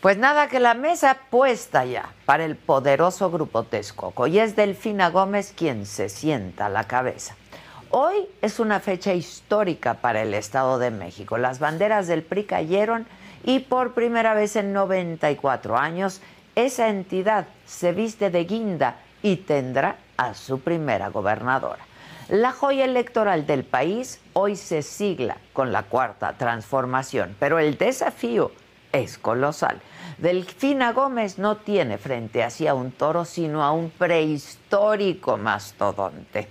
Pues nada, que la mesa puesta ya para el poderoso grupo Texcoco y es Delfina Gómez quien se sienta a la cabeza. Hoy es una fecha histórica para el Estado de México. Las banderas del PRI cayeron y por primera vez en 94 años esa entidad se viste de guinda y tendrá a su primera gobernadora. La joya electoral del país hoy se sigla con la cuarta transformación, pero el desafío es colosal. Delfina Gómez no tiene frente a un toro, sino a un prehistórico mastodonte.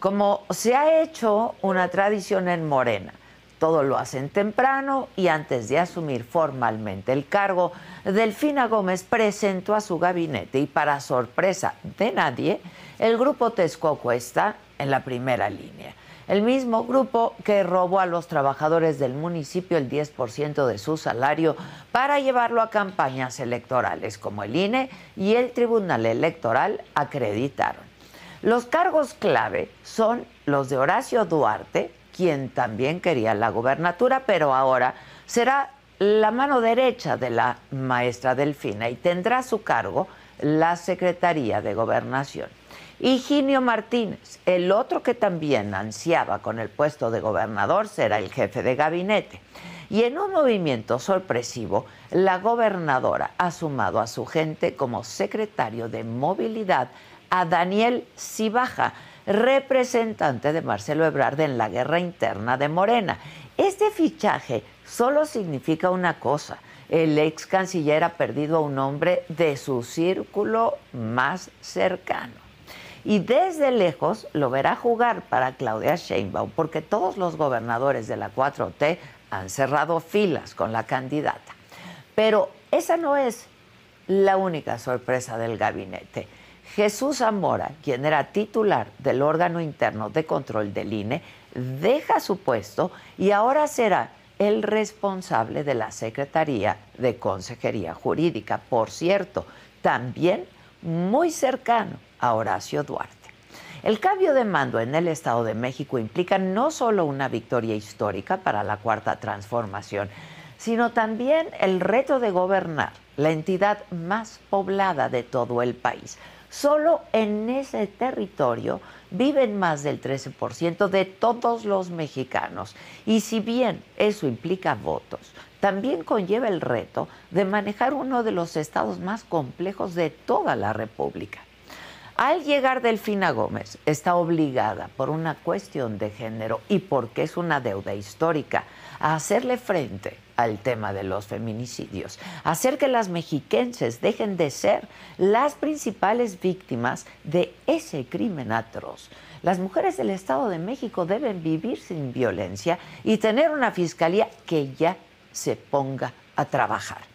Como se ha hecho una tradición en Morena, todo lo hacen temprano y antes de asumir formalmente el cargo, Delfina Gómez presentó a su gabinete y para sorpresa de nadie, el grupo Texcoco está en la primera línea. El mismo grupo que robó a los trabajadores del municipio el 10% de su salario para llevarlo a campañas electorales, como el INE y el Tribunal Electoral acreditaron. Los cargos clave son los de Horacio Duarte, quien también quería la gubernatura, pero ahora será la mano derecha de la maestra Delfina y tendrá a su cargo la Secretaría de Gobernación. Higinio Martínez, el otro que también ansiaba con el puesto de gobernador, será el jefe de gabinete. Y en un movimiento sorpresivo, la gobernadora ha sumado a su gente como secretario de movilidad a Daniel Cibaja, representante de Marcelo Ebrard en la guerra interna de Morena. Este fichaje solo significa una cosa. El ex canciller ha perdido a un hombre de su círculo más cercano. Y desde lejos lo verá jugar para Claudia Sheinbaum, porque todos los gobernadores de la 4T han cerrado filas con la candidata. Pero esa no es la única sorpresa del gabinete. Jesús Zamora, quien era titular del órgano interno de control del INE, deja su puesto y ahora será el responsable de la Secretaría de Consejería Jurídica. Por cierto, también muy cercano a Horacio Duarte. El cambio de mando en el Estado de México implica no solo una victoria histórica para la cuarta transformación, sino también el reto de gobernar la entidad más poblada de todo el país. Solo en ese territorio viven más del 13% de todos los mexicanos. Y si bien eso implica votos, también conlleva el reto de manejar uno de los estados más complejos de toda la República. Al llegar Delfina Gómez, está obligada por una cuestión de género y porque es una deuda histórica a hacerle frente al tema de los feminicidios, hacer que las mexiquenses dejen de ser las principales víctimas de ese crimen atroz. Las mujeres del Estado de México deben vivir sin violencia y tener una fiscalía que ya se ponga a trabajar.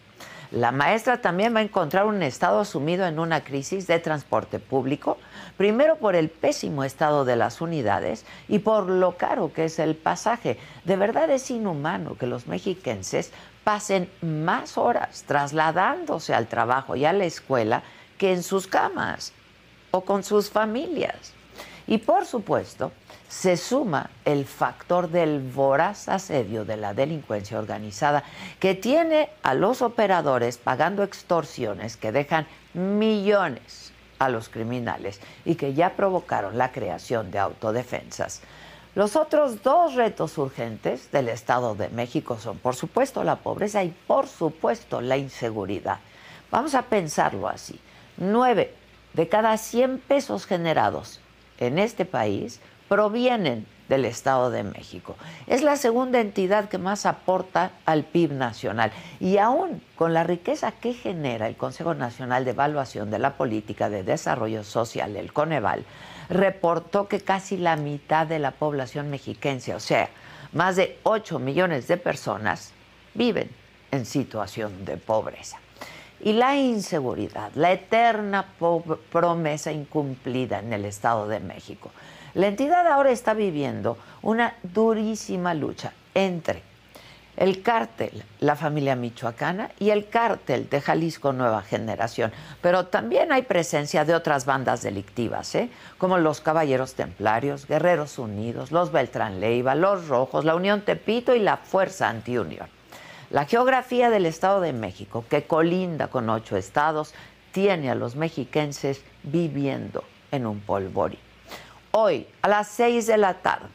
La maestra también va a encontrar un Estado sumido en una crisis de transporte público, primero por el pésimo estado de las unidades y por lo caro que es el pasaje. De verdad es inhumano que los mexiquenses pasen más horas trasladándose al trabajo y a la escuela que en sus camas o con sus familias. Y por supuesto, se suma el factor del voraz asedio de la delincuencia organizada que tiene a los operadores pagando extorsiones que dejan millones a los criminales y que ya provocaron la creación de autodefensas. Los otros dos retos urgentes del Estado de México son, por supuesto, la pobreza y, por supuesto, la inseguridad. Vamos a pensarlo así. Nueve de cada 100 pesos generados en este país provienen del Estado de México. Es la segunda entidad que más aporta al PIB nacional. Y aún con la riqueza que genera el Consejo Nacional de Evaluación de la Política de Desarrollo Social, el Coneval, reportó que casi la mitad de la población mexiquense, o sea, más de 8 millones de personas viven en situación de pobreza. Y la inseguridad, la eterna promesa incumplida en el Estado de México. La entidad ahora está viviendo una durísima lucha entre el cártel, la familia michoacana y el cártel de Jalisco Nueva Generación. Pero también hay presencia de otras bandas delictivas, ¿eh? como los Caballeros Templarios, Guerreros Unidos, los Beltrán Leiva, los Rojos, la Unión Tepito y la Fuerza Antiunión. La geografía del Estado de México, que colinda con ocho estados, tiene a los mexiquenses viviendo en un polvorín. Hoy, a las seis de la tarde,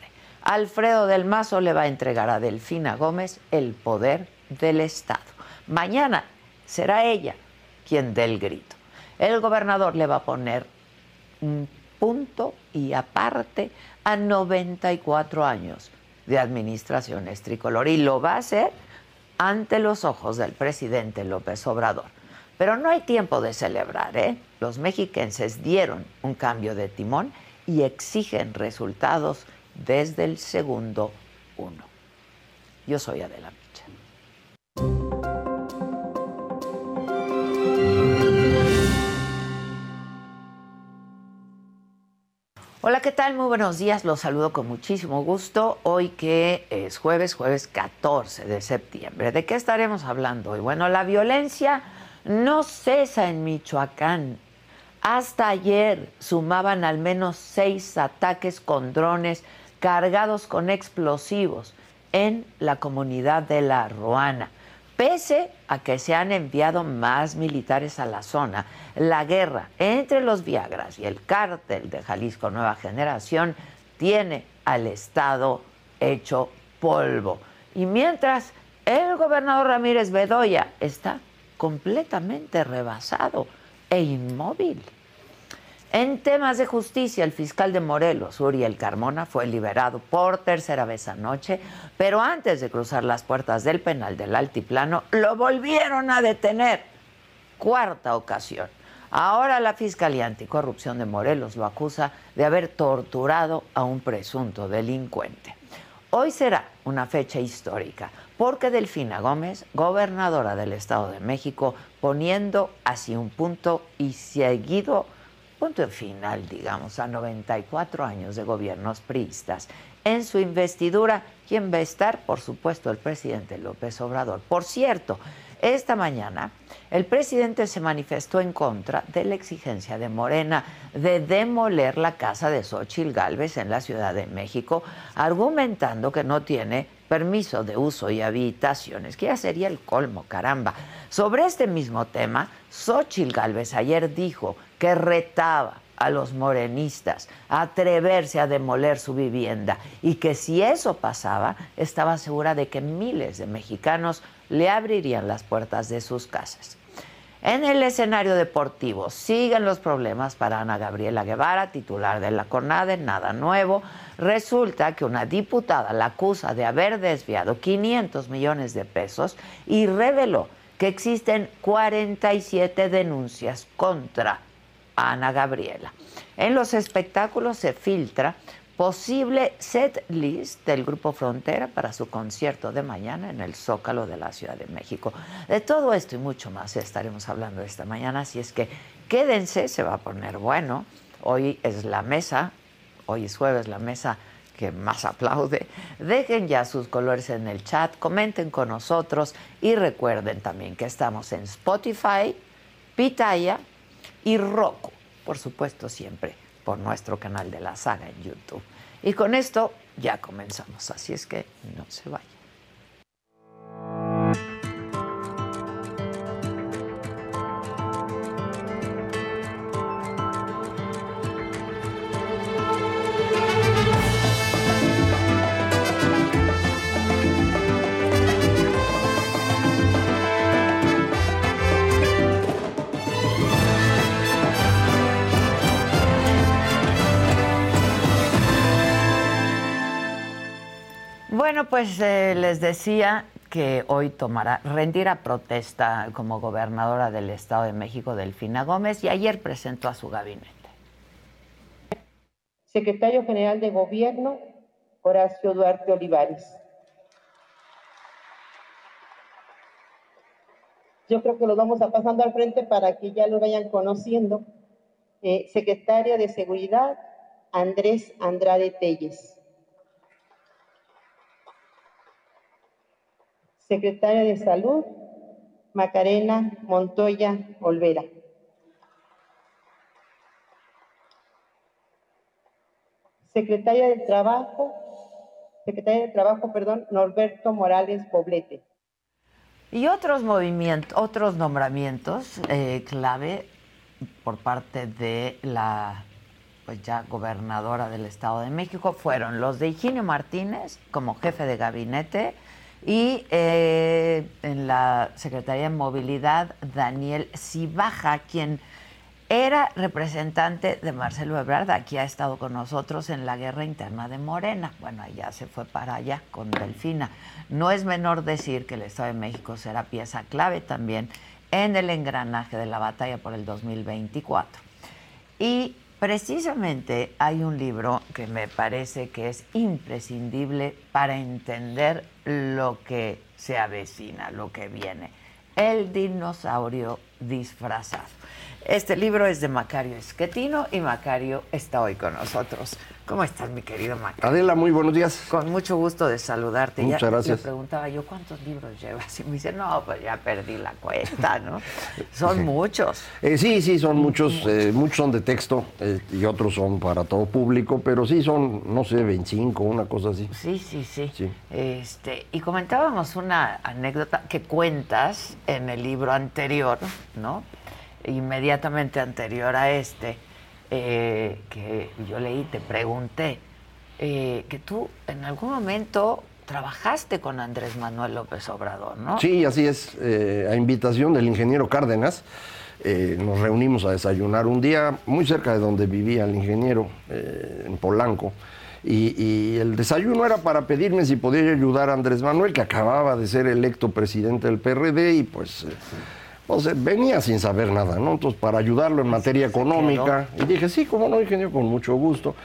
Alfredo del Mazo le va a entregar a Delfina Gómez el poder del Estado. Mañana será ella quien dé el grito. El gobernador le va a poner un punto y aparte a 94 años de administración tricolor y lo va a hacer ante los ojos del presidente López Obrador. Pero no hay tiempo de celebrar, ¿eh? Los mexiquenses dieron un cambio de timón y exigen resultados desde el segundo uno. Yo soy Adela Micha. Hola, ¿qué tal? Muy buenos días. Los saludo con muchísimo gusto. Hoy que es jueves, jueves 14 de septiembre. ¿De qué estaremos hablando hoy? Bueno, la violencia no cesa en Michoacán. Hasta ayer sumaban al menos seis ataques con drones cargados con explosivos en la comunidad de La Ruana. Pese a que se han enviado más militares a la zona, la guerra entre los Viagras y el cártel de Jalisco Nueva Generación tiene al Estado hecho polvo. Y mientras el gobernador Ramírez Bedoya está completamente rebasado e inmóvil. En temas de justicia, el fiscal de Morelos, Uriel Carmona, fue liberado por tercera vez anoche, pero antes de cruzar las puertas del penal del Altiplano, lo volvieron a detener. Cuarta ocasión. Ahora la Fiscalía Anticorrupción de Morelos lo acusa de haber torturado a un presunto delincuente. Hoy será una fecha histórica porque Delfina Gómez, gobernadora del Estado de México, poniendo así un punto y seguido punto final, digamos, a 94 años de gobiernos priistas. En su investidura, ¿quién va a estar? Por supuesto, el presidente López Obrador. Por cierto, esta mañana el presidente se manifestó en contra de la exigencia de Morena de demoler la casa de Xochil Gálvez en la Ciudad de México, argumentando que no tiene permiso de uso y habitaciones, que ya sería el colmo, caramba. Sobre este mismo tema, Xochil Gálvez ayer dijo que retaba a los morenistas a atreverse a demoler su vivienda y que si eso pasaba, estaba segura de que miles de mexicanos le abrirían las puertas de sus casas. En el escenario deportivo siguen los problemas para Ana Gabriela Guevara, titular de la CONADE, nada nuevo. Resulta que una diputada la acusa de haber desviado 500 millones de pesos y reveló que existen 47 denuncias contra Ana Gabriela. En los espectáculos se filtra posible set list del Grupo Frontera para su concierto de mañana en el Zócalo de la Ciudad de México. De todo esto y mucho más estaremos hablando esta mañana, así es que quédense, se va a poner bueno. Hoy es la mesa, hoy es jueves, la mesa que más aplaude. Dejen ya sus colores en el chat, comenten con nosotros y recuerden también que estamos en Spotify, Pitaya y Roku, por supuesto siempre por nuestro canal de la saga en YouTube. Y con esto ya comenzamos, así es que no se vayan. Bueno, pues eh, les decía que hoy tomará, rendirá protesta como gobernadora del Estado de México, Delfina Gómez, y ayer presentó a su gabinete. Secretario General de Gobierno, Horacio Duarte Olivares. Yo creo que lo vamos a pasando al frente para que ya lo vayan conociendo. Eh, secretario de Seguridad, Andrés Andrade Telles. Secretaria de Salud, Macarena Montoya Olvera. Secretaria de Trabajo, Secretaria de Trabajo, perdón, Norberto Morales Poblete. Y otros movimientos, otros nombramientos eh, clave por parte de la pues ya gobernadora del Estado de México fueron los de Higinio Martínez como jefe de gabinete y eh, en la Secretaría de Movilidad Daniel Cibaja, quien era representante de Marcelo Ebrard, aquí ha estado con nosotros en la guerra interna de Morena. Bueno, allá se fue para allá con Delfina. No es menor decir que el Estado de México será pieza clave también en el engranaje de la batalla por el 2024. Y precisamente hay un libro que me parece que es imprescindible para entender lo que se avecina, lo que viene. El dinosaurio disfrazado. Este libro es de Macario Esquetino y Macario está hoy con nosotros. ¿Cómo estás, mi querido Macario? Adela, muy buenos días. Con mucho gusto de saludarte. Muchas ya, gracias. Le preguntaba yo, ¿cuántos libros llevas? Y me dice, no, pues ya perdí la cuenta, ¿no? Son muchos. Eh, sí, sí, son muchos. Eh, muchos son de texto eh, y otros son para todo público, pero sí son, no sé, 25, una cosa así. Sí, sí, sí. Sí. Este, y comentábamos una anécdota que cuentas en el libro anterior, ¿no? Inmediatamente anterior a este, eh, que yo leí, te pregunté, eh, que tú en algún momento trabajaste con Andrés Manuel López Obrador, ¿no? Sí, así es. eh, a invitación del ingeniero Cárdenas, nos reunimos a desayunar un día muy cerca de donde vivía el ingeniero, en Polanco. Y, y el desayuno era para pedirme si podía ayudar a Andrés Manuel, que acababa de ser electo presidente del PRD y pues, pues, eh, venía sin saber nada, ¿no? Entonces, para ayudarlo en materia económica. Y dije, sí, cómo no, ingeniero, con mucho gusto.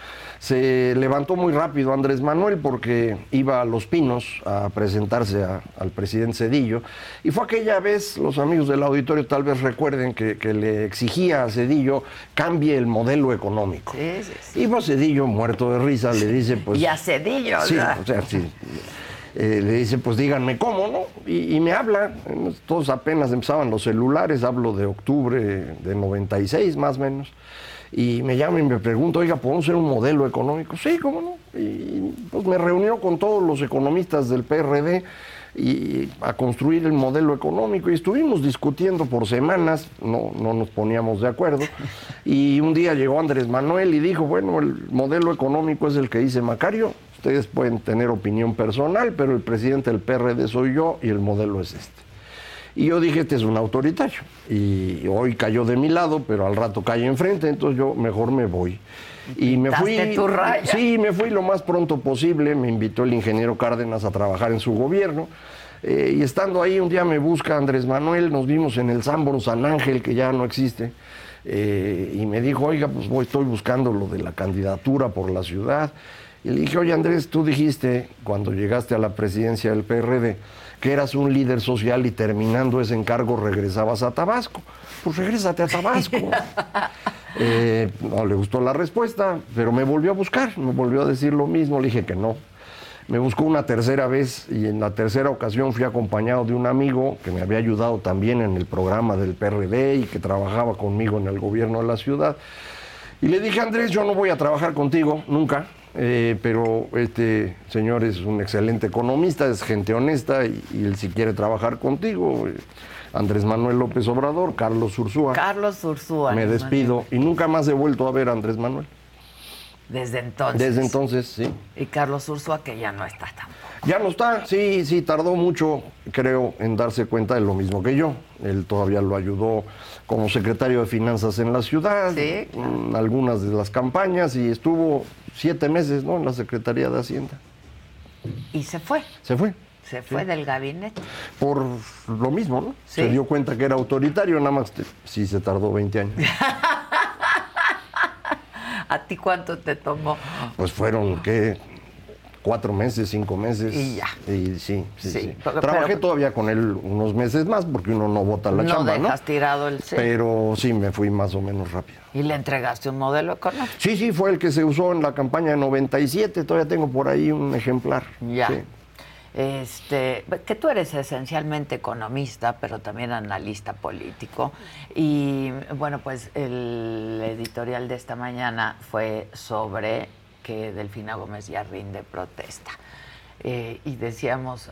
Se levantó muy rápido Andrés Manuel porque iba a Los Pinos a presentarse a- al presidente Cedillo. Y fue aquella vez, los amigos del auditorio tal vez recuerden que, que le exigía a Cedillo cambie el modelo económico. Sí, sí, sí. Y pues Cedillo, muerto de risa, le dice, pues... y a Cedillo, Sí, o sea, sí. Eh, le dice, pues díganme cómo, ¿no? Y, me habla, todos apenas empezaban los celulares, hablo de octubre de 96 más o menos, y me llama y me pregunta, oiga, ¿podemos hacer un modelo económico? Sí, ¿cómo no? Y pues me reunió con todos los economistas del PRD y a construir el modelo económico y estuvimos discutiendo por semanas, no, no nos poníamos de acuerdo, y un día llegó Andrés Manuel y dijo, bueno, el modelo económico es el que dice Macario, ustedes pueden tener opinión personal, pero el presidente del PRD soy yo y el modelo es este. Y yo dije, este es un autoritario. Y hoy cayó de mi lado, pero al rato cae enfrente, entonces yo mejor me voy. Y me fui. Tu raya. Sí, me fui lo más pronto posible. Me invitó el ingeniero Cárdenas a trabajar en su gobierno. Eh, y estando ahí, un día me busca Andrés Manuel, nos vimos en el Sambor San Ángel, que ya no existe. eh, y me dijo, oiga, pues voy, estoy buscando lo de la candidatura por la ciudad. Y le dije, oye Andrés, tú dijiste cuando llegaste a la presidencia del PRD que eras un líder social y terminando ese encargo regresabas a Tabasco. Pues regrésate a Tabasco. Eh, no le gustó la respuesta, pero me volvió a buscar, me volvió a decir lo mismo, le dije que no. Me buscó una tercera vez y en la tercera ocasión fui acompañado de un amigo que me había ayudado también en el programa del PRD y que trabajaba conmigo en el gobierno de la ciudad. Y le dije, Andrés, yo no voy a trabajar contigo, nunca, eh, pero este señor es un excelente economista, es gente honesta y, y él si quiere trabajar contigo. eh, Andrés Manuel López Obrador, Carlos Ursúa. Carlos Ursúa. Me despido y nunca más he vuelto a ver a Andrés Manuel. Desde entonces. Desde entonces, sí. Y Carlos Ursúa, que ya no está tampoco. Ya no está, sí, sí, tardó mucho, creo, en darse cuenta de lo mismo que yo. Él todavía lo ayudó como secretario de Finanzas en la ciudad, Sí, en algunas de las campañas y estuvo siete meses ¿no? en la Secretaría de Hacienda. Y se fue. Se fue. Se fue del gabinete. Por lo mismo, ¿no? Sí. Se dio cuenta que era autoritario, nada más sí se tardó 20 años. ¿A ti cuánto te tomó? Pues fueron, ¿qué? Cuatro meses, cinco meses. Y ya. Y sí, sí, Sí, sí. pero- Trabajé pero- todavía con él unos meses más porque uno no vota la no chamba, ¿no? dejas tirado el C. Pero sí, me fui más o menos rápido. Y le entregaste un modelo económico. Sí, sí, fue el que se usó en la campaña de 97. Todavía tengo por ahí un ejemplar. Ya. Sí. Este, que tú eres esencialmente economista, pero también analista político. Y bueno, pues el editorial de esta mañana fue sobre que Delfina Gómez ya rinde protesta. Eh, y decíamos,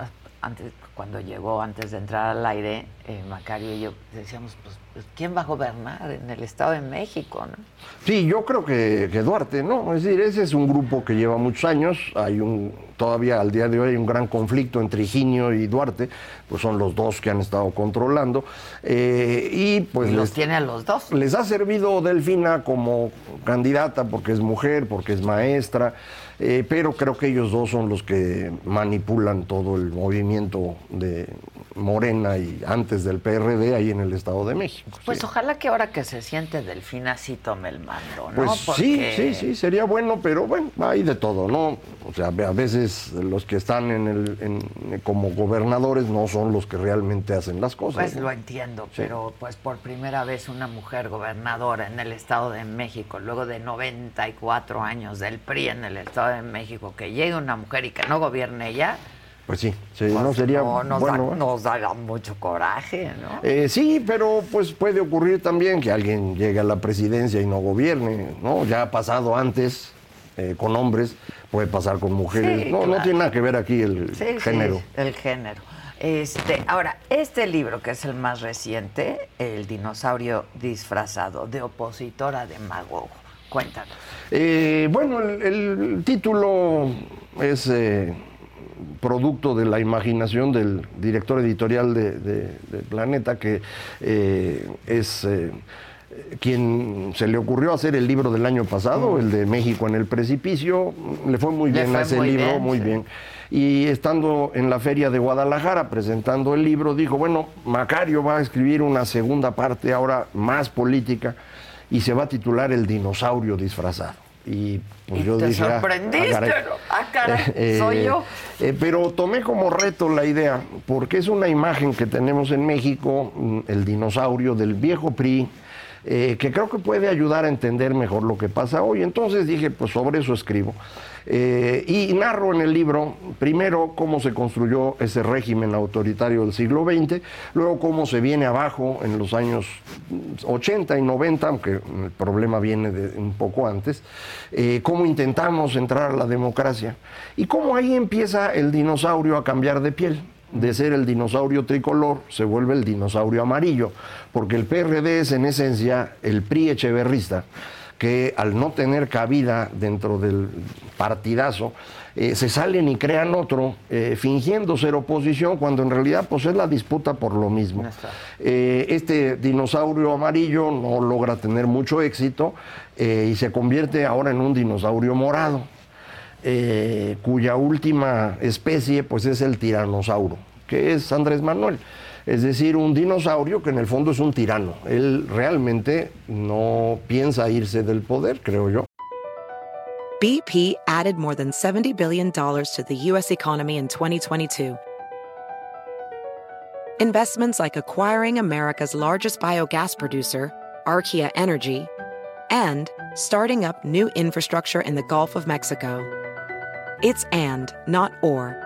antes, cuando llegó, antes de entrar al aire, eh, Macario y yo decíamos, pues, pues, ¿quién va a gobernar en el Estado de México? no? Sí, yo creo que, que Duarte, ¿no? Es decir, ese es un grupo que lleva muchos años, hay un, todavía al día de hoy hay un gran conflicto entre Higinio y Duarte, pues son los dos que han estado controlando, eh, y pues Y los les, tiene a los dos. les ha servido Delfina como candidata porque es mujer, porque es maestra, eh, pero creo que ellos dos son los que manipulan todo el movimiento de Morena y antes del PRD ahí en el Estado de México. Pues sí. ojalá que ahora que se siente Delfina sí tome el mando, ¿no? Pues sí, sí, sí, sería bueno, pero bueno, hay de todo, ¿no? O sea, a veces los que están en el, en- como gobernadores no son los que realmente hacen las cosas. Pues ¿no? lo entiendo, Sí. pero pues por primera vez una mujer gobernadora en el Estado de México, luego de 94 años del PRI en el Estado de México, que llegue una mujer y que no gobierne ella, Pues sí, sí, pues, no sería no, nos, bueno. da, ¿eh? nos da mucho coraje, ¿no? Eh, sí, pero pues puede ocurrir también que alguien llegue a la presidencia y no gobierne, ¿no? Ya ha pasado antes eh, con hombres, puede pasar con mujeres. Sí, no, no tiene nada que ver aquí el Sí, género. el género. Este, ahora, este libro, que es el más reciente, El dinosaurio disfrazado, de opositor a demagogo. Cuéntanos. Eh, bueno, el, el título es eh, producto de la imaginación del director editorial de, de- de Planeta, que eh, es eh, quien se le ocurrió hacer el libro del año pasado, el de México en el precipicio. Le fue muy Le bien fue a ese muy libro, bien, muy sí. bien. Y estando en la feria de Guadalajara presentando el libro, dijo, bueno, Macario va a escribir una segunda parte ahora más política y se va a titular El dinosaurio disfrazado. Y pues Y yo te dije, ah, sorprendiste, ah. Ah, caray, soy yo. eh, pero tomé como reto la idea, porque es una imagen que tenemos en México, mm, el dinosaurio del viejo PRI, eh, que creo que puede ayudar a entender mejor lo que pasa hoy. Entonces dije, pues sobre eso escribo. Eh, y narro en el libro, primero, cómo se construyó ese régimen autoritario del siglo XX, luego cómo se viene abajo en los años 80 y 90, aunque el problema viene de un poco antes, eh, cómo intentamos entrar a la democracia y cómo ahí empieza el dinosaurio a cambiar de piel. De ser el dinosaurio tricolor se vuelve el dinosaurio amarillo, porque el PRD es en esencia el PRI echeverrista que al no tener cabida dentro del partidazo, eh, se salen y crean otro, eh, fingiendo ser oposición, cuando en realidad pues, es la disputa por lo mismo. Eh, este dinosaurio amarillo no logra tener mucho éxito y se convierte ahora en un dinosaurio morado, cuya última especie pues, es el tiranosaurio, que es Andrés Manuel. Es decir, un dinosaurio que en el fondo es un tirano. Él realmente no piensa irse del poder, creo yo. BP added more than $70 billion to the U.S. economy in 2022. Investments like acquiring America's largest biogas producer, Archaea Energy, and starting up new infrastructure in the Gulf of Mexico. It's and, not or.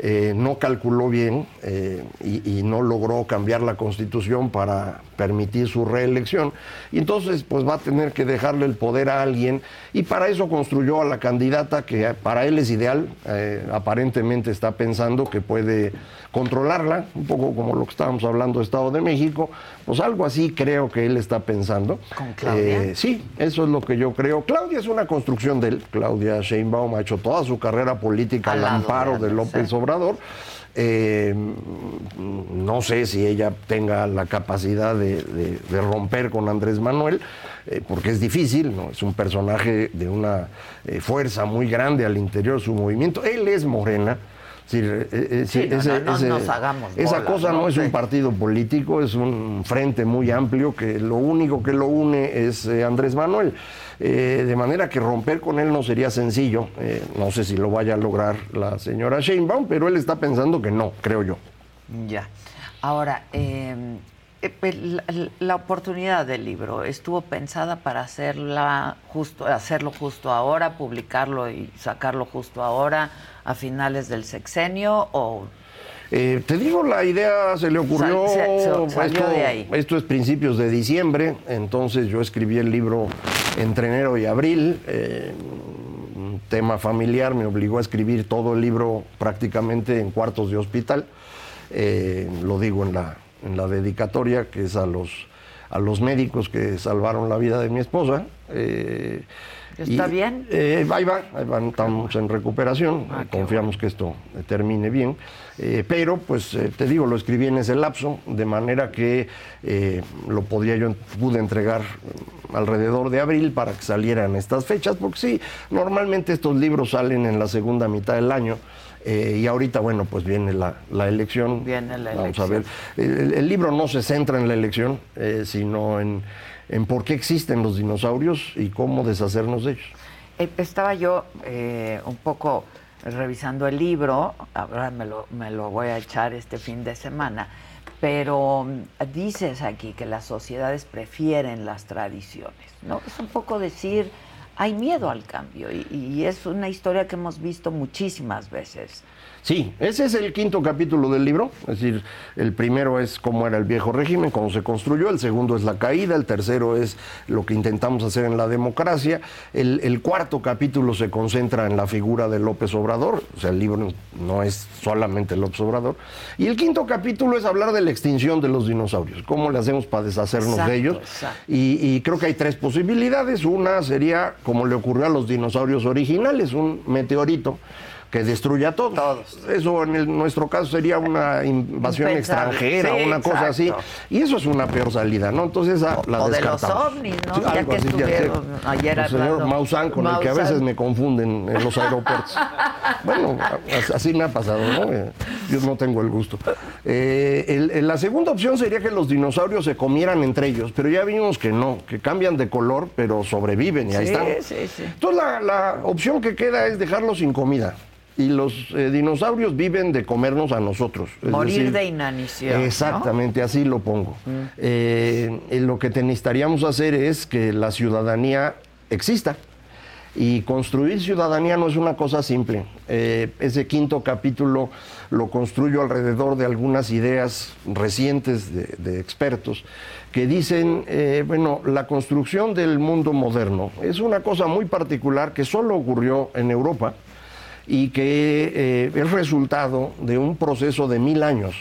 Eh, no calculó bien eh, y, no logró cambiar la constitución para permitir su reelección. Y entonces, pues va a tener que dejarle el poder a alguien. Y para eso construyó a la candidata que para él es ideal. eh, aparentemente está pensando que puede controlarla, un poco como lo que estábamos hablando de Estado de México. Pues algo así creo que él está pensando. ¿Con Claudia? Eh, sí, eso es lo que yo creo. Claudia es una construcción de él. Claudia Sheinbaum ha hecho toda su carrera política Al amparo de López sí. Obrador. Eh, no sé si ella tenga la capacidad de, de- de romper con Andrés Manuel, eh, porque es difícil, ¿no? es un personaje de una eh, fuerza muy grande al interior de su movimiento. Él es morena, esa cosa no, es un partido político, es un frente muy amplio que lo único que lo une es eh, Andrés Manuel. Eh, de manera que romper con él no sería sencillo. Eh, no sé si lo vaya a lograr la señora Sheinbaum, pero él está pensando que no, creo yo. Ya. Ahora, em, pues, la, oportunidad del libro estuvo pensada para hacerla justo, hacerlo justo ahora, publicarlo y sacarlo justo ahora a finales del sexenio o eh, te digo, la idea se le ocurrió. esto, de ahí. esto es principios de diciembre, entonces yo escribí el libro entre enero y abril. Eh, un tema familiar me obligó a escribir todo el libro prácticamente en cuartos de hospital. Eh, lo digo en la, en la dedicatoria, que es a los, a los médicos que salvaron la vida de mi esposa. ¿Está bien? Eh, ahí va, ahí va, estamos en recuperación, ah, confiamos que esto termine bien, eh, pero pues eh, te digo, lo escribí en ese lapso, de manera que lo podría yo, pude entregar alrededor de abril para que salieran estas fechas, porque sí, normalmente estos libros salen en la segunda mitad del año. Y ahorita, bueno, pues viene la, elección. Viene la Vamos a ver. el, libro no se centra en la elección, sino en, en por qué existen los dinosaurios y cómo deshacernos de ellos. Eh, estaba yo eh, un poco revisando el libro, ahora me lo, me lo voy a echar este fin de semana, pero mm, dices aquí que las sociedades prefieren las tradiciones, ¿no? Es un poco decir, hay miedo al cambio y es una historia que hemos visto muchísimas veces. Sí, ese es el quinto capítulo del libro, es decir, el primero es cómo era el viejo régimen, cómo se construyó, el segundo es la caída, el tercero es lo que intentamos hacer en la democracia, el, cuarto capítulo se concentra en la figura de López Obrador, o sea, el libro no es solamente López Obrador, y el quinto capítulo es hablar de la extinción de los dinosaurios, cómo le hacemos para deshacernos de ellos, y, y creo que hay tres posibilidades, una sería como le ocurrió a los dinosaurios originales, un meteorito que destruya todo. Todos. Eso en nuestro caso sería una invasión extranjera, una cosa así. Y eso es una peor salida, ¿no? Entonces la o de los ovnis, ¿no? ya que estuvieron ayer El señor Maussan, con el que a veces me confunden en los aeropuertos. bueno, así me ha pasado, ¿no? Eh, yo no tengo el gusto. Eh, la segunda opción sería que los dinosaurios se comieran entre ellos, pero ya vimos que no, que cambian de color, pero sobreviven y ahí están. Sí, sí. Entonces la, la opción que queda es dejarlos sin comida y los eh, dinosaurios viven de comernos a nosotros. Morir de inanición. Exactamente, así lo pongo. Mm. Eh, lo que necesitaríamos hacer es que la ciudadanía exista. Y construir ciudadanía no es una cosa simple. Eh, ese quinto capítulo lo construyo alrededor de algunas ideas recientes de, de expertos que dicen, bueno, la construcción del mundo moderno es una cosa muy particular que solo ocurrió en Europa y que eh, es resultado de un proceso de mil años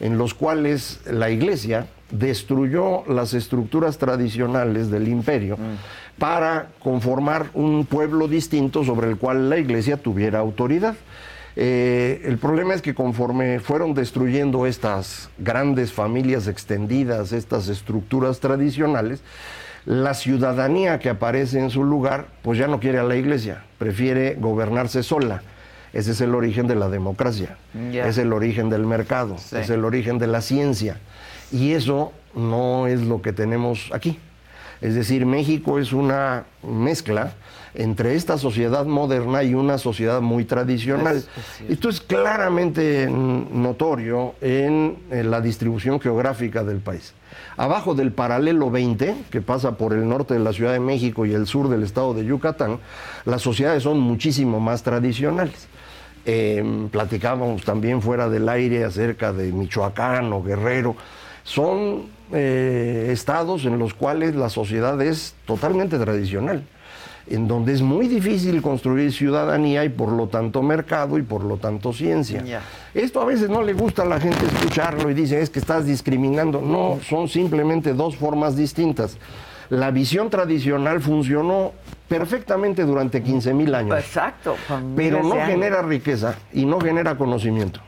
en los cuales la iglesia destruyó las estructuras tradicionales del imperio mm. para conformar un pueblo distinto sobre el cual la iglesia tuviera autoridad. Eh, el problema es que conforme fueron destruyendo estas grandes familias extendidas, estas estructuras tradicionales, la ciudadanía que aparece en su lugar, pues ya no quiere a la iglesia, prefiere gobernarse sola. Ese es el origen de la democracia, es el origen del mercado, es el origen de la ciencia. Y eso no es lo que tenemos aquí. Es decir, México es una mezcla entre esta sociedad moderna y una sociedad muy tradicional. Esto es claramente notorio en, la distribución geográfica del país. Abajo del paralelo 20, que pasa por el norte de la Ciudad de México y el sur del estado de Yucatán, las sociedades son muchísimo más tradicionales. Em, platicábamos también fuera del aire acerca de Michoacán o Guerrero. Son eh, estados en los cuales la sociedad es totalmente tradicional, en donde es muy difícil construir ciudadanía y por lo tanto mercado y por lo tanto ciencia. Esto a veces no le gusta a la gente escucharlo y dice es que estás discriminando. No, son simplemente dos formas distintas. La visión tradicional funcionó perfectamente durante 15 mil años. Exacto. Pero no genera riqueza y no genera conocimiento.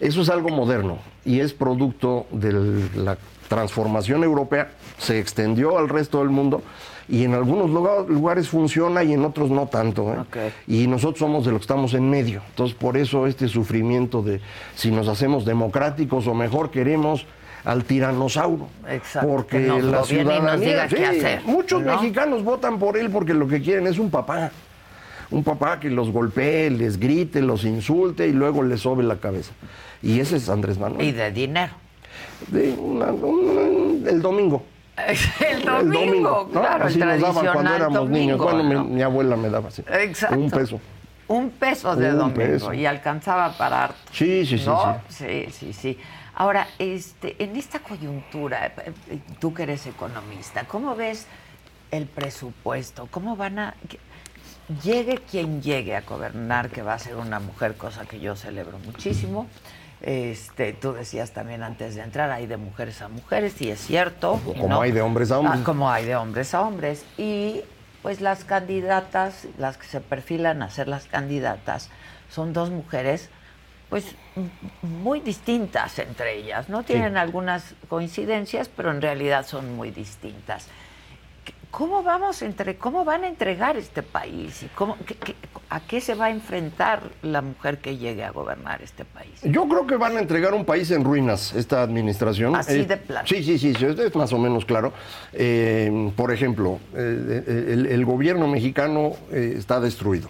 Eso es algo moderno y es producto de la transformación europea, se extendió al resto del mundo y en algunos lugares funciona y en otros no tanto. ¿eh? Y nosotros somos de los que estamos en medio. Entonces, por eso este sufrimiento de si nos hacemos democráticos o mejor queremos al tiranosaurio. Exacto. Porque la ciudadanía, muchos mexicanos votan por él porque lo que quieren es un papá. Un papá que los golpee, les grite, los insulte y luego les sobe la cabeza. Y ese es Andrés Manuel. Y de dinero. el domingo. El domingo, claro, así nos daban cuando éramos niños. Bueno, mi, abuela me daba así. Exacto. Un peso. Un peso de domingo y alcanzaba para harto. Sí, sí, sí, sí. Sí, sí, Ahora, este, en esta coyuntura, eh, tú que eres economista, ¿cómo ves el presupuesto? ¿Cómo van a llegue quien llegue a gobernar, que va a ser una mujer, cosa que yo celebro muchísimo? Este, tú decías también antes de entrar, hay de mujeres a mujeres, y es cierto. Como hay de hombres a hombres. Ah, como hay de hombres a hombres. Y pues las candidatas, las que se perfilan a ser las candidatas, son dos mujeres pues muy distintas entre ellas, ¿no? Tienen algunas coincidencias, pero en realidad son muy distintas. ¿Cómo vamos entre, cómo van a entregar este país y cómo, a qué se va a enfrentar la mujer que llegue a gobernar este país? Yo creo que van a entregar un país en ruinas esta administración. Así eh, de plano. Sí, sí, sí, es más o menos claro. Eh, por ejemplo, eh, el, gobierno mexicano está destruido.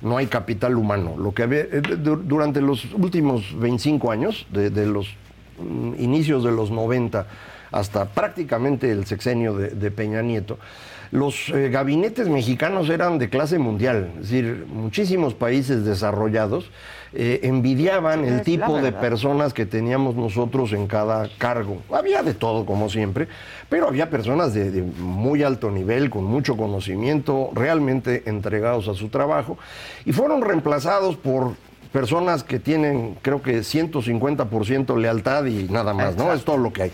No hay capital humano. Lo que durante los últimos 25 años, de, de los mm, inicios de los 90 hasta prácticamente el sexenio de, Peña Nieto, los eh, gabinetes mexicanos eran de clase mundial, es decir, muchísimos países desarrollados eh, envidiaban el tipo de personas que teníamos nosotros en cada cargo. Había de todo, como siempre, pero había personas de, de muy alto nivel, con mucho conocimiento, realmente entregados a su trabajo, y fueron reemplazados por personas que tienen, creo que 150% lealtad y nada más, ¿no? Es todo lo que hay.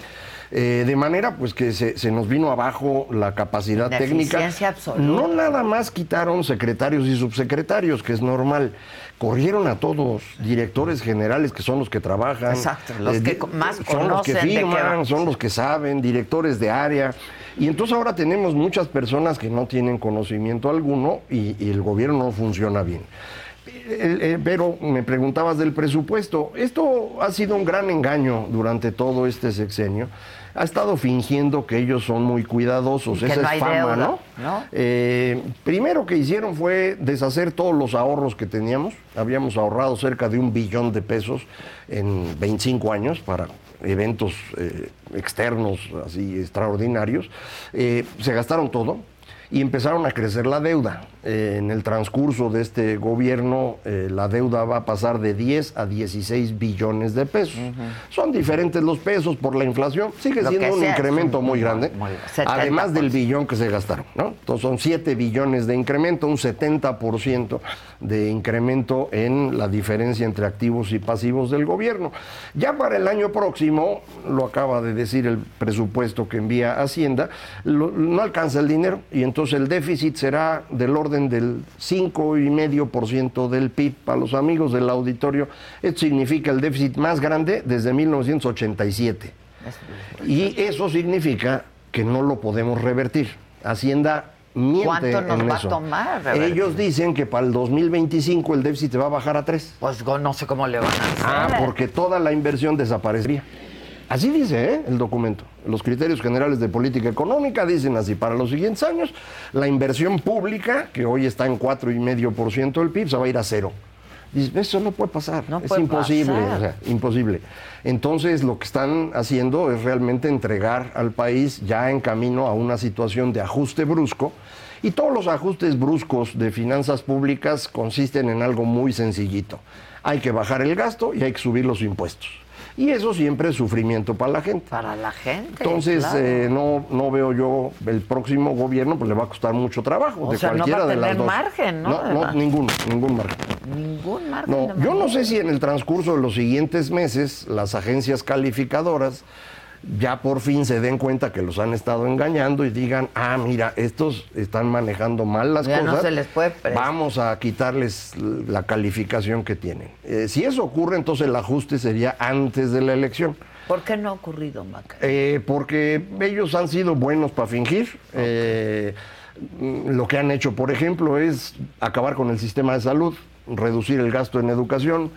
Eh, de manera pues que se, nos vino abajo la capacidad técnica. No nada más quitaron secretarios y subsecretarios, que es normal. Corrieron a todos, directores generales que son los que trabajan. Exacto, los eh, que más Son los que firman, son los que saben, directores de área. Y entonces ahora tenemos muchas personas que no tienen conocimiento alguno y, y el gobierno no funciona bien. Eh, pero me preguntabas del presupuesto. Esto ha sido un gran engaño durante todo este sexenio ha estado fingiendo que ellos son muy cuidadosos. Esa es fama, ¿no? Eh, primero que hicieron fue deshacer todos los ahorros que teníamos. Habíamos ahorrado cerca de un billón de pesos en 25 años para eventos eh, externos así extraordinarios. Eh, se gastaron todo y empezaron a crecer la deuda. Eh, en el transcurso de este gobierno, eh, la deuda va a pasar de 10 a 16 billones de pesos. Son diferentes los pesos por la inflación, sigue siendo un incremento muy grande, además del billón que se gastaron. ¿no? Entonces son 7 billones de incremento, un 70% de incremento en la diferencia entre activos y pasivos del gobierno. Ya para el año próximo, lo acaba de decir el presupuesto que envía Hacienda, no alcanza el dinero y entonces el déficit será del orden del 5,5% del PIB. Para los amigos del auditorio, esto significa el déficit más grande desde 1987. Y eso significa que no lo podemos revertir. Hacienda ¿Cuánto nos va a tomar? Ellos dicen que para el 2025 el déficit va a bajar a 3. Pues no sé cómo le van a hacer. Ah, porque toda la inversión desaparecería. Así dice ¿eh? el documento. Los criterios generales de política económica dicen así, para los siguientes años, la inversión pública, que hoy está en 4,5% del PIB, se va a ir a cero. Dice, eso no puede pasar, es imposible, o sea, imposible. Entonces lo que están haciendo es realmente entregar al país ya en camino a una situación de ajuste brusco, y todos los ajustes bruscos de finanzas públicas consisten en algo muy sencillito. Hay que bajar el gasto y hay que subir los impuestos. Y eso siempre es sufrimiento para la gente. Para la gente. Entonces, eh, no, no veo yo el próximo gobierno, pues le va a costar mucho trabajo. de cualquiera no va a tener margen, ¿no? No, no ningún, ningún margen. Ningún margen. No, yo no sé si en el transcurso de los siguientes meses las agencias calificadoras ya por fin se den cuenta que los han estado engañando y digan, ah, mira, estos están manejando mal las Ya no cosas. se les puede. Vamos a quitarles la calificación que tienen. Eh, si eso ocurre, entonces el ajuste sería antes de la elección. ¿Por qué no ha ocurrido, Maca? Eh, porque ellos han sido buenos para fingir. Eh, lo que han hecho, por ejemplo, es acabar con el sistema de salud, reducir el gasto en educación,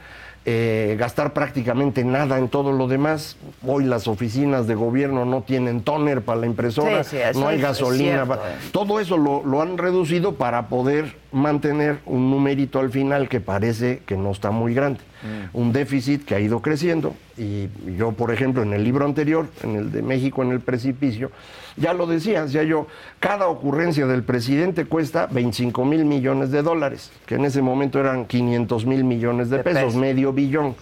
eh, gastar prácticamente nada en todo lo demás. Hoy las oficinas de gobierno no tienen toner para la impresora, Sí, sí, eso no hay es gasolina. cierto, eh. Todo eso lo, lo han reducido para poder mantener un numerito al final que parece que no está muy grande. Mm. Un déficit que ha ido creciendo. Y yo, por ejemplo, en el libro anterior, en el de México en el precipicio, ya lo decía, decía yo, cada ocurrencia del presidente cuesta 25 mil millones de dólares, que en ese momento eran 500 mil millones de, De pesos, pesos. medio billón.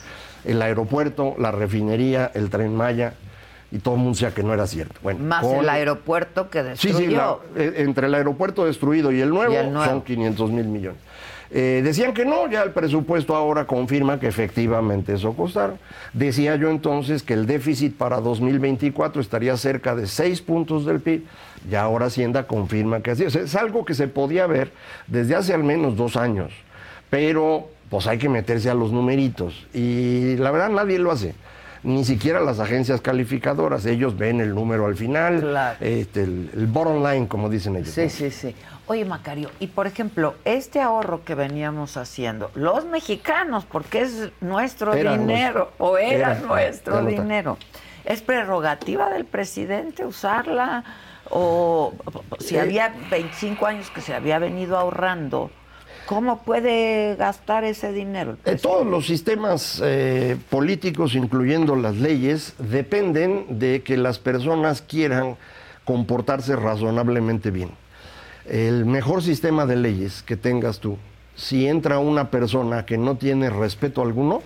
El aeropuerto, la refinería, el tren Maya, y todo el mundo decía que no era cierto. Bueno, Más con- el aeropuerto que Sí, destruyó. sí, la- eh, entre el aeropuerto destruido y el nuevo, Y el nuevo. son 500 mil millones. Eh, decían que no, ya el presupuesto ahora confirma que efectivamente eso costaron. Decía yo entonces que el déficit para 2024 estaría cerca de 6 puntos del PIB, y ahora Hacienda confirma que así es. Es algo que se podía ver desde hace al menos dos años, pero pues hay que meterse a los numeritos, y la verdad nadie lo hace. Ni siquiera las agencias calificadoras, ellos ven el número al final, Claro. este, el, el bottom line, como dicen ellos. Sí, sí, sí. Oye, Macario, y por ejemplo, este ahorro que veníamos haciendo, los mexicanos, porque es nuestro dinero, o era, Era, nuestro dinero, ¿es prerrogativa del presidente usarla? O si Eh. había 25 años que se había venido ahorrando, ¿cómo puede gastar ese dinero? Eh, todos los sistemas eh, políticos, incluyendo las leyes, dependen de que las personas quieran comportarse razonablemente bien. El mejor sistema de leyes que tengas tú, si entra una persona que no tiene respeto alguno,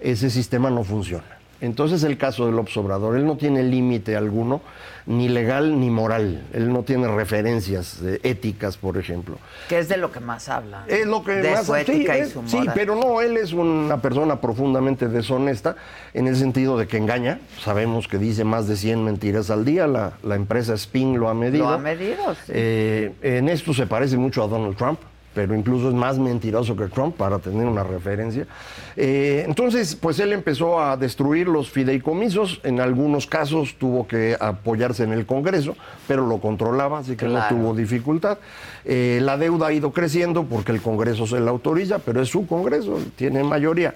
ese sistema no funciona. Entonces el caso del obsobrador, él no tiene límite alguno, ni legal ni moral. Él no tiene referencias eh, éticas, por ejemplo. Que es de lo que más habla. Es lo que de más su sí, ética y es- su sí, moral. pero no, él es una persona profundamente deshonesta en el sentido de que engaña. Sabemos que dice más de 100 mentiras al día. La, la empresa Spin lo ha medido. Lo ha medido, sí. Eh, en esto se parece mucho a Donald Trump, pero incluso es más mentiroso que Trump para tener una referencia. Eh, entonces, pues él empezó a destruir los fideicomisos. En algunos casos tuvo que apoyarse en el Congreso, pero lo controlaba, así que Claro. no tuvo dificultad. Eh, la deuda ha ido creciendo porque el Congreso se la autoriza, pero es su Congreso, tiene mayoría.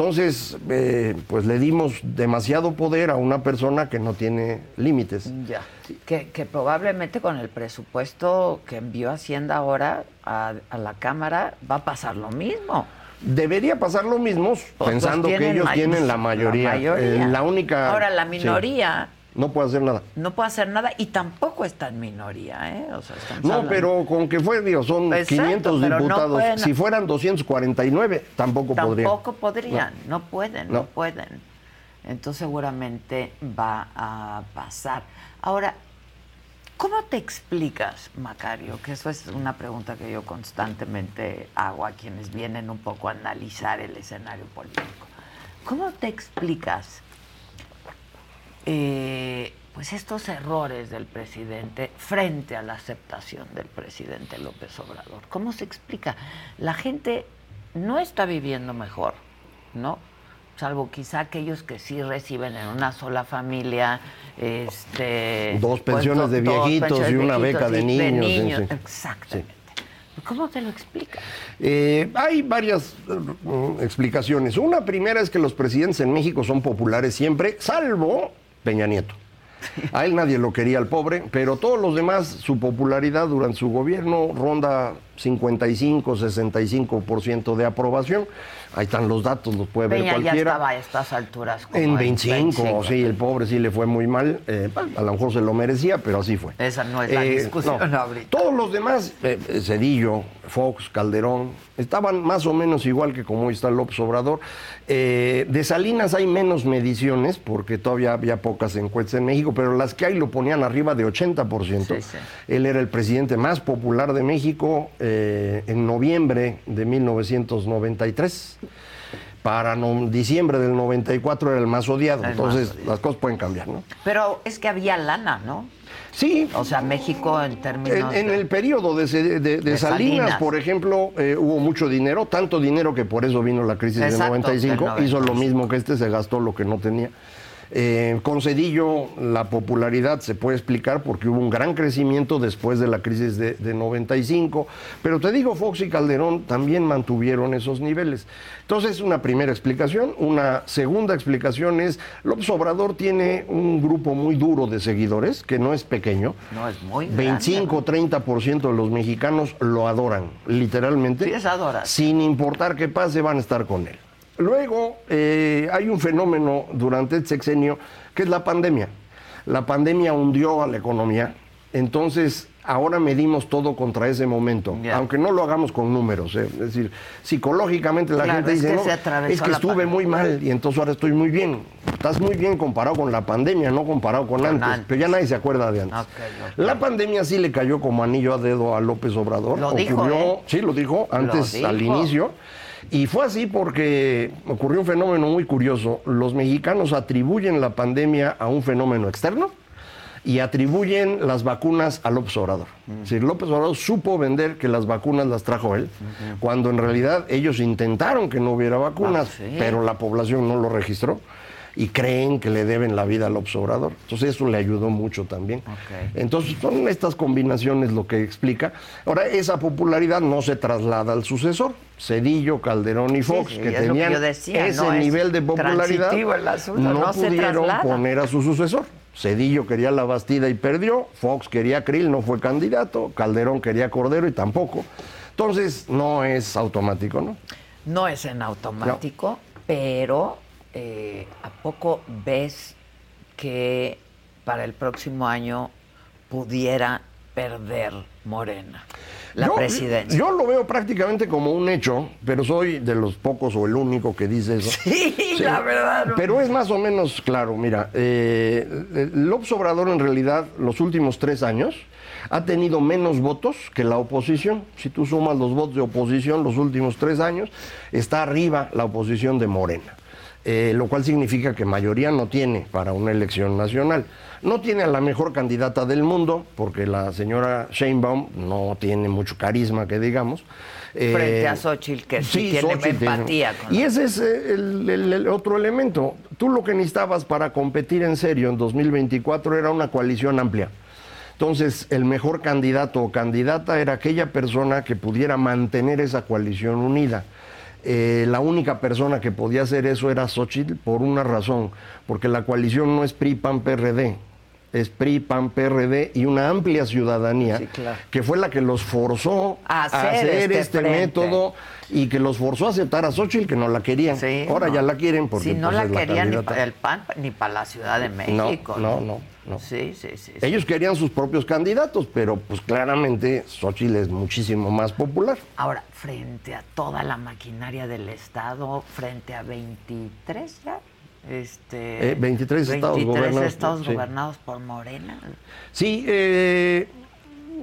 Entonces, eh, pues le dimos demasiado poder a una persona que no tiene límites. Ya. Que, que probablemente con el presupuesto que envió Hacienda ahora a, a la Cámara va a pasar lo mismo. Debería pasar lo mismo, Pues, pensando pues, que ellos tienen la mayoría. La mayoría. Eh, la única. Ahora, la sí, minoría no puede hacer nada. no puede hacer nada y tampoco está en minoría, ¿eh? O sea, estamos No, hablando- pero con que fue, digo, son Exacto, 500 pero no diputados. pueden- Si fueran 249, tampoco, podrían. Tampoco podrían, no, pueden, no. No. pueden. Entonces seguramente va a pasar. Ahora, ¿cómo te explicas, Macario? Que eso es una pregunta que yo constantemente hago a quienes vienen un poco a analizar el escenario político. ¿Cómo te explicas eh, pues estos errores del presidente frente a la aceptación del presidente López Obrador. ¿Cómo se explica? La gente no está viviendo mejor, ¿no? Salvo quizá aquellos que sí reciben en una sola familia este Dos pensiones do- de viejitos pensiones y una viejitos beca de niños, sí, sí. Exactamente. ¿Cómo te lo explicas? Eh, hay varias eh, explicaciones. Una primera es que los presidentes en México son populares siempre, salvo Peña Nieto. A él nadie lo quería al pobre, pero todos los demás, su popularidad durante su gobierno ronda 55, 65% de aprobación. Ahí están los datos, los puede ver Peña ya cualquiera. estaba a estas alturas. como En 25, 25, sí, el pobre sí le fue muy mal. eh, a lo mejor se lo merecía, pero así fue. Esa no es la discusión ahorita. Todos los demás, eh, eh, Cedillo, Fox, Calderón, estaban más o menos igual que como está López Obrador. Eh, de Salinas hay menos mediciones, porque todavía había pocas encuestas en México, pero las que hay lo ponían arriba de 80%. Sí, sí. Él era el presidente más popular de México eh, en noviembre de 1993. para no- diciembre del 94 era el más odiado. El más Entonces, odiado. las cosas pueden cambiar, ¿no? Pero es que había lana, ¿no? Sí, O sea, México en términos... en de- el periodo de, de- de Salinas, Salinas. por ejemplo, eh, hubo mucho dinero, tanto dinero que por eso vino la crisis Exacto, del 95, del hizo lo 95. mismo que este, se gastó lo que no tenía. Eh, con Cedillo la popularidad se puede explicar porque hubo un gran crecimiento después de la crisis de, de 95, pero te digo, Fox y Calderón también mantuvieron esos niveles. Entonces, una primera explicación. Una segunda explicación es, López Obrador tiene un grupo muy duro de seguidores, que no es pequeño. No, es muy grande. 25 30% de los mexicanos lo adoran, literalmente. Sí, es adoración. Sin importar qué pase, van a estar con él. Luego, eh, hay un fenómeno durante el sexenio que es la pandemia. La pandemia hundió a la economía, entonces ahora medimos todo contra ese momento, aunque no lo hagamos con números. eh. Es decir, psicológicamente la Claro, gente es dice, que no, es que estuve pandemia". muy mal y entonces ahora estoy muy bien. Estás muy bien comparado con la pandemia, no comparado con, antes, antes. pero ya nadie se acuerda de antes. La pandemia sí le cayó como anillo a dedo a López Obrador. Lo dijo, Ocurrió, ¿eh? sí, lo dijo antes, dijo. al inicio. Y fue así porque ocurrió un fenómeno muy curioso. Los mexicanos atribuyen la pandemia a un fenómeno externo y atribuyen las vacunas a López Obrador. Decir, López Obrador supo vender que las vacunas las trajo él, cuando en realidad ellos intentaron que no hubiera vacunas, Ah, sí. pero la población no lo registró y creen que le deben la vida a López Obrador. Entonces eso le ayudó mucho también. Entonces son estas combinaciones lo que explica. Ahora, esa popularidad no se traslada al sucesor. Cedillo, Calderón y Fox, sí, que es lo que tenían yo decía, ese no nivel de popularidad, asunto, no, no se pudieron poner a su sucesor. Cedillo quería la Bastida y perdió, Fox quería Krill, no fue candidato, Calderón quería Cordero y tampoco. Entonces, no es automático, ¿no? No es en automático, pero eh, ¿a poco ves que para el próximo año pudiera perder Morena la Yo- presidencia? Yo lo veo prácticamente como un hecho, pero soy de los pocos o el único que dice eso. Sí, la verdad. no. Pero es más o menos claro, mira, eh, López Obrador en realidad los últimos tres años ha tenido menos votos que la oposición. Si tú sumas los votos de oposición los últimos tres años, está arriba la oposición de Morena. Eh, lo cual significa que mayoría no tiene para una elección nacional. No tiene a la mejor candidata del mundo, porque la señora Sheinbaum no tiene mucho carisma, que digamos. Frente Eh, a Xochitl, que sí tiene Xochitl empatía con Y ese es eh, el, el- el otro elemento. Tú lo que necesitabas para competir en serio en 2024 era una coalición amplia. Entonces, el mejor candidato o candidata era aquella persona que pudiera mantener esa coalición unida. Eh, la única persona que podía hacer eso era Xochitl por una razón, porque la coalición no es PRI-PAN-PRD, es PRI-PAN-PRD y una amplia ciudadanía Sí, claro. que fue la que los forzó A hacer este frente. método y que los forzó a aceptar a Xochitl, que no la querían. Sí, Ahora no. ya la quieren porque Si no pues, la querían ni para el PAN ni para la Ciudad de México. no, no, no. Sí, sí, sí. sí. Ellos querían sus propios candidatos, pero pues claramente Xochitl es muchísimo más popular. Ahora, frente a toda la maquinaria del Estado, frente a 23 ya, este, Eh, 23 estados gobernados, estados sí. gobernados por Morena. Sí, eh,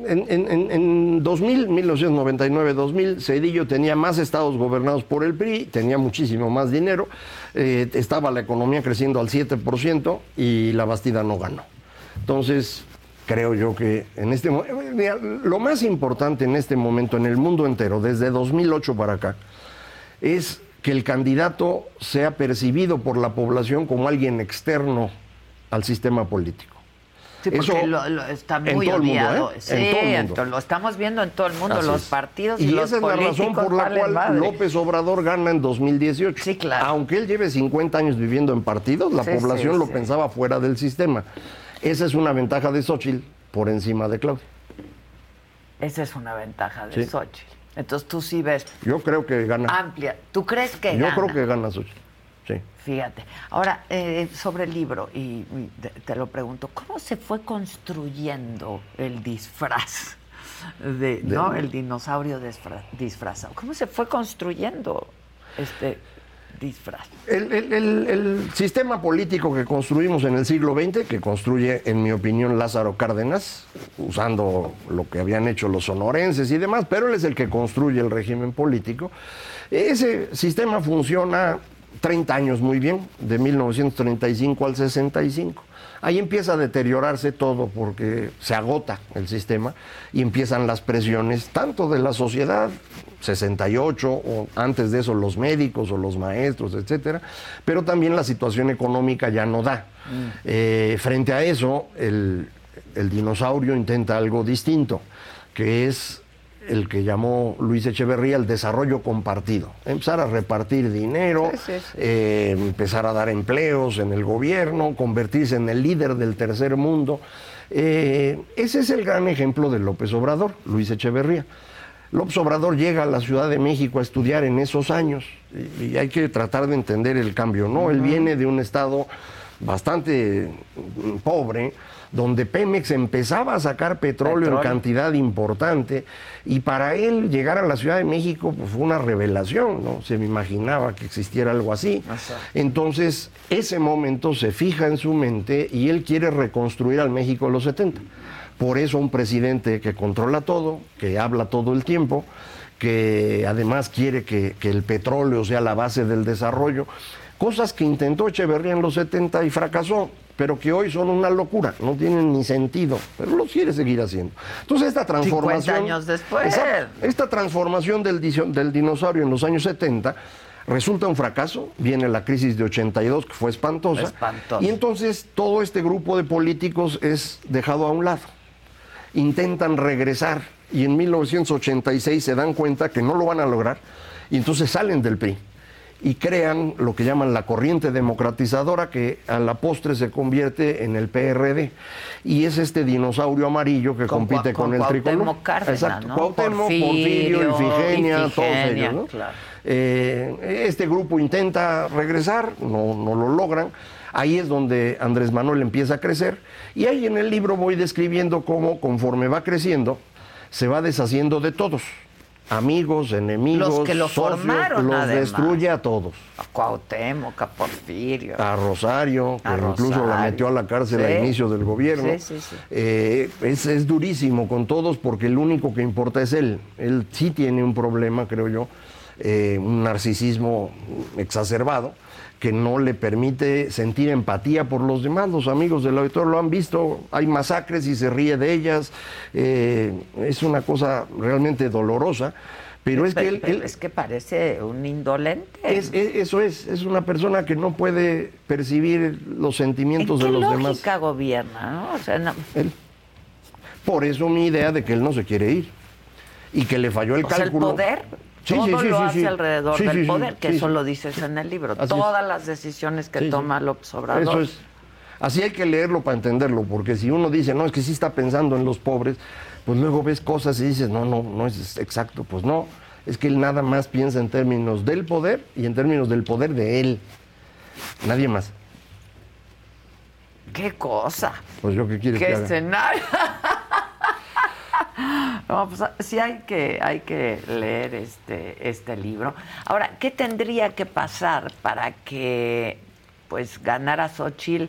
en, en- en- en 2000, 1999-2000, Cedillo tenía más estados gobernados por el PRI, tenía muchísimo más dinero, eh, estaba la economía creciendo al 7% y la Bastida no ganó. Entonces, creo yo que en este mo- eh, lo más importante en este momento en el mundo entero, desde 2008 para acá, es que el candidato sea percibido por la población como alguien externo al sistema político. Sí, porque Eso lo, lo- está muy mundo, odiado. ¿eh? Sí, En todo el mundo. entonces lo estamos viendo en todo el mundo, Así los partidos y, Y los esa es la razón por la cual madre. López Obrador gana en 2018. Sí, claro. Aunque él lleve 50 años viviendo en partidos, la Sí, población sí, lo sí. pensaba fuera del sistema. Esa es una ventaja de Xochitl por encima de Claudia. Esa es una ventaja de Sí. Xochitl. Entonces tú sí ves Yo creo que gana. amplia. ¿Tú crees que Yo gana? creo que gana Xochitl. Sí. Fíjate. Ahora, eh, sobre el libro, y, y te, te lo pregunto, ¿cómo se fue construyendo el disfraz? De, ¿No? El dinosaurio disfra- disfrazado. ¿Cómo se fue construyendo este disfraz. El, el- sistema político que construimos en el siglo XX, que construye, en mi opinión, Lázaro Cárdenas, usando lo que habían hecho los sonorenses y demás, pero él es el que construye el régimen político. Ese sistema funciona 30 años muy bien, de 1935 al 65. Ahí empieza a deteriorarse todo porque se agota el sistema y empiezan las presiones tanto de la sociedad, 68 o antes de eso los médicos o los maestros, etcétera, pero también la situación económica ya no da. Eh, frente a eso, el, el dinosaurio intenta algo distinto, que es el que llamó Luis Echeverría el desarrollo compartido. Empezar a repartir dinero, Sí, sí, sí. eh, empezar a dar empleos en el gobierno, convertirse en el líder del tercer mundo. Eh, ese es el gran ejemplo de López Obrador, Luis Echeverría. López Obrador llega a la Ciudad de México a estudiar en esos años y, y hay que tratar de entender el cambio, ¿no? Él viene de un estado bastante mm, pobre, donde Pemex empezaba a sacar petróleo, Petróleo. en cantidad importante y para él llegar a la Ciudad de México pues, fue una revelación, no se me imaginaba que existiera algo así. Entonces, ese momento se fija en su mente y él quiere reconstruir al México de los 70. Por eso un presidente que controla todo, que habla todo el tiempo, que además quiere que, que el petróleo sea la base del desarrollo, cosas que intentó Echeverría en los 70 y fracasó, pero que hoy son una locura, no tienen ni sentido, pero lo quiere seguir haciendo. Entonces esta transformación... años después. Esta transformación del, dinosaurio en los años 70 resulta un fracaso, viene la crisis de 82 que fue espantosa, Espantosa. y entonces todo este grupo de políticos es dejado a un lado. Intentan regresar y en 1986 se dan cuenta que no lo van a lograr y entonces salen del PRI y crean lo que llaman la corriente democratizadora que a la postre se convierte en el PRD y es este dinosaurio amarillo que Con compite con, con el tricolor. Exacto, ¿no? Cuauhtémoc, Porfirio, Porfirio, Ifigenia, todos Ifigenia, ellos, ¿no? claro. Eh, este grupo intenta regresar, no, no lo logran. Ahí es donde Andrés Manuel empieza a crecer. Y ahí en el libro voy describiendo cómo, conforme va creciendo, se va deshaciendo de todos. Amigos, enemigos, Los que lo socios, formaron, los además. destruye a todos. A Cuauhtémoc, a Porfirio. A Rosario, que incluso la metió a la cárcel a Sí. inicio del gobierno. Sí, sí, sí. Eh, es, es durísimo con todos porque el único que importa es él. Él sí tiene un problema, creo yo, eh, un narcisismo exacerbado que no le permite sentir empatía por los demás. Los amigos del auditor lo han visto, hay masacres y se ríe de ellas. Eh, es una cosa realmente dolorosa. Pero es que él, Pero él- es que parece un indolente. es- es- eso es, es una persona que no puede percibir los ¿En sentimientos qué de los demás. gobierna? ¿no? O sea, no- Él. Por eso mi idea de que él no se quiere ir y que le falló el o sea, el cálculo. poder Sí, todo sí, lo sí, hace alrededor del poder, que eso lo dices en el libro. Así es. Todas las decisiones que toma López Obrador. Eso es. Así hay que leerlo para entenderlo, porque si uno dice, no, es que sí está pensando en los pobres, pues luego ves cosas y dices, no, no, no es exacto. Pues no, es que él nada más piensa en términos del poder y en términos del poder de él. Nadie más. Qué cosa. Pues yo qué quieres Qué que haga? escenario. No, pues sí hay que, hay que leer este, este libro. Ahora, ¿qué tendría que pasar para que pues ganara Xochitl?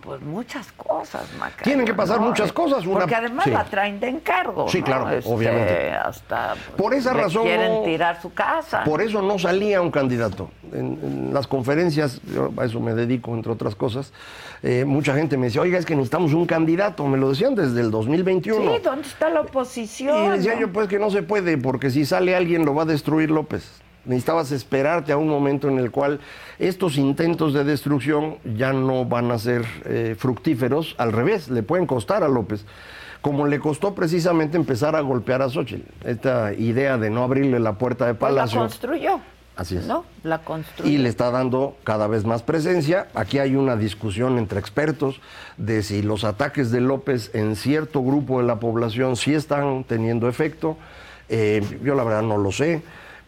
Pues muchas cosas, Macario, Tienen que pasar ¿no? muchas cosas, una- Porque además sí. la traen de encargo. Sí, ¿no? claro, Este, obviamente. Hasta, pues, Por esa razón Quieren tirar su casa. Por eso no salía un candidato. En, en las conferencias, yo a eso me dedico, entre otras cosas, eh, mucha gente me decía, oiga, es que necesitamos un candidato. Me lo decían desde el 2021. Sí, ¿dónde está la oposición? Y decía no? yo, pues que no se puede, porque si sale alguien lo va a destruir López. Necesitabas esperarte a un momento en el cual estos intentos de destrucción ya no van a ser eh, fructíferos, al revés, le pueden costar a López. Como le costó precisamente empezar a golpear a Xochitl. Esta idea de no abrirle la puerta de Pues la Palacio. construyó. Así es. ¿No? La construyó. y le está dando cada vez más presencia. Aquí hay una discusión entre expertos de si los ataques de López en cierto grupo de la población sí están teniendo efecto. Eh, yo la verdad no lo sé,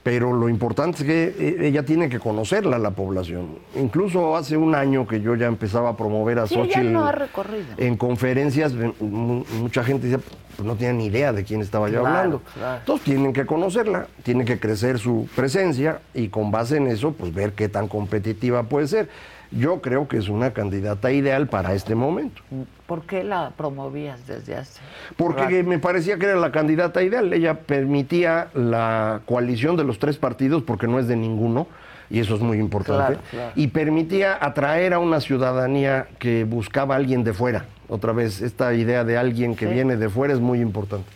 pero lo importante es que eh, ella tiene que conocerla la población. Incluso hace un año que yo ya empezaba a promover a Sí, Xochitl recorrido. en conferencias, mu- mucha gente decía, pues no tenía ni idea de quién estaba yo Claro, hablando. claro. Entonces tienen que conocerla, tiene que crecer su presencia y con base en eso, pues ver qué tan competitiva puede ser. Yo creo que es una candidata ideal para este momento. ¿Por qué la promovías desde hace? Porque rato? me parecía que era la candidata ideal. Ella permitía la coalición de los tres partidos, porque no es de ninguno, y eso es muy importante. Claro, claro. Y permitía atraer a una ciudadanía que buscaba a alguien de fuera. Otra vez, esta idea de alguien que Sí. viene de fuera es muy importante.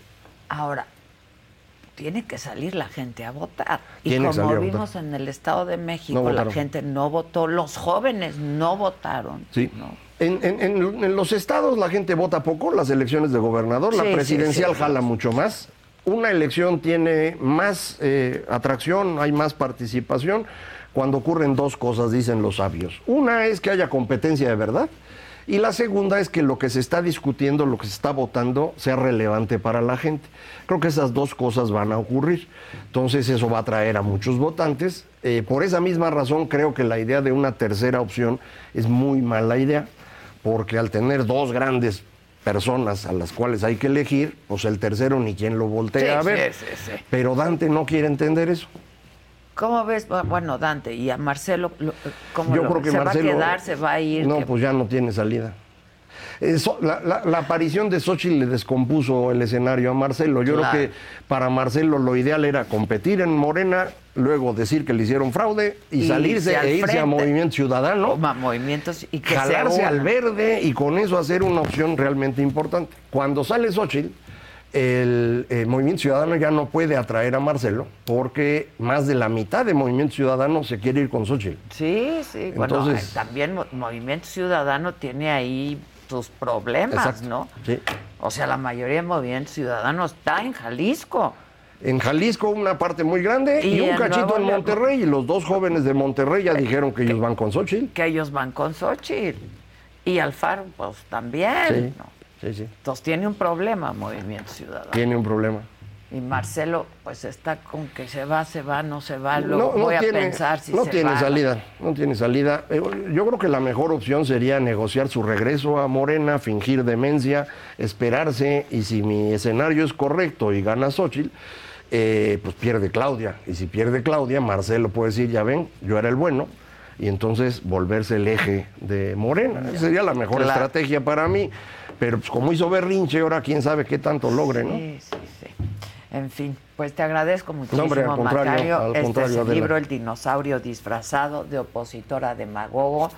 Ahora, tiene que salir la gente a votar. Y como salir vimos votar. en el Estado de México, No la gente no votó, los jóvenes no votaron. Sí. ¿no? En, en- en- en los estados la gente vota poco, las elecciones de gobernador, Sí, la sí, presidencial sí. jala mucho más. Una elección tiene más eh, atracción, hay más participación cuando ocurren dos cosas, dicen los sabios. Una es que haya competencia de verdad y la segunda es que lo que se está discutiendo, lo que se está votando, sea relevante para la gente. Creo que esas dos cosas van a ocurrir. Entonces eso va a atraer a muchos votantes. Eh, por esa misma razón creo que la idea de una tercera opción es muy mala idea, porque al tener dos grandes personas a las cuales hay que elegir, pues el tercero ni quien lo voltea Sí, a ver. sí, sí, sí. Pero Dante no quiere entender eso. ¿Cómo ves? Bueno, Dante, y a Marcelo, lo- ¿cómo Yo lo creo que ¿Se Marcelo. va a quedar? ¿Se va a ir? No, ¿Qué- pues ya no tiene salida. Eso- la, la- la aparición de Xochitl le descompuso el escenario a Marcelo. Yo Claro. creo que para Marcelo lo ideal era competir en Morena, luego decir que le hicieron fraude y, Y salirse irse al e irse a frente. Movimiento Ciudadano. Toma movimientos y que jalarse se al verde y con eso hacer una opción realmente importante. Cuando sale Xochitl, el, eh, Movimiento Ciudadano ya no puede atraer a Marcelo porque más de la mitad de Movimiento Ciudadano se quiere ir con Xochitl. Sí, sí. Bueno, Entonces- eh, también Mo- Movimiento Ciudadano tiene ahí sus problemas, Exacto. ¿no? Sí. O sea, la mayoría de Movimiento Ciudadano está en Jalisco. En Jalisco una parte muy grande y, Y un cachito en. Monterrey y los dos jóvenes de Monterrey ya dijeron que ellos van con Xochitl. que ellos van con Xochitl. Y Alfaro, pues también. Sí, ¿no? Sí, sí. Entonces tiene un problema Movimiento Ciudadano. Tiene un problema. Y Marcelo, pues está con que se va, se va, no se va. No, no voy a tiene, pensar si no se tiene va. salida, no tiene salida. Eh, Yo creo que la mejor opción sería negociar su regreso a Morena, fingir demencia, esperarse y si mi escenario es correcto y gana Xochitl, eh, pues pierde Claudia. Y si pierde Claudia, Marcelo puede decir, ya ven, yo era el bueno. Y entonces volverse el eje de Morena. Esa sería la mejor Claro. estrategia para mí. Pero pues como hizo Berrinche, ahora quién sabe qué tanto logre, ¿no? Sí, sí, sí. En fin, pues te agradezco muchísimo, hombre, al contrario, Macario. al este es el libro El dinosaurio disfrazado de opositora demagogo.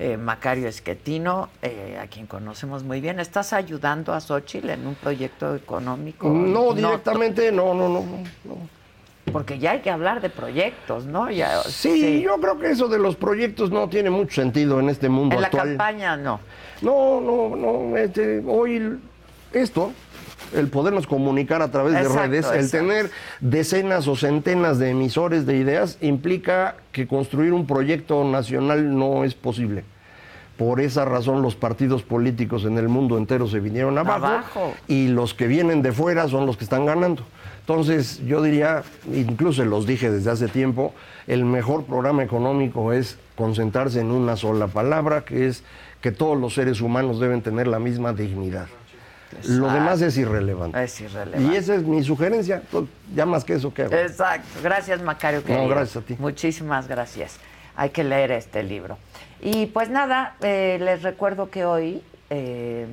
eh, Macario Esquetino, eh, a quien conocemos muy bien. ¿Estás ayudando a Xochitl en un proyecto económico? No, directamente, no, no, no. no. Porque ya hay que hablar de proyectos, ¿no? Ya, Sí, yo creo que eso de los proyectos no tiene mucho sentido en este mundo En la campaña no. No, no, no. este, hoy esto, el podernos comunicar a través Exacto, de redes, el exacto. tener decenas o centenas de emisores de ideas, implica que construir un proyecto nacional no es posible. Por esa razón los partidos políticos en el mundo entero se vinieron abajo, Abajo. y los que vienen de fuera son los que están ganando. Entonces yo diría, incluso los dije desde hace tiempo, el mejor programa económico es concentrarse en una sola palabra, que es que todos los seres humanos deben tener la misma dignidad. Lo demás es irrelevante. Es irrelevante. Y esa es mi sugerencia. Ya más que eso, ¿qué hago? Exacto. Gracias, Macario. querido. gracias a ti. Muchísimas gracias. Hay que leer este libro. Y pues nada, eh, les recuerdo que hoy, eh,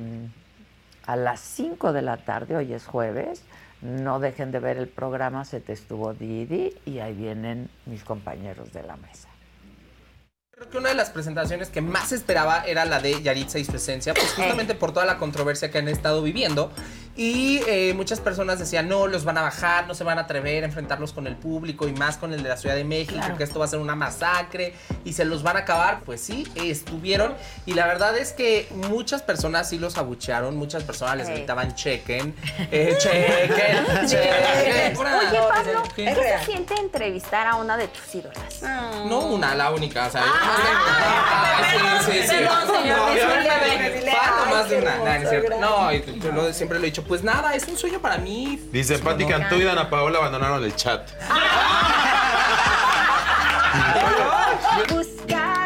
a las 5 de la tarde, hoy es jueves, no dejen de ver el programa Se te estuvo Didi y ahí vienen mis compañeros de la mesa. Creo que una de las presentaciones que más esperaba era la de Yaritza y su esencia, pues justamente por toda la controversia que han estado viviendo. Y eh, muchas personas decían, no, los van a bajar, no se van a atrever a enfrentarlos con el público y más con el de la Ciudad de México, que esto va a ser una masacre y se los van a acabar. Pues sí, estuvieron. Y la verdad es que muchas personas sí los abuchearon, muchas personas les gritaban, chequen, eh, chequen, chequen. Oye, Pablo, ¿Qué? ¿qué se siente entrevistar a una de tus ídolas? No una, la única. O sea, yo más de una. Ah, sí, sí, sí. No, más de una. No es cierto. No, y yo lo- siempre lo he dicho pues nada, es un sueño para mí. Dice Patti Cantú y Dana Paola abandonaron el chat. Buscar.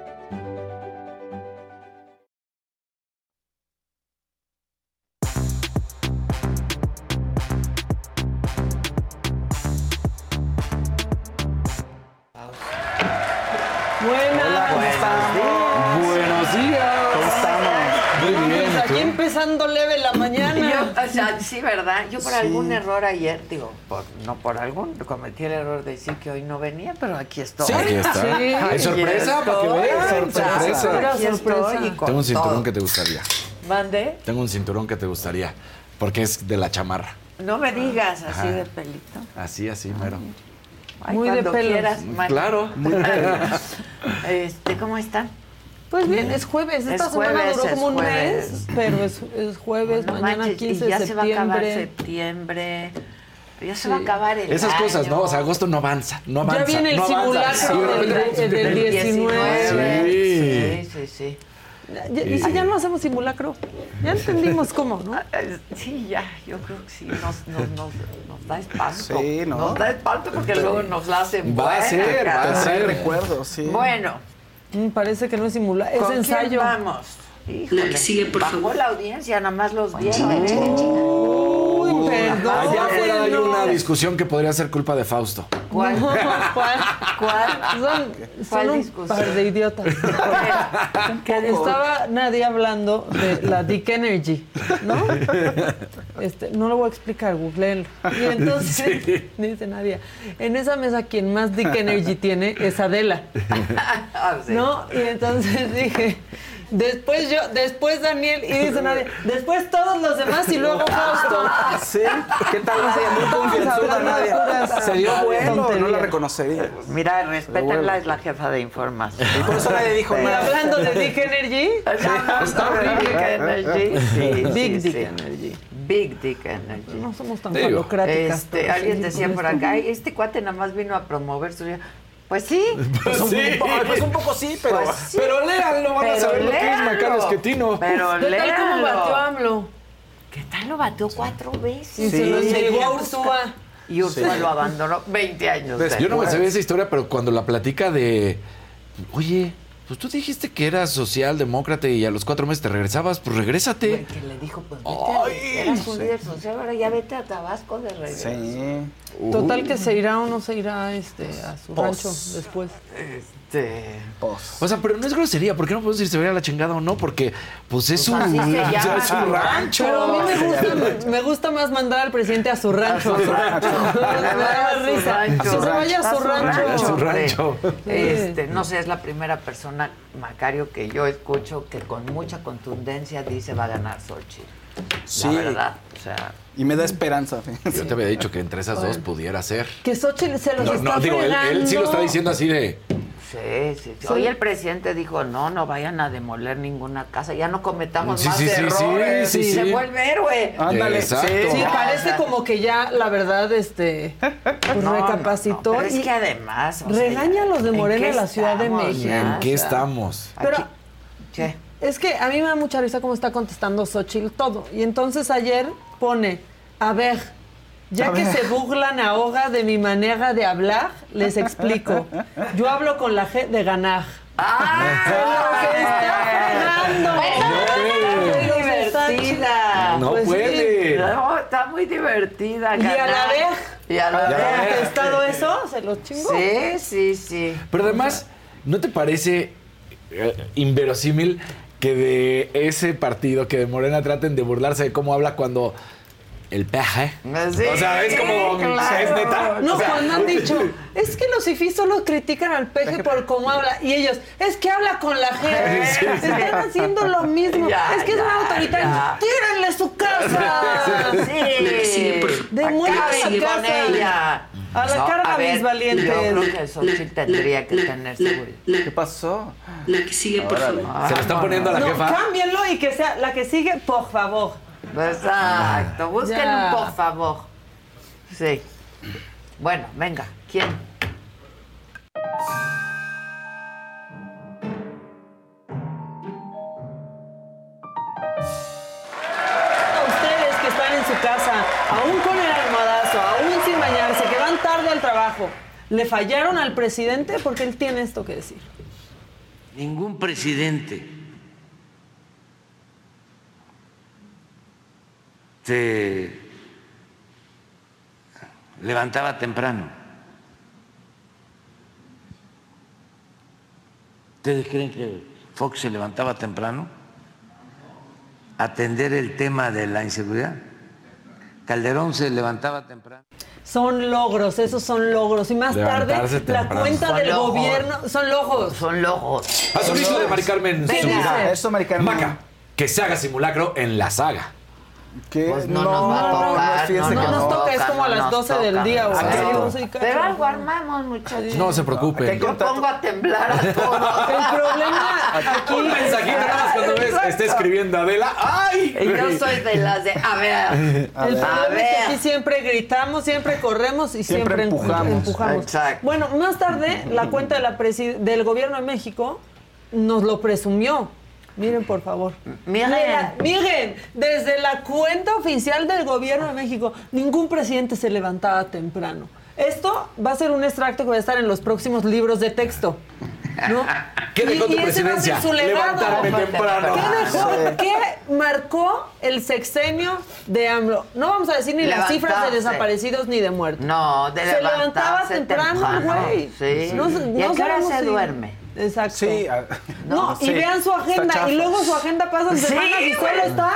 Empezando leve la mañana. Yo, o sea, sí, ¿verdad? Yo por Sí. algún error ayer, digo, por- no por algún, cometí el error de decir que hoy no venía, pero aquí estoy. Sí, aquí está. Sí. ¿Es sorpresa? Para que veas. Sorpresa. Aquí estoy sorpresa. Tengo un cinturón todo. que te gustaría. ¿Mande? Tengo un cinturón que te gustaría. Porque es de la chamarra. No me digas así Ajá. de pelito. Así, así, mero. Ay, Muy de pelos. quieras. Claro. Muy Este, ¿cómo están? Pues bien, es jueves. Esta Es semana jueves, duró como un jueves. mes, pero es, es jueves, No mañana manches, 15 y ya de se va a acabar septiembre. septiembre. Ya se Sí. va a acabar el Esas cosas. ¿no? O sea, agosto no avanza. No avanza. Ya viene el no simulacro del, del 19. Sí, sí, sí. Ya- Y si ya no hacemos simulacro, ya entendimos cómo, ¿no? Ah, eh, Sí, ya, yo creo que sí, nos, nos, nos, nos da espanto. Sí, ¿no? Nos da espanto porque luego nos la hacen Va a ser, va a ser. recuerdo, sí. Bueno, parece que no es simulacro, es ¿con ensayo. quién vamos? Híjole, La que sigue, por bajó favor. la audiencia, nada más los vieron, perdón. Allá afuera hay una discusión que podría ser culpa de Fausto. ¿Cuál? No, ¿Cuál? ¿Cuál? Son, ¿Cuál son un discusión? par de idiotas. Que estaba nadie hablando de la Dick Energy, ¿no? Este, no lo voy a explicar, googleenlo. Y entonces, dice Nadia, en esa mesa quien más Dick Energy tiene es Adela, Ah. ¿no? Y entonces dije, después yo, después Daniel, y dice Nadia, después todos los demás y luego Fausto. Sí, ¿qué tal? Muy confianzuda Nadia. Se dio bueno, no la reconocería. Mira, respétenla, es la jefa de información. Y por eso nadie dijo Y nada. hablando de Dick Energy, Está Big Energy. Sí, Big Dick sí. Energy. Big Dick Energy. No somos tan Digo, falocráticas. Este, alguien decía por acá, "Ay, este cuate nada más vino a promover su... Pues sí, Pues un, poco, pues un poco sí, pero... pues sí. Pero léanlo, van a saber lo que es léanlo. Macario Esquetino. Pero ¿Qué tal cómo léanlo. batió AMLO? ¿Qué tal lo batió cuatro veces? Y se lo llegó a Ursúa. Y Ursula lo abandonó 20 años Pues, Yo no me sabía esa historia, pero cuando la platica de. Oye, pues tú dijiste que eras socialdemócrata y a los cuatro meses te regresabas, pues regrésate. Güey, Que le dijo, pues vete, a- eras un líder social, ahora ya vete a Tabasco de regreso. Sí. Total que se irá o no se irá este, a su Pos. rancho después. Este... Pues. O sea, pero no es grosería. ¿Por qué no podemos decir se vaya a la chingada o no? Porque, pues es o sea, su rancho. Pero a mí me gusta, me gusta más mandar al presidente a su rancho. más risa. Que se vaya a su rancho. A su rancho. Este, no sé, es la primera persona, Macario, que yo escucho que con mucha contundencia dice va a ganar Xochitl. Sí. La verdad, o sea... Y me da esperanza. fíjate. Yo te había dicho que entre esas dos pudiera ser. Que Xochitl se los No, está no, digo, él, él sí lo está diciendo así de. Sí, sí, sí. Hoy el presidente dijo, no, no vayan a demoler ninguna casa, ya no cometamos Sí, más sí, sí, sí, errores. sí, se vuelve héroe. Ándale. Exacto. Sí, parece como que ya, la verdad, este, pues No, recapacitó. no, pero es y que además... o sea, regaña a los de ¿en Morena la Ciudad de México. ¿En qué estamos? Pero- aquí- ¿Qué? Es que a mí me da mucha risa cómo está contestando Xochitl todo. Y entonces ayer pone, a ver, ya que se burlan ahora de mi manera de hablar, les explico. Yo hablo con la G de ganar. ¡Ah! ¡Se los está divertida! No Pues sí. puede. No, está muy divertida. Y a la vez, Y a la ¿Le vez. ha contestado eso? ¿Se los chingó? Sí, sí, sí. Pero además, ¿no te parece eh, inverosímil que de ese partido, que de Morena traten de burlarse de cómo habla cuando el peje. Sí, o sea, es como. claro. Es neta. No, O sea, cuando han dicho, es que los fifís solo critican al peje por cómo habla. Y ellos, es que habla con la gente. Sí, sí. Están haciendo lo mismo. Ya, es que es ya, un autoritario. ya. ¡Tírenle su casa! Sí, Demuestra acaben la con casa. ella. A la carga, a ver, mis valientes. Yo creo que eso sí tendría que tener seguridad. ¿Qué pasó? La que sigue, por favor. Se lo están poniendo a la No, jefa. cámbienlo y que sea la que sigue, por favor. Exacto, busquen un por favor. Sí. Bueno, venga, ¿quién? A ustedes que están en su casa, aún con el almohadazo, aún sin van al trabajo, ¿le fallaron al presidente? Porque él tiene esto que decir. Ningún presidente se levantaba temprano. ¿Ustedes creen que Fox se levantaba temprano? Atender el tema de la inseguridad. Calderón se levantaba temprano. Son logros, esos son logros. Y más tarde, la cuenta Son del gobierno. Son logos. Son lojos. A solito de Mari Carmen Carmen. Maca, que se haga simulacro en la saga. ¿Qué? Pues no nos va a tocar, fíjense no que nos toca, es como a no las nos 12 del día, no o nos sea, toca. 12 y cacho. Pero algo armamos, muchachos. No se preocupen. Yo pongo a temblar a todos. El problema aquí. Un mensajito nada más cuando ves, está escribiendo Adela. ¡Ay! Yo soy de las de, a ver, El a problema es que aquí siempre gritamos, siempre corremos y siempre, Siempre empu- empujamos. empujamos. Exacto. Bueno, más tarde, la cuenta de la del gobierno de México nos lo presumió. Miren, por favor. Miren. Mira, Miren, desde la cuenta oficial del gobierno de México, ningún presidente se levantaba temprano. Esto va a ser un extracto que va a estar en los próximos libros de texto. ¿no? ¿Qué dejó tu ese va a ser presidencia? su legado. Levantarme temprano. ¿Qué dejó? ¿Qué marcó el sexenio de AMLO? No vamos a decir ni las cifras de desaparecidos ni de muertos. No, de Se levantaba levantarse temprano, güey. Sí. No, ¿Y a no qué hora sabemos se si- duerme? Exacto. Sí. ah, No, y sí, vean su agenda y luego su agenda pasan Sí, semanas y solo está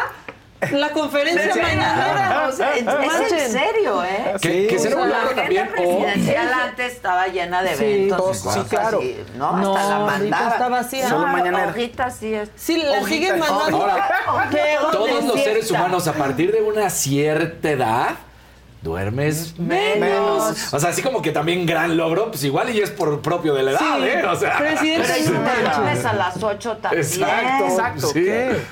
la conferencia Sí, mañanera. o sea, es, es en serio, ¿eh? Que, que un la agenda también. O presidencial antes estaba llena de eventos. Sí, claro. así, No, No, hasta la mandaba. está vacía. Solo No, mañanera. ahorita sí es. Sí, la siguen mandando. Ahora, todos los seres humanos a partir de una cierta edad duermes menos. O sea, así como que también gran logro, pues igual y es por propio de la edad, Sí. ¿eh? O sea, Presidente, Pero si no te manches. duermes a las 8 también. Exacto, Exacto, sí.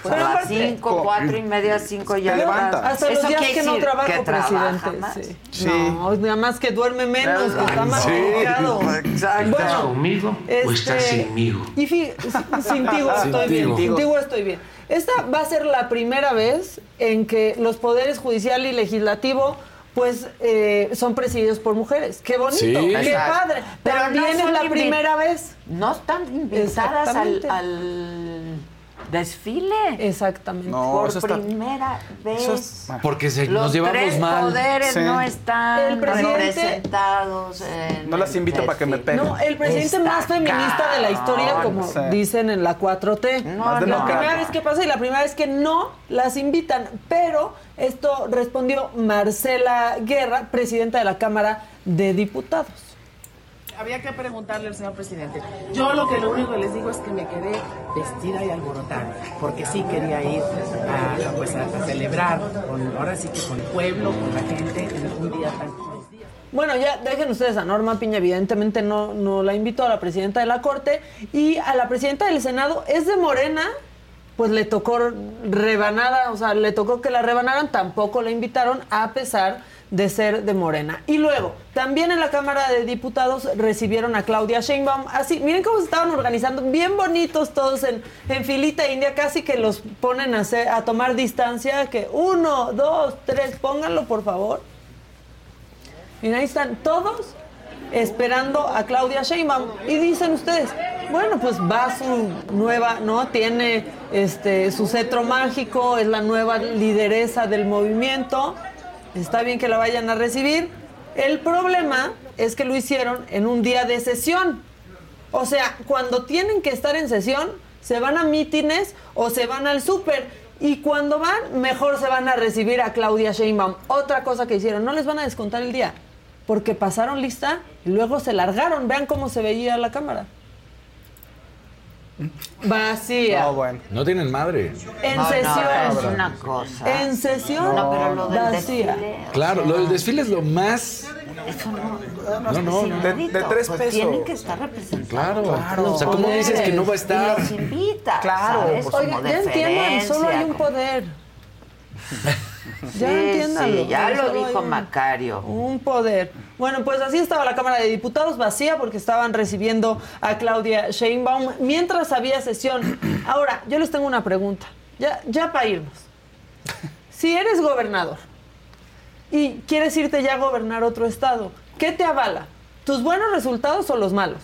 Pues a las aparte- 5, 4 y media, 5 ya levantas. Hasta los ¿Eso días quiere que no decir? trabajo, que trabaja presidente. más. Sí. Sí. No, nada más que duerme menos, que está más Sí. complicado. Exacto. ¿Estás conmigo o estás Este, sinmigo? Y fi- sin estoy bien. Sintigo. Sin tigo estoy bien. Esta va a ser la primera vez en que los poderes judicial y legislativo pues eh, son presididos por mujeres. Qué bonito, Sí. qué Exacto. padre. Pero También no es la primera vez. No están invitadas al desfile. Exactamente. No, Por eso está- primera vez. eso es- Porque se, Los nos llevamos tres mal. poderes Sí. no están presidente- representados en No las el invito para que me desfile. peguen. No, el presidente Está más feminista de la historia, cabrón. como Sí. dicen en la 4T. No, Más no, La primera vez que pasa y la primera vez que no las invitan. Pero esto respondió Marcela Guerra, presidenta de la Cámara de Diputados. Habría que preguntarle al señor presidente. Yo lo que lo único que les digo es que me quedé vestida y alborotada, porque sí quería ir a, pues, a celebrar, con, ahora sí que con el pueblo, con la gente, en un día tan... Bueno, ya dejen ustedes a Norma Piña, evidentemente no, no la invitó a la presidenta de la Corte y a la presidenta del Senado es de Morena, pues le tocó rebanada, o sea, le tocó que la rebanaran, tampoco la invitaron a pesar de ser de Morena. Y luego, también en la Cámara de Diputados recibieron a Claudia Sheinbaum, así, miren cómo se estaban organizando, bien bonitos todos en, en filita india, casi que los ponen a, hacer- a tomar distancia, que uno, dos, tres, pónganlo por favor. Mira, ahí están todos esperando a Claudia Sheinbaum. Y dicen ustedes, bueno, pues va su nueva, ¿no? Tiene este su cetro mágico, es la nueva lideresa del movimiento. Está bien que la vayan a recibir. El problema es que lo hicieron en un día de sesión. O sea, cuando tienen que estar en sesión, se van a mítines o se van al súper. Y cuando van, mejor se van a recibir a Claudia Sheinbaum. Otra cosa que hicieron, no les van a descontar el día, porque pasaron lista y luego se largaron. Vean cómo se veía la cámara. Vacía. No, bueno. No tienen madre. En No, no, sesión. es una cosa. En sesión. No, pero lo del vacía. desfile. Claro, lo del desfile es lo más. Eso no. No, no, no. De, de tres Pues pesos. tienen que estar representados. Claro. O sea, ¿cómo dices que no va a estar? Y los invita. Claro, Oigan, ya entiendan, solo hay un poder. Ya Sí, entiéndanlo. sí, ya lo dijo un- Macario. Un poder. Bueno, pues así estaba la Cámara de Diputados vacía porque estaban recibiendo a Claudia Sheinbaum mientras había sesión. Ahora, yo les tengo una pregunta, ya, ya para irnos. Si eres gobernador y quieres irte ya a gobernar otro estado, ¿qué te avala? ¿Tus buenos resultados o los malos?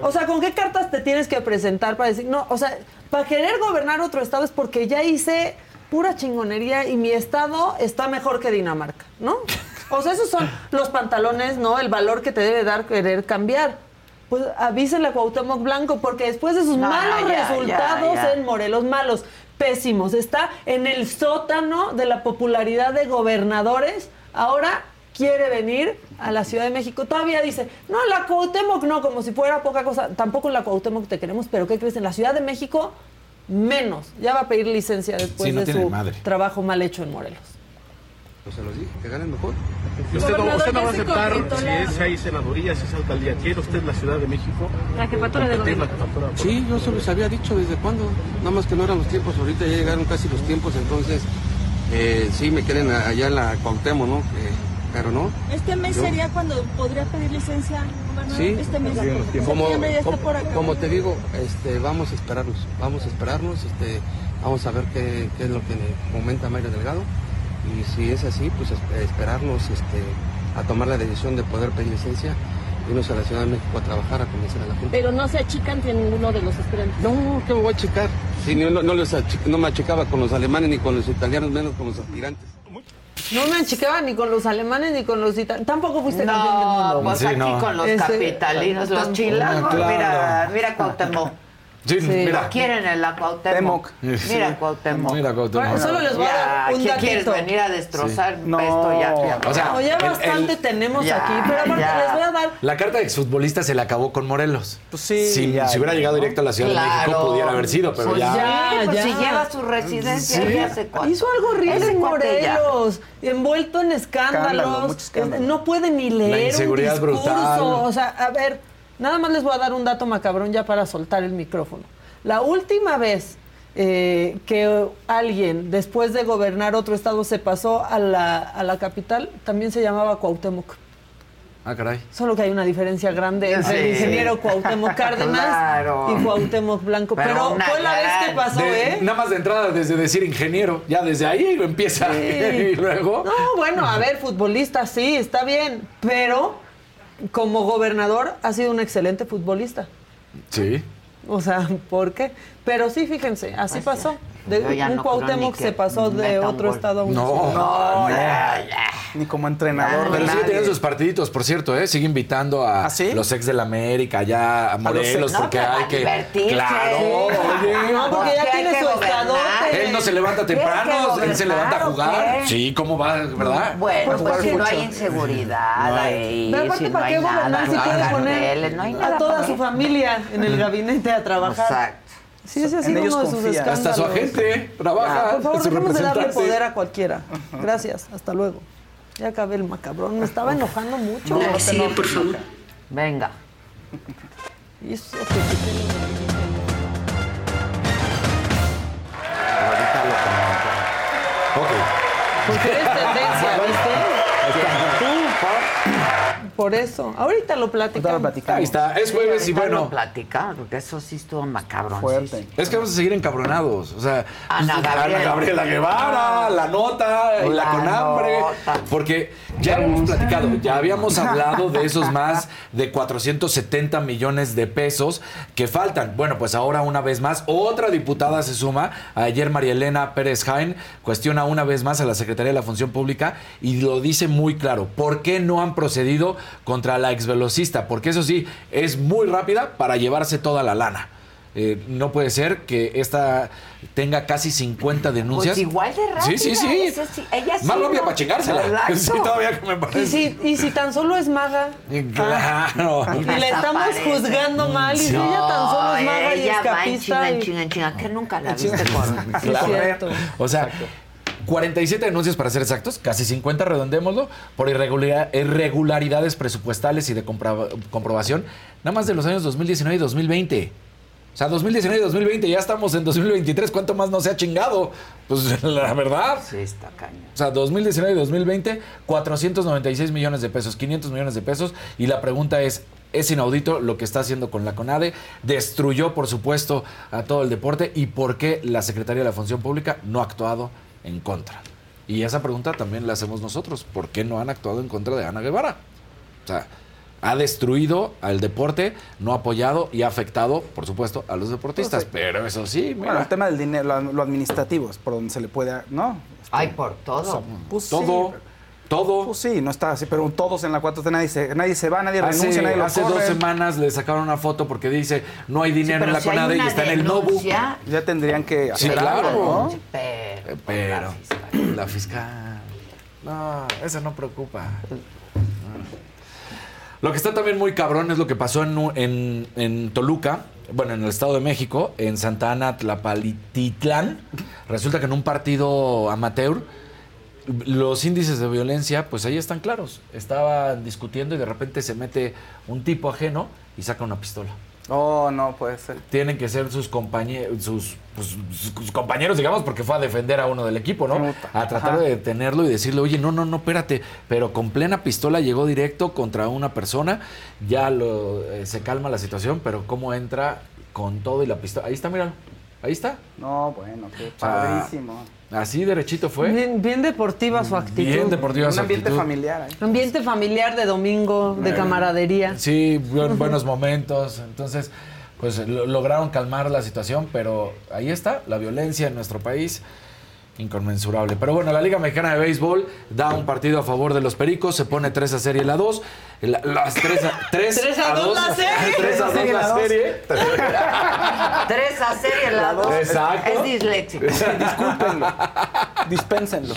O sea, ¿con qué cartas te tienes que presentar para decir, no, o sea, para querer gobernar otro estado es porque ya hice pura chingonería y mi estado está mejor que Dinamarca, ¿no? O sea, esos son los pantalones, ¿no? El valor que te debe dar querer cambiar. Pues avísele a Cuauhtémoc Blanco, porque después de sus No, malos ya, resultados ya, ya. en Morelos, malos, pésimos, está en el sótano de la popularidad de gobernadores, ahora quiere venir a la Ciudad de México. Todavía dice, no, la Cuauhtémoc no, como si fuera poca cosa. Tampoco en la Cuauhtémoc te queremos, pero ¿qué crees? En la Ciudad de México, menos. Ya va a pedir licencia después Sí, no de su madre. trabajo mal hecho en Morelos. Pues se los dije, que ganen mejor. ¿Y usted, no, Gobernador, usted no va a aceptar si, es, si hay senaduría, si es alcaldía? ¿Quiere usted la Ciudad de México? La jefatura de gobierno. Sí, yo se los había dicho desde cuándo. Nada más que no eran los tiempos, ahorita ya llegaron casi los tiempos, entonces eh, sí me quieren allá en la Cuauhtémoc, ¿no? Eh, pero no. Este mes Yo- sería cuando podría pedir licencia. Sí, Este mes. como, como, como te digo, este, vamos a esperarnos, vamos a esperarnos, este, vamos a ver qué, qué es lo que comenta Mario Delgado y si es así, pues esp- esperarnos este, a tomar la decisión de poder pedir licencia, irnos a la Ciudad de México a trabajar, a convencer a la gente. Pero no se achican que ninguno de los aspirantes. No, ¿qué me voy a checar? Si no, no, les achi- no me achicaba con los alemanes ni con los italianos, menos con los aspirantes. No me achicaba ni con los alemanes ni con los italianos. Tampoco fuiste campeón del No, mundo. pues Sí, aquí no. con los Ese- capitalinos, los chilangos. Claro. Mira, mira Cuauhtémoc. Sí, mira. Quieren en la Cuauhtémoc. Mira Cuauhtémoc. Mira, Cuauhtémoc. Bueno, solo les voy a Ya, dar un ¿qué quieres datito. venir a destrozar No. esto ya? ya. O sea, No, ya el- bastante el- tenemos Ya, aquí, pero aparte ya. les voy a dar La carta de exfutbolista se le acabó con Morelos. Pues sí, Si, ya, si hubiera llegado directo a la Ciudad de México, pudiera haber sido, pero Pues ya. pues ya. si lleva su residencia Sí. ¿qué hace cuánto? Hizo algo horrible en ya. Morelos, envuelto en Escándalo, escándalos. escándalo. No puede ni leer inseguridad un discurso. brutal. O sea, a ver, nada más les voy a dar un dato macabrón ya para soltar el micrófono. La última vez eh, que alguien, después de gobernar otro estado, se pasó a la, a la capital, también se llamaba Cuauhtémoc. Ah, caray. Solo que hay una diferencia grande entre el ingeniero Cuauhtémoc Cárdenas Claro. y Cuauhtémoc Blanco. Pero fue la vez que pasó, De- ¿eh? Nada más de entrada, desde decir ingeniero, ya desde ahí lo empieza. Sí. y luego. No, bueno, a ver, futbolista sí, está bien, pero como gobernador ha sido un excelente futbolista. Sí. O sea, ¿por qué? Pero sí, fíjense, así Pues pasó. De, ya un no Cuauhtémoc se pasó de otro gol. estado a un No. No, ya, ya. Ni como entrenador. Pero de sigue teniendo sus partiditos, por cierto, ¿eh? Sigue invitando a ¿Ah, sí? los ex del América, ya a Morelos, porque hay que. Claro, oye. No, porque ya tiene su estadote. Él no se levanta ¿Tiene temprano, él se levanta a jugar. Sí, ¿cómo va? ¿Verdad? Bueno, Pues si no hay inseguridad ahí, Pero aparte, ¿para qué gobernar si quieres poner a toda su familia en el gabinete a trabajar? Exacto. Sí, ese ha En uno de sus confía. escándalos. Hasta su agente trabaja. Por favor, dejemos de darle poder a cualquiera. Gracias, hasta luego. Ya acabé el macabrón, me estaba enojando mucho. No, sí, por favor. Venga. Y eso que quité Ok. Porque eres por eso. Ahorita lo platicamos. Ahorita lo platicamos. Ahí está, es jueves y Ahorita lo bueno. platicar, porque eso sí estuvo macabrón. Fuerte. Es que vamos a seguir encabronados. O sea, Ana Gabriela. Gabriela Guevara, la nota, la, La con hambre. nota. Porque ya hemos platicado, ya habíamos hablado de esos más de 470 millones de pesos que faltan. Bueno, pues ahora una vez más, otra diputada se suma. Ayer María Elena Pérez Jaén cuestiona una vez más a la Secretaría de la Función Pública y lo dice muy claro. ¿Por qué no han procedido contra la exvelocista? Porque eso sí, es muy rápida para llevarse toda la lana. Eh, no puede ser que esta tenga casi 50 denuncias. Pues igual de rápida. Sí, sí, sí. esa sí, ella sí Más rápida no- para chingársela. Exacto. Sí, todavía que me Y parece. si, y si tan solo es maga. Claro. Y le estamos juzgando mal. Y si ella tan solo es maga y ella va en escapista. chinga, en y- chinga, en chinga, que nunca la viste con... Sí, Claro. cierto. O sea, 47 denuncias para ser exactos, casi 50, redondémoslo, por irregularidad- irregularidades presupuestales y de comprobación, nada más de los años 2019 y 2020. O sea, 2019 y 2020, ya estamos en 2023, ¿cuánto más no se ha chingado? Pues la verdad. Sí, está cañón. O sea, 2019 y 2020, 496 millones de pesos, 500 millones de pesos. Y la pregunta es, es inaudito lo que está haciendo con la CONADE. Destruyó, por supuesto, a todo el deporte. ¿Y por qué la Secretaría de la Función Pública no ha actuado en contra? Y esa pregunta también la hacemos nosotros. ¿Por qué no han actuado en contra de Ana Guevara? O sea, ha destruido al deporte, no ha apoyado y ha afectado, por supuesto, a los deportistas. Pero eso sí, mira. Bueno, el tema del dinero, lo, lo administrativo, es por donde se le puede, ¿no? Ay, por todo. Pues Todo, sí, todo. Pues sí, no está así, pero todos en la 4T nadie se, nadie se va, nadie Hace, renuncia, nadie lo hace dos semanas le sacaron una foto porque dice no hay dinero en la si CONADE y está en el Nobu. Ya tendrían que Sí, hacer claro. algo, ¿no? Pero, Pero la fiscal. No, eso no preocupa. Lo que está también muy cabrón es lo que pasó en, en- en Toluca, bueno, en el Estado de México, en Santa Ana, Tlapalititlán. Resulta que en un partido amateur, los índices de violencia, pues ahí están claros. Estaban discutiendo y de repente se mete un tipo ajeno y saca una pistola. Oh, no puede ser. Tienen que ser sus compañeros, sus, pues, sus compañeros, digamos, porque fue a defender a uno del equipo, ¿no? A tratar Ajá. de detenerlo y decirle, oye, no, no, no, espérate. Pero con plena pistola llegó directo contra una persona. Ya lo, eh, se calma la situación, pero cómo entra con todo y la pistola. Ahí está, míralo. Ahí está. No, bueno, qué Ah, padrísimo. Así derechito fue. Bien, bien deportiva su actitud. Bien deportiva Un su ambiente actitud. familiar. ¿eh? Ambiente familiar de domingo, de Eh, camaradería. Sí, buen- buenos momentos. Entonces, pues lo- lograron calmar la situación, pero ahí está, la violencia en nuestro país. Inconmensurable. Pero bueno, la Liga Mexicana de Béisbol da un partido a favor de los Pericos, se pone 3 a serie la 2. La- las 3 a, 3 Tres a dos la serie. 3 a 2 la serie. Tres a serie la dos. Exacto. Es disléxico. Discúlpenlo. Dispénsenlo.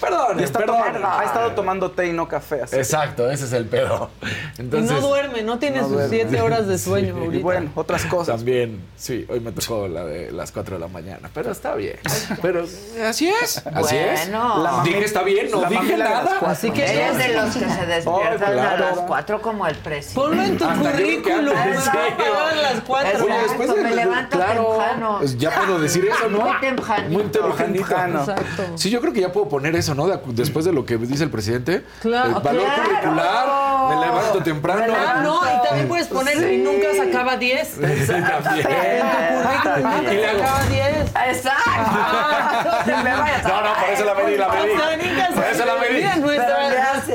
Perdón, Y está perdón. tomando- ha estado tomando té y no café. Así. Exacto, ese es el pedo. y Entonces, no duerme, no tiene no sus duerme. siete horas de sueño Sí. ahorita. Y bueno, otras cosas. También, sí, hoy me tocó la de las 4 de la mañana, pero está bien. Pero así es, así es. Bueno. La Dije está bien, no dije nada. Así que Ella es de los que se despiertan Oh, claro. a las cuatro como el presidente. ponlo en tu Hasta currículum. sí. Pagar las cuatro. Exacto, Oye, después de me levanto claro, temprano. pues ya puedo decir eso, ¿no? Muy tempranito. Muy tempranito. Temprano. Exacto. Sí, yo creo que ya puedo poner eso, ¿no? De después de lo que dice el presidente. Claro, El valor claro. curricular, me levanto temprano. Ah, no, y también puedes poner y nunca sacaba 10. Sí, también. En tu currículum Y le nunca sacaba 10. Exacto. No te me vayas a No, no, por eso la medí, la sea, nunca Por eso la medí. Mira, nuestra,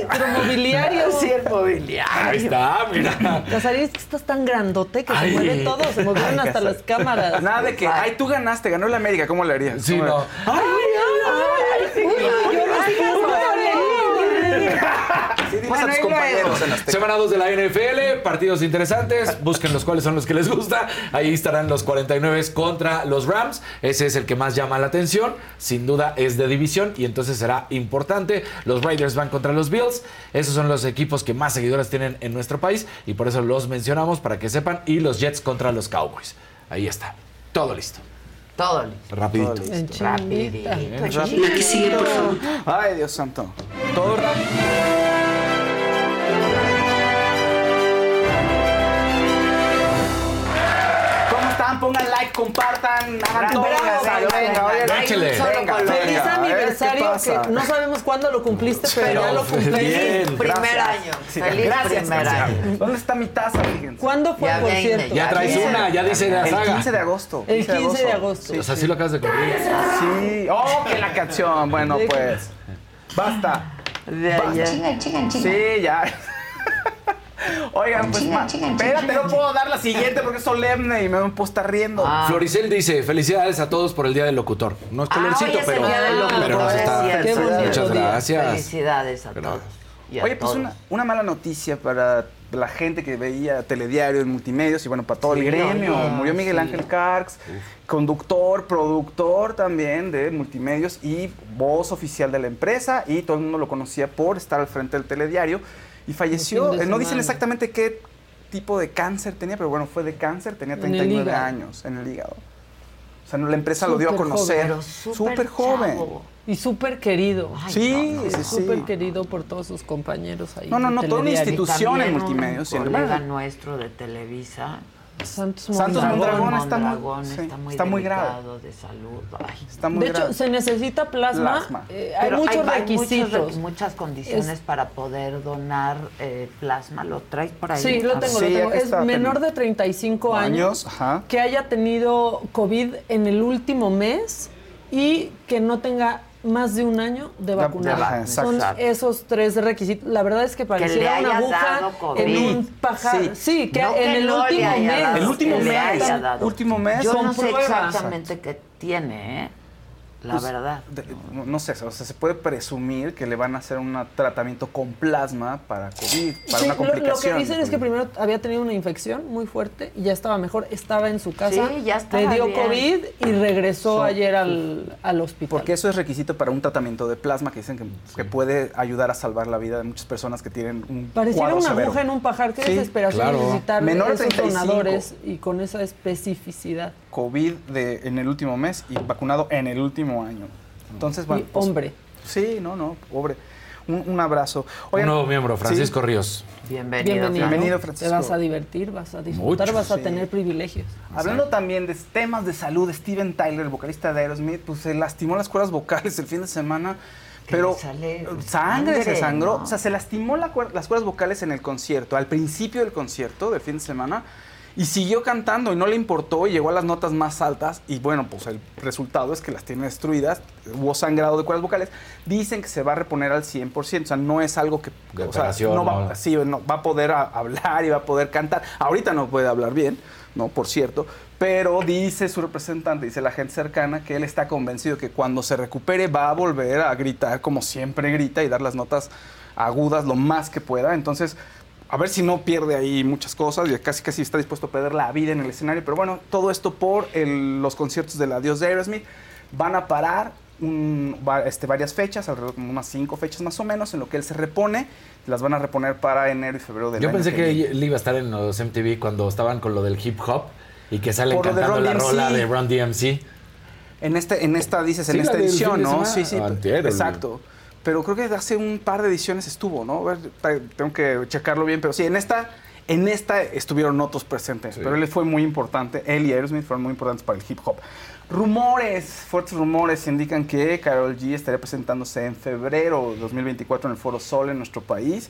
nuestro mobiliario. Sí, el mobiliario. Ahí está, mira. Casarín, es que estás tan grandote que Ay. se mueve todo, se movieron hasta las cámaras. Nada de que, ay, tú ganaste, ganó la América, ¿cómo le harías? Sí, ¿Cómo no. le- Ay, ay, uy, yo no sé cómo Sí, diles Bueno, a tus y luego. compañeros en Azteca. Semana 2 de la NFL, partidos interesantes, busquen los cuáles son los que les gusta. Ahí estarán los 49 contra los Rams. Ese es el que más llama la atención. Sin duda es de división y entonces será importante. Los Raiders van contra los Bills. Esos son los equipos que más seguidores tienen en nuestro país y por eso los mencionamos para que sepan. Y los Jets contra los Cowboys. Ahí está. Todo listo. Todo listo. Rapidito. Rapidito. chinguita. La que sigue, por favor. Ay, Dios santo. Todo rápido. Pongan like, compartan, hagan todo. Venga, Venga. Feliz a ver, ¿qué aniversario, que no sabemos cuándo lo cumpliste, pero, Pero, ya lo cumpliste. bien. Primer año. Sí, Feliz gracias, primer año. ¿Dónde está mi taza? Fíjense. ¿Cuándo fue, Ya por viene, cierto? Ya traes una, ya dice la El saga. 15 de agosto. El 15 de agosto. O sea, sí lo acabas de cumplir. Sí. Oh, que la canción. Bueno, pues. Basta. De allá. Sí, ya. Oigan, pues, ma, espérate, no puedo dar la siguiente porque es solemne y me puedo estar riendo. Ah. Floricel dice, felicidades a todos por el Día del Locutor. No es Ah, colorcito, es pero, el día del locutor, pero nos es está... Qué Muchas gracias. Felicidades a Gracias. todos. y a Oye, pues todos. una, una mala noticia para la gente que veía telediario en multimedios y bueno, para todo Sí, el gremio. Murió Miguel sí. Ángel Carx, conductor, productor también de multimedios y voz oficial de la empresa y todo el mundo lo conocía por estar al frente del telediario y falleció. Eh, no dicen exactamente qué tipo de cáncer tenía, pero bueno, fue de cáncer, tenía En el 39 hígado. años en el hígado. O sea, la empresa lo dio a conocer. Súper joven. Y súper querido. Sí, sí, sí. Súper querido por todos sus compañeros ahí. No, no, no, toda una institución en sí, Un en colega nuestro de Televisa. Santos Santos Mondragón. Mondragón está muy- Mondragón sí, está muy, está muy grave. de salud. Ay. Está muy De hecho, se necesita plasma. Plasma. eh, hay muchos muchos requisitos. requ- muchas condiciones Es- para poder donar eh, plasma. ¿Lo traes por ahí? Sí, lo A tengo, lo tengo. Es menor de 35 años, años, que haya tenido COVID en el último mes y que no tenga más de un año de exacto. Son esos tres requisitos. La verdad es que pareciera le una aguja en un pajar. Sí. Sí, que No en que el no último mes. El último que mes, dado. último mes. Yo no sé exactamente qué tiene, ¿eh? La Pues, verdad. de- no- no sé, o sea, se puede presumir que le van a hacer un tratamiento con plasma para COVID, para Sí, una lo, lo que complicación. dicen es que primero había tenido una infección muy fuerte y ya estaba mejor, estaba en su casa, Sí, ya estaba le dio bien. COVID y regresó So- ayer al, al hospital. Porque eso es requisito para un tratamiento de plasma que dicen que, que puede ayudar a salvar la vida de muchas personas que tienen un Pareciera cuadro una severo. aguja en un pajar, qué Sí, desesperación claro. necesitar Menor esos 35. donadores y con esa especificidad. COVID de, en el último mes y vacunado en el último año. Entonces, bueno, y pues, hombre. Sí, no, no, pobre. Un, un abrazo. Un nuevo miembro, Francisco sí, Ríos. Bienvenido. Bienvenido. Bienvenido, Te Francisco. vas a divertir, vas a disfrutar, Mucho, vas a sí. tener privilegios. Hablando también de temas de salud, Steven Tyler, el vocalista de Aerosmith, pues se lastimó las cuerdas vocales el fin de semana. Pero le sale sangre, se sangró. ¿no? O sea, se lastimó la cuer- las cuerdas vocales en el concierto, al principio del concierto del fin de semana. Y siguió cantando y no le importó y llegó a las notas más altas. Y bueno, pues el resultado es que las tiene destruidas. Hubo sangrado de cuerdas vocales. Dicen que se va a reponer al 100%. O sea, no es algo que. De o sea, no va, ¿no? sí, no, va a poder a- hablar y va a poder cantar. Ahorita no puede hablar bien, ¿no? Por cierto. Pero dice su representante, dice la gente cercana, que él está convencido que cuando se recupere va a volver a gritar como siempre grita y dar las notas agudas lo más que pueda. Entonces, a ver si no pierde ahí muchas cosas y casi casi está dispuesto a perder la vida en el escenario. Pero bueno, todo esto por el- los conciertos del Adiós de Aerosmith. Van a parar un- este, varias fechas, alrededor de unas cinco fechas más o menos, en lo que él se repone. Las van a reponer para enero y febrero del Yo año pensé que viene. él iba a estar en los MTV cuando estaban con lo del hip hop y que salen Por de cantando la rola de Run DMC. En, este, en esta, dices, Sí, en la esta edición, de ¿no? Sí, sí. El- exacto. Pero creo que hace un par de ediciones estuvo, ¿no? A ver, tengo que checarlo bien, pero sí, en esta, en esta estuvieron otros presentes, pero él fue muy importante, él y Aerosmith fueron muy importantes para el hip hop. Rumores, fuertes rumores indican que Carol G estaría presentándose en febrero de 2024 en el Foro Sol en nuestro país,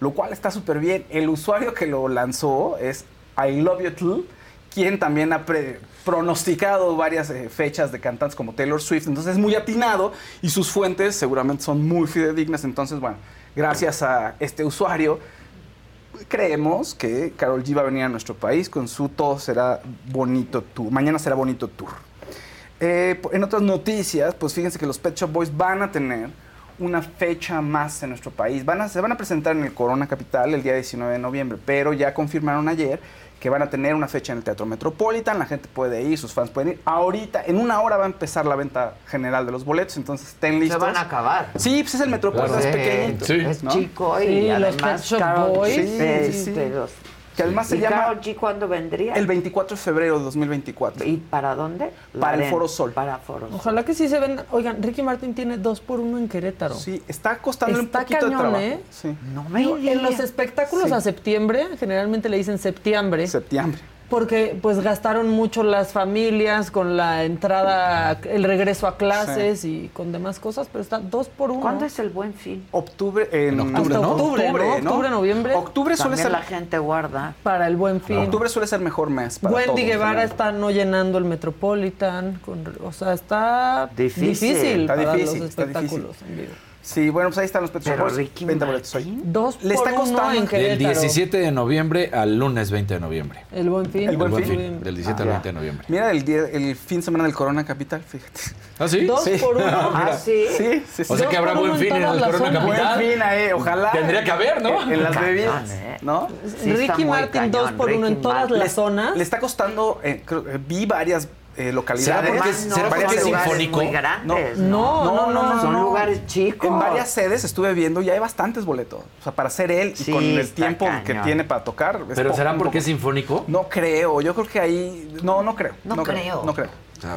lo cual está súper bien. El usuario que lo lanzó es I Love You Too, quien también ha pre- pronosticado varias eh, fechas de cantantes como Taylor Swift, entonces es muy atinado y sus fuentes seguramente son muy fidedignas, entonces bueno, gracias a este usuario creemos que Carol G va a venir a nuestro país con su Todo será bonito tour, mañana será bonito tour. Eh, en otras noticias, pues fíjense que los Pet Shop Boys van a tener una fecha más en nuestro país. Van a, se van a presentar en el Corona Capital el día 19 de noviembre, pero ya confirmaron ayer que van a tener una fecha en el Teatro Metropolitan. La gente puede ir, sus fans pueden ir. Ahorita, en una hora va a empezar la venta general de los boletos, entonces estén listos. van a acabar. Sí, pues es el Metropolitan, Claro. es pequeñito. Sí. Es ¿no? chico y Sí, los además Pet Boys. G, Sí, sí, sí. de los- Que además se ¿Y llama Karol G cuándo vendría? el 24 de febrero de 2024. ¿Y para dónde? La Para el. Foro Sol. Para Foro Sol. Ojalá que sí se vendan. Oigan, Ricky Martin tiene dos por uno en Querétaro. Sí, está costando un poquito de trabajo. ¿eh? Sí. No me Digo, en los espectáculos Sí. a septiembre, generalmente le dicen septiembre, Septiembre. Porque pues gastaron mucho las familias con la entrada, el regreso a clases y con demás cosas, pero está dos por uno. ¿Cuándo es el buen fin? Octubre, en octubre, ¿no? octubre, ¿no? Octubre, noviembre. Octubre suele También ser la gente guarda. Para el buen fin. Octubre suele ser mejor mes para Wendy todo, en Guevara está no llenando el Metropolitan, con- o sea, está Difícil. difícil, Está para difícil, los está espectáculos en vivo. Sí, bueno, pues ahí están los precios. Pero Pues, Ricky 20 boletos hoy. Dos Le por está uno costando. en Del Querétaro. 17 de noviembre al lunes 20 de noviembre. El buen fin. El Buen Buen Fin. fin, Del 17 al 20 de noviembre. Mira el, día- el fin de semana del Corona Capital, fíjate. ¿Ah, sí? Dos Sí. por uno. Ah, sí. Sí, sí, sí. O sea que habrá buen en fin en el Corona. Capital. Buen fin, eh, ojalá. Tendría que haber, ¿no? En, en las Cañón, bebidas, eh. ¿no? Sí está Ricky muy Martin, cañón, dos por uno en Ricky todas Martin. las zonas. Le está costando, eh, creo- eh, vi varias eh, localidades. ¿Será porque- no será son porque es lugares sinfónico? muy grandes. No, no, no, Son no. lugares chicos. En varias sedes estuve viendo y hay bastantes boletos. O sea, para ser él y Sí, con el tiempo que cañón. tiene para tocar. ¿Pero poco, será porque es sinfónico? No creo, yo creo que ahí. No, no creo. No creo. No creo.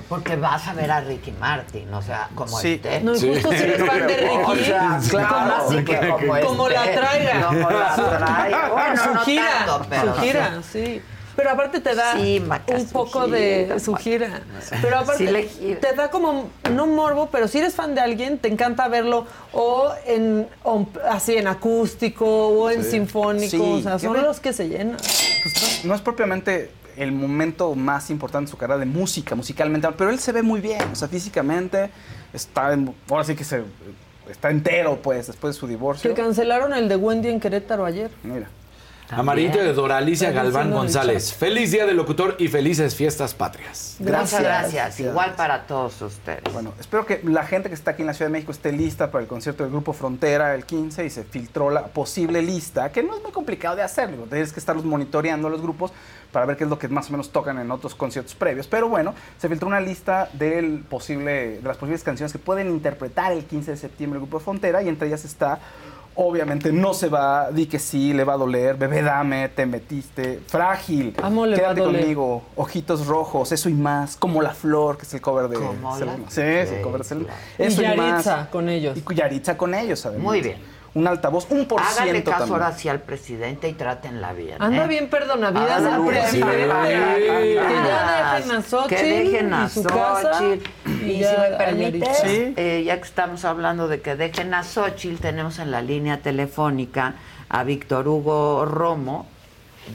Porque vas a ver a Ricky Martin, o sea, como Sí. esté. No, y justo si eres fan de O Ricky, sea, claro, como, que como, como la esté, traiga. Como la traiga. Bueno, su no gira, tanto, pero su gira, sí. Pero aparte te da Sí, Maca, un poco gira, de su gira. Pero aparte Sí te da como, no morbo, pero si eres fan de alguien, te encanta verlo o en o así en acústico o en sinfónico. Sí. O sea, son los que se llenan. Pues no, no es propiamente el momento más importante de su carrera de música, musicalmente, pero él se ve muy bien, o sea, físicamente está, en- ahora sí que se, está entero, pues, después de su divorcio. Que cancelaron el de Wendy en Querétaro ayer. Mira. Amarillito de Doralicia Galván González. Feliz día del locutor y felices fiestas patrias. Muchas gracias. Gracias. Igual para todos ustedes. Bueno, espero que la gente que está aquí en la Ciudad de México esté lista para el concierto del Grupo Frontera el 15 y se filtró la posible lista, que no es muy complicado de hacer, digo, tienes que estarlos monitoreando los grupos para ver qué es lo que más o menos tocan en otros conciertos previos. Pero bueno, se filtró una lista del posible, de las posibles canciones que pueden interpretar el 15 de septiembre el Grupo Frontera y entre ellas está... Obviamente no se va, di que sí, le va a doler, bebé dame, te metiste, frágil, Amo, le va a quédate doler. conmigo, ojitos rojos, eso y más, como la flor, que es el cover de Como la-. Sí, es el cover de Selena. claro. Y Eso y, Yaritza más. con ellos. Y Yaritza con ellos, además. Muy bien. Un altavoz, un por Háganle ciento caso también. ahora sí al presidente y trátenla bien. Anda ¿eh? bien perdonavidas Háganle al caso. presidente. Que ya dejen a Xochitl Que dejen a y. Xochitl. si me permites. Sí. eh, ya que estamos hablando de que dejen a Xochitl, tenemos en la línea telefónica a Víctor Hugo Romo,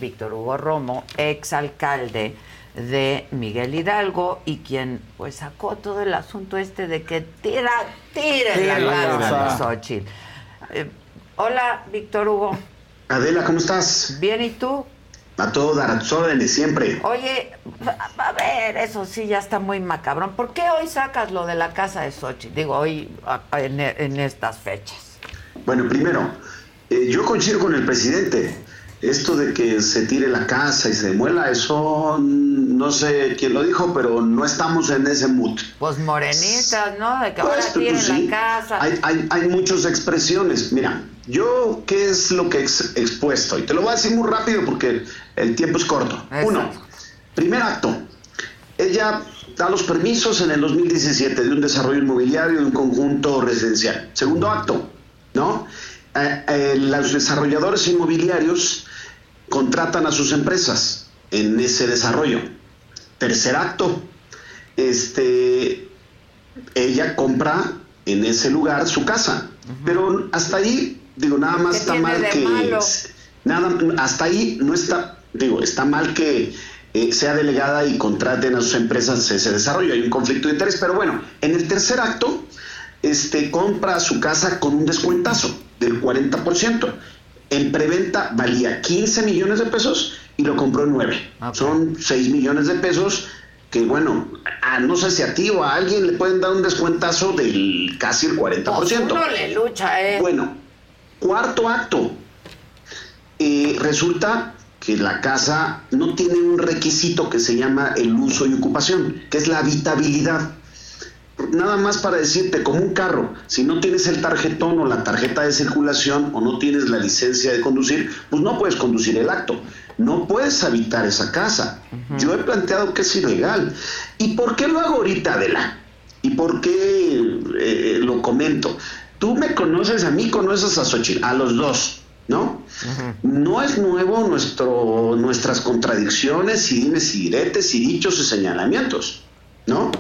Víctor Hugo Romo, ex alcalde de Miguel Hidalgo y quien pues sacó todo el asunto este de que tira, tire la Tira, casa de esa. Xochitl. Eh, hola, Víctor Hugo. Adela, ¿cómo estás? Bien, ¿y tú? A todo dar a tus órdenes siempre. Oye, a ver, eso sí ya está muy macabrón. ¿Por qué hoy sacas lo de la casa de Xochitl? Digo, hoy en, en estas fechas. Bueno, primero, eh, yo coincido con el presidente. Esto de que se tire la casa y se demuela, eso no sé quién lo dijo, pero no estamos en ese mood. Pues morenistas, ¿no? De que ahora Pues, tienen pues, sí. la casa. Hay, hay, hay muchas expresiones. Mira, yo, ¿qué es lo que he ex- expuesto? Y te lo voy a decir muy rápido porque el tiempo es corto. Exacto. Uno, primer acto. Ella da los permisos en el 2017 de un desarrollo inmobiliario de un conjunto residencial. Segundo acto, ¿no? Eh, eh, los desarrolladores inmobiliarios contratan a sus empresas en ese desarrollo. Tercer acto, este, ella compra en ese lugar su casa. Pero hasta ahí, digo, nada más ¿Qué está mal que. malo? Nada, hasta ahí no está, digo, está mal que eh, sea delegada y contraten a sus empresas ese desarrollo. Hay un conflicto de interés. Pero bueno, en el tercer acto, este, compra su casa con un descuentazo del 40%. En preventa valía 15 millones de pesos y lo compró en 9. Son 6 millones de pesos que, bueno, a- no sé si a ti o a alguien le pueden dar un descuentazo del casi el 40%. Pues uno le lucha, ¿eh? Bueno, cuarto acto. Eh, resulta que la casa no tiene un requisito que se llama el uso y ocupación, que es la habitabilidad. Nada más para decirte, como un carro, si no tienes el tarjetón o la tarjeta de circulación o no tienes la licencia de conducir, pues no puedes conducir el acto. No puedes habitar esa casa. Yo he planteado que es ilegal. ¿Y por qué lo hago ahorita, Adela? ¿Y por qué eh, lo comento? Tú me conoces, a mí conoces a Xochitl, a los dos, ¿no? No es nuevo nuestro, nuestras contradicciones y dimes y diretes y dichos y señalamientos, ¿no?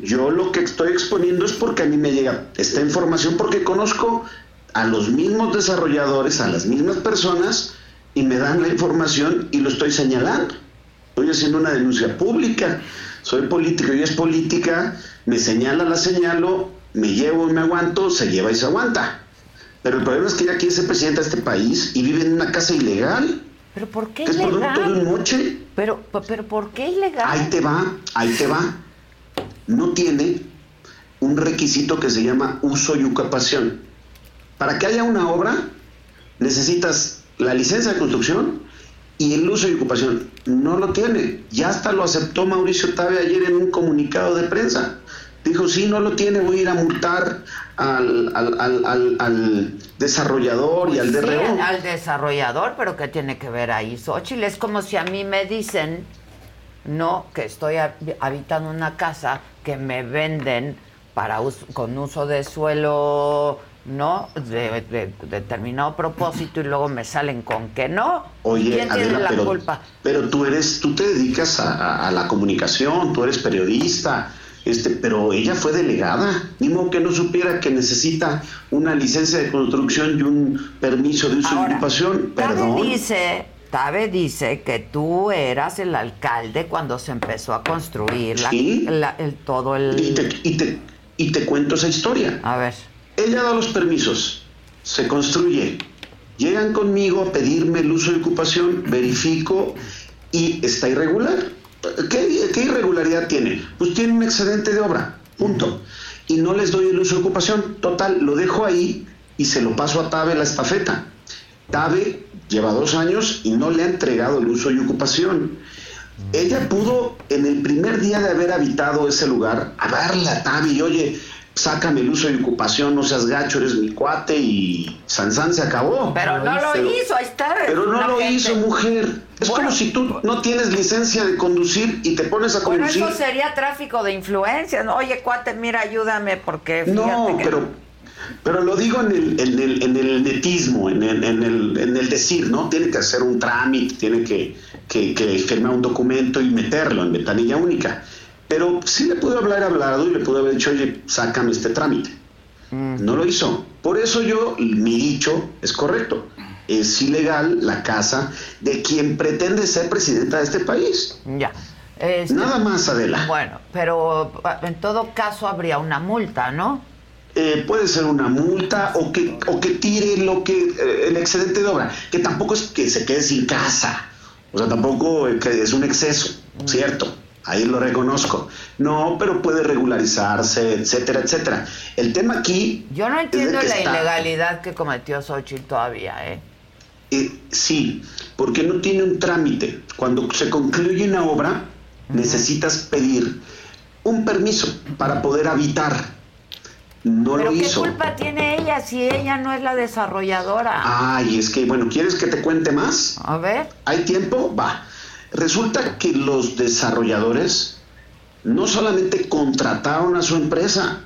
Yo lo que estoy exponiendo es porque a mí me llega esta información porque conozco a los mismos desarrolladores, a las mismas personas y me dan la información y lo estoy señalando. Estoy haciendo una denuncia pública. Soy político y es política, me señala, la señalo me llevo y me aguanto, se lleva y se aguanta. Pero el problema es que ella quiere ser presidenta de este país y vive en una casa ilegal. ¿Pero por qué que es producto de ilegal? un moche. Pero, pero ¿por qué ilegal? Ahí te va, ahí te va. No tiene un requisito que se llama uso y ocupación. Para que haya una obra, necesitas la licencia de construcción y el uso y ocupación. No lo tiene. Ya hasta lo aceptó Mauricio Tabe ayer en un comunicado de prensa. Dijo, sí, no lo tiene, voy a ir a multar al, al- al- al- al desarrollador y al Sí, DRO. al desarrollador, pero ¿qué tiene que ver ahí Xochitl? Es como si a mí me dicen, no, que estoy hab- habitando una casa que me venden para us- con uso de suelo, ¿no? De, de determinado propósito y luego me salen con que no. Oye, ¿Quién tiene Adela, la pero, culpa? pero tú eres, tú te dedicas a, a- a la comunicación, tú eres periodista, este, pero ella fue delegada, ni modo que no supiera que necesita una licencia de construcción y un permiso de uso y ocupación, perdón. dice, Tabe dice que tú eras el alcalde cuando se empezó a construir la- Sí. la- el, todo el... Y te, y, te, y te cuento esa historia. A ver. Ella da los permisos, se construye, llegan conmigo a pedirme el uso de ocupación, verifico y está irregular. ¿Qué, qué irregularidad tiene? Pues tiene un excedente de obra, punto. Y no les doy el uso de ocupación. Total, lo dejo ahí y se lo paso a Tabe la estafeta. Tabe lleva dos años y no le ha entregado el uso y ocupación. Ella pudo, en el primer día de haber habitado ese lugar, hablarle a Tabe, oye, sácame el uso y ocupación, no seas gacho, eres mi cuate y Sansán se acabó. Pero no lo hizo, ahí está. Pero no lo gente. hizo, mujer. Es como si tú no tienes licencia de conducir y te pones a Bueno, conducir. eso sería tráfico de influencias. Oye, cuate, mira, ayúdame porque fíjate No, que... pero, pero lo digo en el, en el, en el netismo, en el, en, el, en el decir, ¿no? Tiene que hacer un trámite, tiene que, que, que firmar un documento y meterlo en ventanilla única. Pero sí le pudo haber hablado y le pudo haber dicho, oye, sácame este trámite. No lo hizo. Por eso yo, mi dicho es correcto. Es ilegal la casa de quien pretende ser presidenta de este país. Ya. Este, Nada más, Adela. Bueno, pero ah, en todo caso habría una multa, ¿no? Eh, puede ser una multa o que, o que tire lo que eh, el excedente de obra, que tampoco es que se quede sin casa, o sea, tampoco eh, es un exceso, ¿cierto? Ahí lo reconozco. No, pero puede regularizarse, etcétera, etcétera. El tema aquí... Yo no entiendo la está- ilegalidad que cometió Xochitl todavía, ¿eh? Eh, sí, porque no tiene un trámite. Cuando se concluye una obra, necesitas pedir un permiso para poder habitar. No ¿Pero lo qué hizo. culpa tiene ella si ella no es la desarrolladora? Ay, es que, bueno, ¿quieres que te cuente más? A ver. ¿Hay tiempo? Va. Resulta que los desarrolladores no solamente contrataron a su empresa,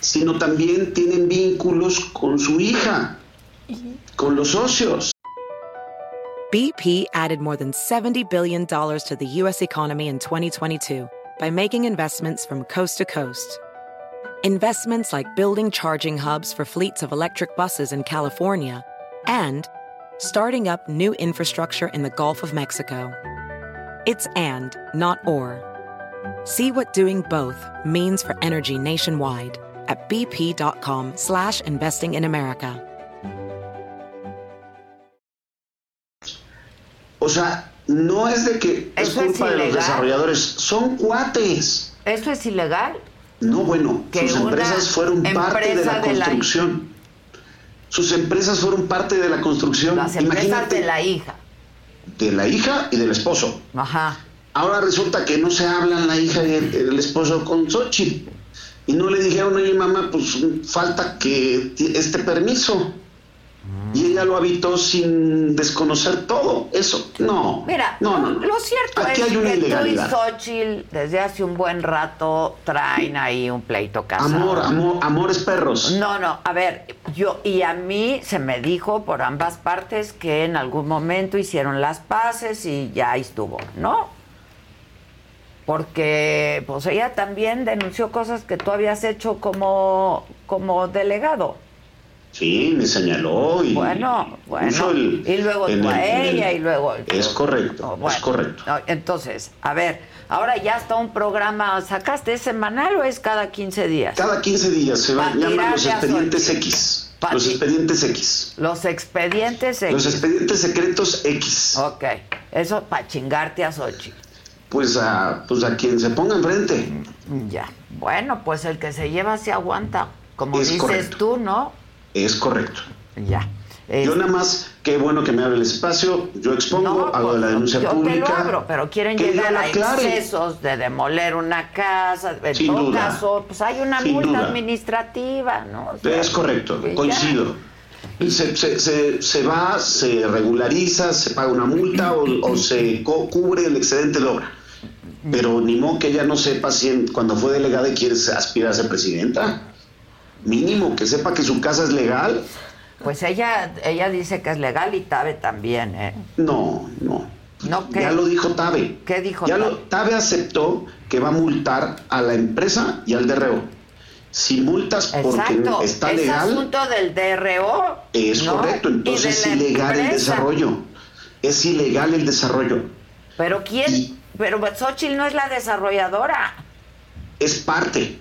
sino también tienen vínculos con su hija, con los socios. BP added more than $70 billion to the U.S. economy in 2022 by making investments from coast to coast. Investments like building charging hubs for fleets of electric buses in California and starting up new infrastructure in the Gulf of Mexico. It's and, not or. See what doing both means for energy nationwide at bp.com slash investing in America. O sea, no es de que es Eso es culpa de los desarrolladores, son cuates. ¿Eso es ilegal? No, bueno, Que sus empresas fueron parte de la de la- construcción. Sus empresas fueron parte de la construcción. Las empresas Imagínate, de la hija. de la hija y del esposo. Ajá. Ahora resulta que no se hablan la hija y el, el esposo con Xochitl. Y no le dijeron, oye mamá, pues falta que este permiso. Y ella lo habitó sin desconocer todo. Eso, no. Mira, no, no, no. lo cierto Aquí es hay una que tú y. Xochitl desde hace un buen rato traen ahí un pleito casado. Amor, amor, amores perros. No, no, a ver, yo y a mí se me dijo por ambas partes que en algún momento hicieron las paces y ya estuvo, ¿no? Porque pues ella también denunció cosas que tú habías hecho como, como delegado. Sí, me señaló y Bueno, bueno. el- y luego tú a el- ella el- y luego... Es correcto, Oh, bueno. es correcto. No, entonces, a ver, ahora ya está un programa, ¿sacaste ¿es semanal o es cada 15 días? Cada 15 días se van, llaman los expedientes. X. Pa' Los expedientes X. Los expedientes X. Los expedientes secretos X. Ok, eso para chingarte a Sochi. Pues a, pues a quien se ponga enfrente. Ya. Bueno, pues el que se lleva se aguanta, como Es dices correcto. tú, ¿no? Es correcto. Ya. Yo nada más, qué bueno que me abre el espacio, yo expongo, hago la denuncia Yo pública. te lo abro, pero quieren llegar a excesos de demoler una casa. En Sin todo duda. caso, pues hay una Sin multa duda. administrativa, ¿no? O sea, Es correcto, ya. coincido. Se, se- se- se va, se regulariza, se paga una multa o, o se co- cubre el excedente de obra. Pero ni modo que ella no sepa si en- cuando fue delegada y quiere aspirar a ser presidenta. Mínimo, que sepa que su casa es legal. Pues ella, ella dice que es legal y Tabe también, ¿eh? No, no. No, ¿qué? Ya lo dijo Tabe. ¿Qué dijo Ya Tabe? lo, Tabe aceptó que va a multar a la empresa y al DRO. Si multas porque está es legal, asunto del DRO. es ¿no? correcto. Y Entonces es ilegal el desarrollo. Es ilegal el desarrollo. Pero ¿quién? Pero Xochitl no es la desarrolladora. Es parte.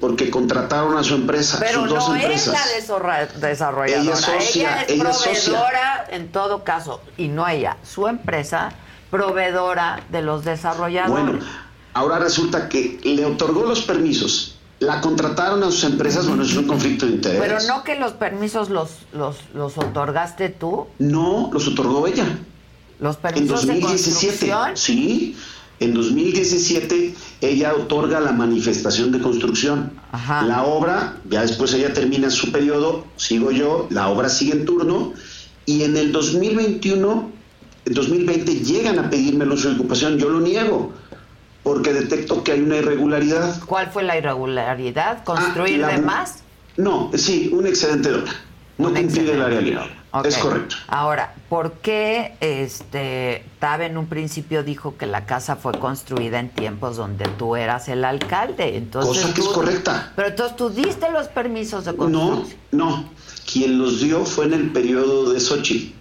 Porque contrataron a su empresa, Pero sus dos no es empresas. la desarrolladora. Ella es socia, ella es socia. proveedora en todo caso. Y no ella, su empresa, proveedora de los desarrolladores. Bueno, ahora resulta que le otorgó los permisos. La contrataron a sus empresas, bueno, es un conflicto de interés. Pero no que los permisos los, los, los otorgaste tú. No, los otorgó ella. Los En permisos de 2017, construcción. sí. En 2017 ella otorga la manifestación de construcción. La obra, ya después ella termina su periodo, sigo yo, la obra sigue en turno y en el 2021, en 2020 llegan a pedirme el uso de ocupación, yo lo niego porque detecto que hay una irregularidad. ¿Cuál fue la irregularidad? ¿Construir Ah, la- de más? No, sí, un excedente de obra. No cumplir el área libre. Ok. Es correcto. Ahora, ¿por qué este Tabe en un principio dijo que la casa fue construida en tiempos donde tú eras el alcalde? Entonces Cosa que es correcta. Pero entonces tú diste los permisos de No, construcción. no. Quien los dio fue en el periodo de Xochitl.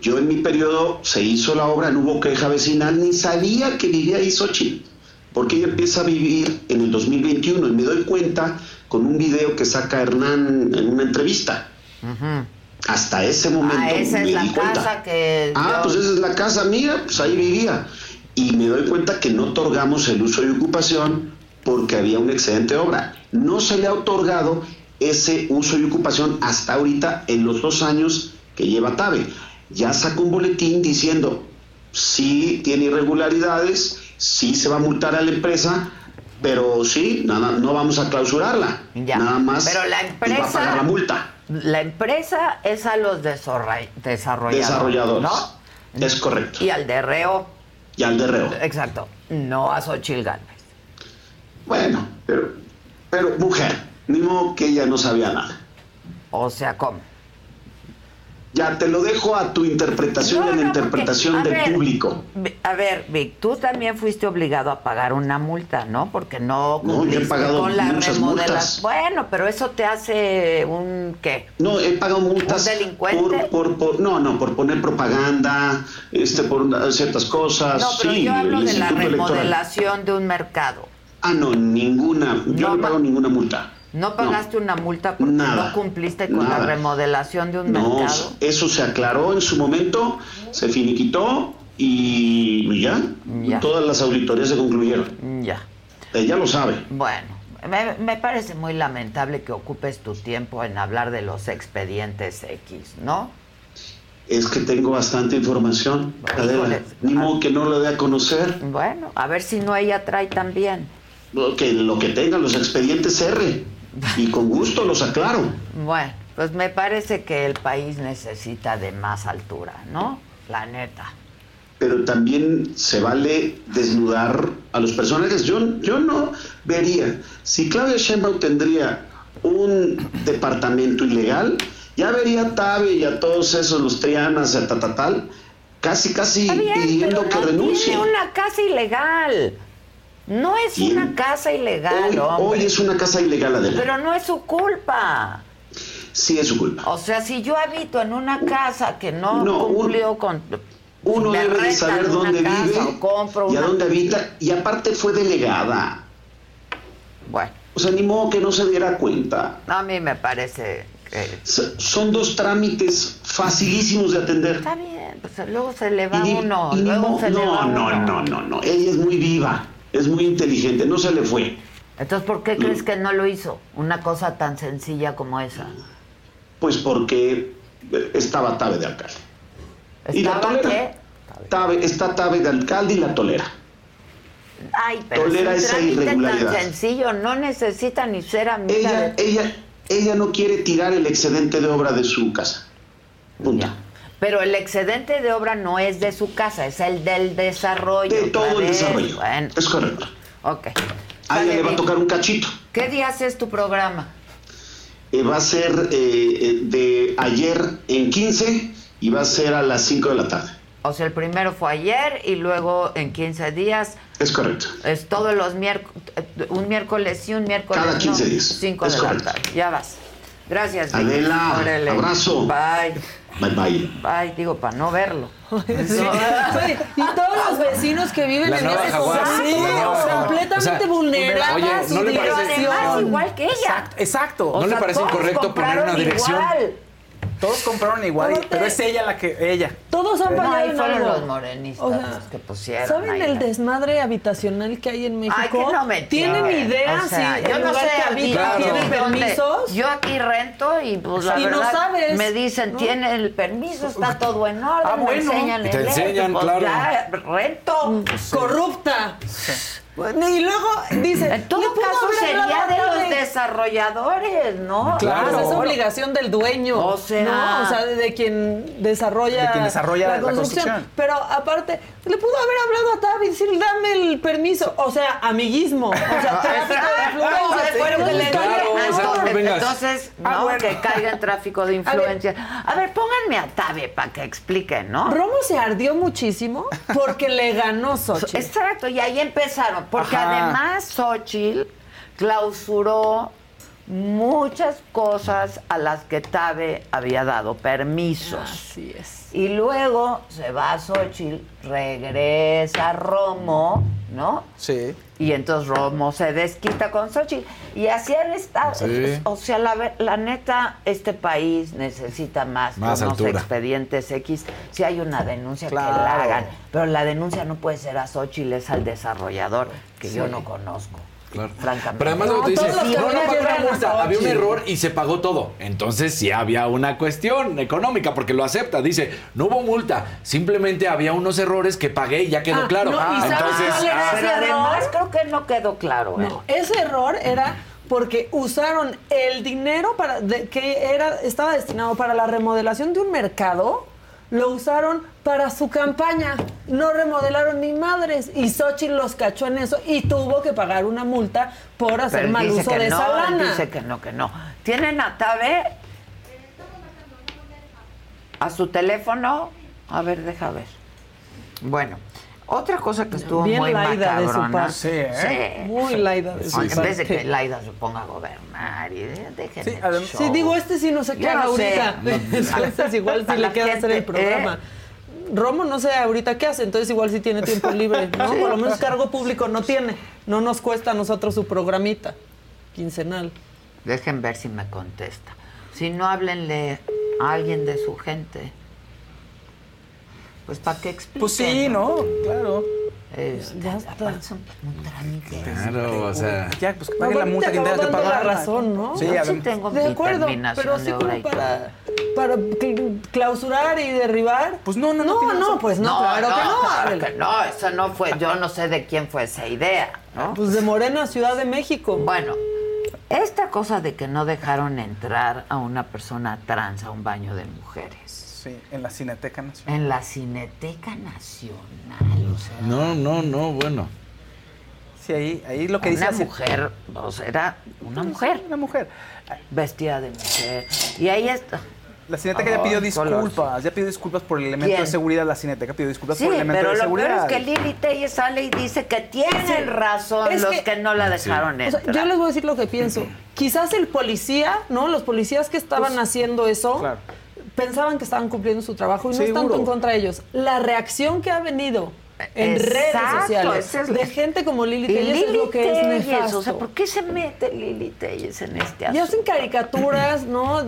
Yo en mi periodo se hizo la obra, no hubo queja vecinal, ni sabía que vivía ahí Xochitl. Porque ella empieza a vivir en el 2021 y me doy cuenta con un video que saca Hernán en una entrevista. Hasta ese momento Ah, esa me es la di cuenta. casa que Ah, yo- pues esa es la casa mía, pues ahí vivía. Y me doy cuenta que no otorgamos el uso y ocupación porque había un excedente de obra. No se le ha otorgado ese uso y ocupación hasta ahorita en los dos años que lleva TABE. Ya sacó un boletín diciendo sí tiene irregularidades, sí se va a multar a la empresa, pero sí, nada, no vamos a clausurarla. Nada más Pero la y va a pagar empresa la multa. La empresa es a los desarroll- desarrolladores, Desarrolladores. ¿no? Es correcto. Y al DRO. Y al DRO. Exacto. No a Xochitl Gálvez. Bueno, pero, pero mujer, ni modo que ella no sabía nada. O sea, ¿cómo? Ya te lo dejo a tu interpretación y a la interpretación a del ver, público. A ver, Vic, tú también fuiste obligado a pagar una multa, ¿no? Porque no No, yo he cumpliste pagado con la muchas remodelación. multas. Bueno, pero eso te hace un ¿qué? No, he pagado multas ¿Un delincuente? por, por, por- no, no, por poner propaganda, este, por ciertas cosas. No, pero sí, yo hablo de la Instituto Electoral. remodelación de un mercado. Ah, no, ninguna. Yo no he pagado ninguna multa. ¿No pagaste una multa porque Nada, no cumpliste con nada. la remodelación de un No, mercado? eso se aclaró en su momento, se finiquitó y ya, todas las auditorías se concluyeron. Ya. Ella lo sabe. Bueno, me, me parece muy lamentable que ocupes tu tiempo en hablar de los expedientes X, ¿no? Es que tengo bastante información, Adela. Ni modo que no lo dé a conocer. Bueno, a ver si no ella trae también. Lo que, lo que tenga, los expedientes R. Y con gusto los aclaro. Bueno, pues me parece que el país necesita de más altura, ¿no? La neta. Pero también se vale desnudar a los personajes. Yo, yo no vería. Si Claudia Sheinbaum tendría un departamento ilegal, ya vería a Tabe y a todos esos, los Trianas, a Tatatal, casi, casi pidiendo que renuncie. Tiene una casa ilegal. No es una casa ilegal, Hoy, hombre. hoy es una casa ilegal, Adela. Pero no es su culpa. sí es su culpa. O sea, si yo habito en una casa que no, No, un- cumplió con... Uno debe de saber dónde vive compro y a dónde habita. Y aparte fue delegada. Bueno. O sea, ni modo que no se diera cuenta. A mí me parece Son dos trámites facilísimos de atender. Está bien, pues luego se le va Y uno, y luego mo- se le va no, no, uno. no, no, no. Ella es muy viva, es muy inteligente, no se le fue. Entonces, ¿por qué crees que no lo hizo? Una cosa tan sencilla como esa. Pues porque estaba Tabe de alcalde. ¿Y la ¿Estaba tolera? qué? Tabe, está Tabe de alcalde y la tolera. Ay, pero Tolera esa trámite tan irregularidad. sencillo, no necesita ni ser amiga Ella, de... ella, ella no quiere tirar el excedente de obra de su casa. Punto. Pero el excedente de obra no es de su casa, es el del desarrollo. De todo el desarrollo. Bueno, Es correcto. ok. A ella le va a tocar un cachito. ¿Qué días es tu programa? Eh, va a ser eh, eh, de ayer en 15 y va a ser a las 5 de la tarde. O sea, el primero fue ayer y luego en 15 días Es correcto. es todos los miércoles, un miércoles y un miércoles. Cada 15 no, días. 5 Es de la tarde. Ya vas. Gracias. Adela, Órale. abrazo. Bye. Bye bye. Bye, digo, para no verlo. Sí. Oye, y todos los vecinos que viven La en ese Jaguar. completamente O sea, vulnerables oye, a su ¿no le parece- dirección. Pero además, igual que ella. Exacto. exacto. O ¿No le parece incorrecto poner una dirección? igual. Todos compraron igual, Aparte- pero es ella la que. Ella. Todos han No, fallado ahí en fueron algo. los morenistas O sea, los que pusieron. ¿Saben ahí el la- desmadre habitacional que hay en México? Ay, que no me ¿Tienen chinguen. idea O sea, si yo el no sé que aquí, habitan aquí tiene dónde- permisos? Yo aquí rento y pues la Y no verdad sabes, me dicen, ¿no? tiene el permiso, está todo en orden, Ah, me bueno. enseñan Y te el enseñan, pues claro. ya, rento. Corrupta. Y luego dice, En todo "Le pudo caso haber sería hablado de los Tabe". desarrolladores, ¿no? Claro. Pues es obligación del dueño. O sea- ¿no? O sea, de, de quien desarrolla, De quien desarrolla la construcción. Pero aparte, le pudo haber hablado a Tavi y decirle, dame el permiso. O sea, amiguismo. O sea, tráfico de influencias. Bueno, que le- Entonces, no entonces, no, Ah, bueno. que caiga en tráfico de influencia. A ver, pónganme a Tabe para que explique, ¿no? Romo se ardió muchísimo porque le ganó Xochitl. Exacto, y ahí empezaron, porque Ajá. además Xochitl clausuró muchas cosas a las que Tabe había dado permisos. Así es. Y luego se va a Xochitl, regresa Romo, ¿no? Sí. Y entonces Romo se desquita con Xochitl. Y así han estado. Sí. O sea, la, la neta, este país necesita más, Más unos altura. expedientes X. Si hay una denuncia que Claro. la hagan. Pero la denuncia no puede ser a Xochitl, es al desarrollador, que yo no conozco. Claro. Francamente. Pero además No, dicen, todos los no, no caminos pagó la llevan a multa, había un error y se pagó todo. Entonces sí había una cuestión económica porque lo acepta. Dice, no hubo multa, simplemente había unos errores que pagué y ya quedó Ah, claro. no, ¿y Ah, sabes entonces, cuál era ah, Pero ese además error? creo que no quedó claro. ¿eh? No, ese error era porque usaron el dinero para de- que era estaba destinado para la remodelación de un mercado, lo usaron para su campaña. No remodelaron ni madres y Xochitl los cachó en eso y tuvo que pagar una multa por hacer Pero él mal dice uso que de no, esa él lana. dice que no, que no. ¿Tienen a Tabe? ¿A su teléfono? A ver, deja ver. Bueno, otra cosa que estuvo Bien muy laida de su parte. Sí, ¿eh? Sí. Muy laida de su en vez de parte. que Laida se ponga a gobernar y de- dejen Sí, el show. Sí, digo, este sí no qué Yo haga no ahorita. Entonces igual la le queda hacer el programa. Romo no sé ahorita qué hace, entonces igual sí tiene tiempo libre, ¿no? Por lo menos cargo público no tiene. No nos cuesta a nosotros su programita quincenal. Dejen ver si me contesta. Si no, háblenle a alguien de su gente. Pues para que explique. Pues sí, ¿no? Claro. Este, Ya está. aparte son un trámite. Claro, o sea. Ya, pues que pague la multa que acabo dando pagar. la razón, ¿no? Sí, Yo sí tengo De mi acuerdo, pero sí como para, para cl- clausurar y derribar. Pues no, no, no no, no, pues no, claro que no. claro que no, eso no fue, yo no sé de quién fue esa idea, ¿no? Pues de Morena, Ciudad de México. Bueno, esta cosa de que no dejaron entrar a una persona trans a un baño de mujeres Sí, en la Cineteca Nacional. en la Cineteca Nacional, o sea, No, no, no, bueno. Sí, ahí, ahí lo que dice una mujer, o sea, era una mujer Una mujer. vestida de mujer y ahí está. La Cineteca ya pidió color. disculpas, ya pidió disculpas por el elemento ¿Quién? de seguridad. La Cineteca pidió disculpas Sí, por el elemento pero de lo seguridad. peor es que Lili Telles sale y dice que tienen razón Es los que- que, no la dejaron O sea, entrar. yo les voy a decir lo que pienso. Quizás el policía, ¿no? Los policías que estaban haciendo eso pensaban que estaban cumpliendo su trabajo y no es tanto en contra de ellos. La reacción que ha venido en Exacto, redes sociales es de gente como Lili Y Telles es lo que es nefasto. O sea, ¿por qué se mete Lili Telles en este Y asunto? hacen caricaturas, ¿no?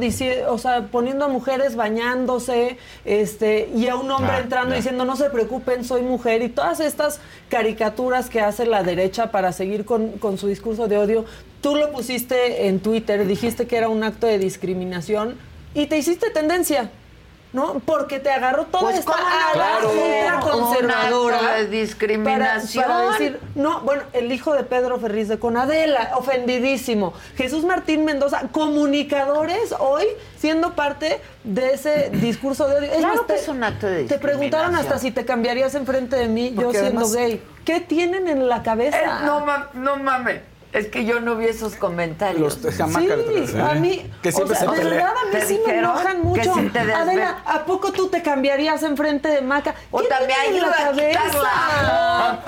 O sea, poniendo a mujeres bañándose, este, y a un hombre Ah, entrando diciendo, no se preocupen, soy mujer, y todas estas caricaturas que hace la derecha para seguir con, con su discurso de odio. Tú lo pusiste en Twitter, dijiste que era un acto de discriminación, y te hiciste tendencia. ¿No? Porque te agarró toda Pues, esta ¿cómo no ala va a ser ultraconservadora un acto de discriminación? Para, para decir, no, bueno, el hijo de Pedro Ferriz de Conadela, ofendidísimo. Jesús Martín Mendoza, comunicadores hoy siendo parte de ese discurso de odio. Claro que es un acto de Te preguntaron hasta si te cambiarías enfrente de mí, yo siendo además- gay. ¿Qué tienen en la cabeza? Eh, no, ma- no mames. Es que yo no vi esos comentarios. Los jamacas. Sí, a mí, Que siempre o sea, se de verdad a mí Te sí me enojan mucho. si Adela, ¿a poco tú te cambiarías enfrente de Maca? O ¿Qué también en la a cabeza? quitarla.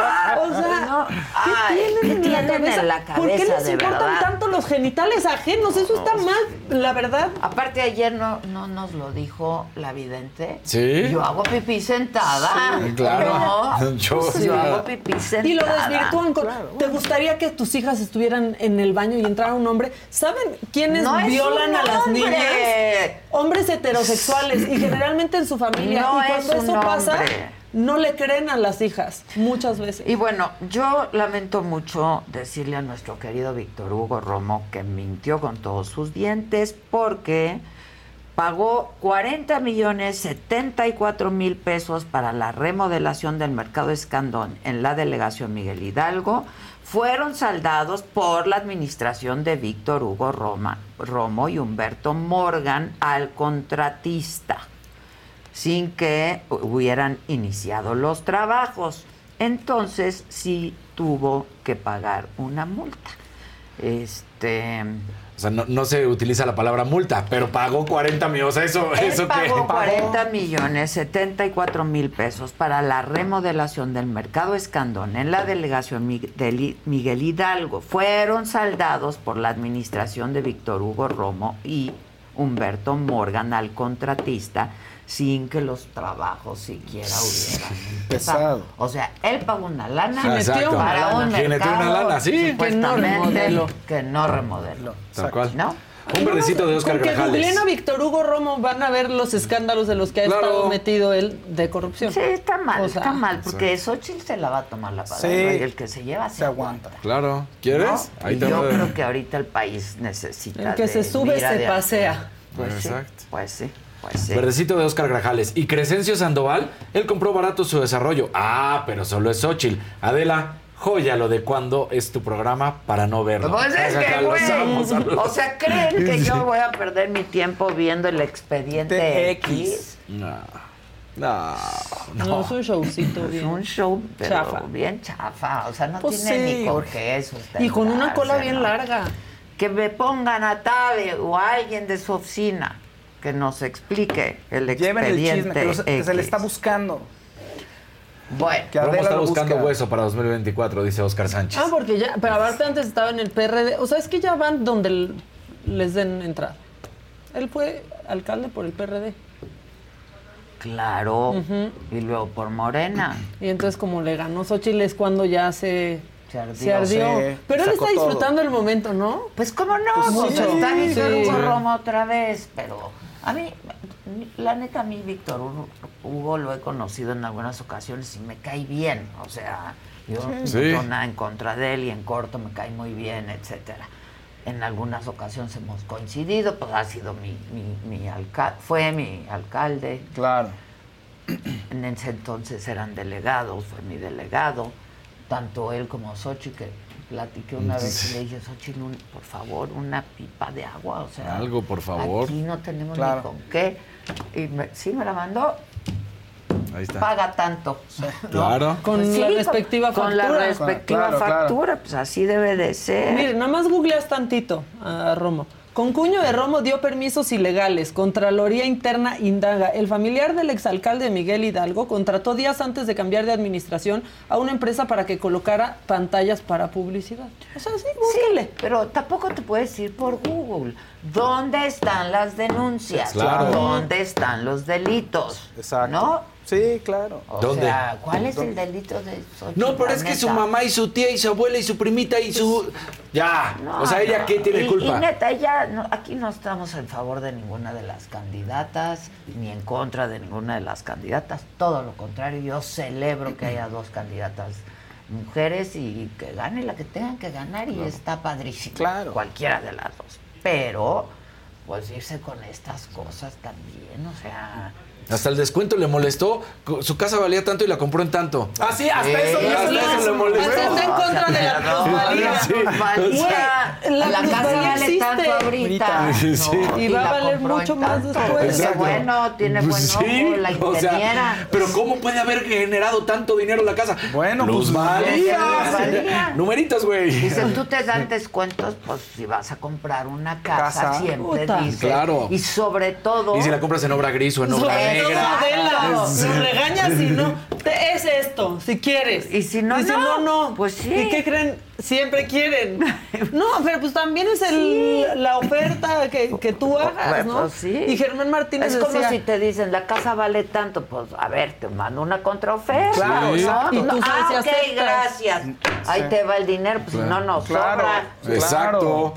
O sea, No, ¿qué ay, tienen, ¿qué en, tienen la en cabeza? la ¿Por qué les de importan verdad? tanto los genitales ajenos? Eso está mal, la verdad. Aparte ayer no, no nos lo dijo la vidente. Sí. Yo hago pipí sentada. Sí, claro. No, Yo- yo hago pipí sentada. Y lo desvirtúan con. ¿Te gustaría que tus hijas estuvieran en el baño y entrara un hombre? ¿Saben quiénes No violan a las hombre. niñas? Hombres heterosexuales y generalmente en su familia. No y cuando es eso pasa, no le creen a las hijas muchas veces. Y bueno, yo lamento mucho decirle a nuestro querido Víctor Hugo Romo que mintió con todos sus dientes porque pagó 40 millones 74 mil pesos para la remodelación del mercado Escandón en la delegación Miguel Hidalgo. Fueron saldados por la administración de Víctor Hugo Roma, Romo y Humberto Morgan al contratista sin que hubieran iniciado los trabajos. Entonces sí tuvo que pagar una multa. Este O sea, no, no se utiliza la palabra multa, pero pagó 40 millones. O sea, eso, él eso que. pagó 40 millones 74 mil pesos para la remodelación del mercado Escandón en la delegación I- Miguel Hidalgo. Fueron saldados por la administración de Víctor Hugo Romo y Humberto Morgan al contratista sin que los trabajos siquiera hubieran empezado. Pesado. O sea, él pagó una lana Exacto. para un mercado una lana, sí. Que no remodeló. que no remodeló. Tal cual. ¿No? Un verdecito de Oscar Con que Grajales. googleen a Víctor Hugo Romo van a ver los escándalos de los que ha Claro. estado metido él de corrupción. Sí, está mal, O sea, está mal, porque Xochitl se la va a tomar la palabra Sí. y el que se lleva se, Se aguanta. Claro. ¿Quieres? ¿no? Ahí Y yo creo que ahorita el país necesita El que de se sube se de- pasea. Pues sí, Exacto. pues sí, pues sí. Verdecito de Oscar Grajales. Y Crescencio Sandoval, él compró barato su desarrollo. Ah, pero solo es Xochitl. Adela, joya lo de cuándo es tu programa para no verlo. Pues es que, güey, o sea, ¿creen que Sí. yo voy a perder mi tiempo viendo el expediente De X? X. No. No. No, es un showcito Es bien. un show pero Chafa. bien chafa, o sea, no Pues tiene sí, ni porque- qué sustentarse. Y con una cola bien ¿no? larga. Que me pongan a Tabe o a alguien de su oficina que nos explique el Lleven el expediente chisme, que, los- que se le está buscando. Bueno, Romo está buscando busca. hueso para 2024, dice Oscar Sánchez. Ah, porque ya, pero aparte antes estaba en el PRD. O sea, es que ya van donde les den entrada. Él fue alcalde por el PRD. claro. Y luego por Morena. Y entonces como le ganó Xochitl es cuando ya se, Se ardió. se ardió. Sí, pero él está todo. disfrutando el momento, ¿no? Pues cómo no, Pues mucho. está Sí. Hugo Roma otra vez, pero a mí, la neta, a mí Víctor Hugo- lo he conocido en algunas ocasiones y me cae bien, o sea, yo no tengo nada en contra de él y en corto me cae muy bien, etcétera. En algunas ocasiones hemos coincidido, pues ha sido mi, mi, mi alcalde, fue mi alcalde, Claro. en ese entonces eran delegados, fue mi delegado, tanto él como Xochitl, que platiqué una vez y le dije, Xochitl, un- por favor, una pipa de agua, o sea... Algo, por favor. Aquí no tenemos Claro. ni con qué. Y me- sí, me la mandó. Ahí está. paga tanto. Claro. Con la respectiva con, factura. Con la respectiva Claro, claro. factura, pues así debe de ser. Mire, nada más googleas tantito a Romo. Con cuño de Romo dio permisos ilegales. Contraloría Interna indaga. El familiar del exalcalde Miguel Hidalgo contrató días antes de cambiar de administración a una empresa para que colocara pantallas para publicidad. O sea, sí, búsquele. Pero tampoco te puedes ir por Google. ¿Dónde están las denuncias? Claro. ¿Dónde están los delitos? Exacto. ¿No? Sí, claro. O ¿Dónde? sea, ¿cuál es el delito de Xochitl, No, pero es que su mamá y su tía y su abuela y su primita y su... Ya. No, o sea, ¿ella no. qué tiene Y- culpa? Y neta, ya no- aquí no estamos en favor de ninguna de las candidatas, ni en contra de ninguna de las candidatas. Todo lo contrario, yo celebro que haya dos candidatas mujeres y que gane la que tengan que ganar y está padrísimo. Claro. Cualquiera de las dos. Pero, pues irse con estas cosas también, o sea... Hasta el descuento le molestó. Su casa valía tanto y la compró en tanto. Ah, sí, hasta eso. hasta eso eso le molestó. Hasta está en contra de la plusvalía. la Sí. la La, casa vale existe. tanto ahorita. Sí, sí. ¿no? Y va a valer mucho más después. Qué bueno, tiene buen Sí, ojo la o sea, ingeniera. pero ¿cómo puede haber generado tanto dinero la casa? Bueno, pues, Plusvalía. plusvalía. Numeritos, güey. Dice, tú te dan descuentos, pues si vas a comprar una casa, Casa. siempre Puta. dice. Claro. Y sobre todo. Y si la compras en obra gris o en obra Sobre negra. Adela, Sí. nos regañas si no. Te- Es esto, si quieres. Y si no, y si no. no, no. Pues sí. ¿Y qué creen? Siempre quieren. No, pero pues también es el, la oferta que, que tú hagas, ¿no? pues sí. Y Germán Martínez Es como decía, si te dicen, la casa vale tanto, pues a ver, te mando una contraoferta. Claro, ¿no? exacto. Y tú No, sabes ah, ok, gracias. Ahí te va el dinero, pues si no, no Claro. sobra. Exacto.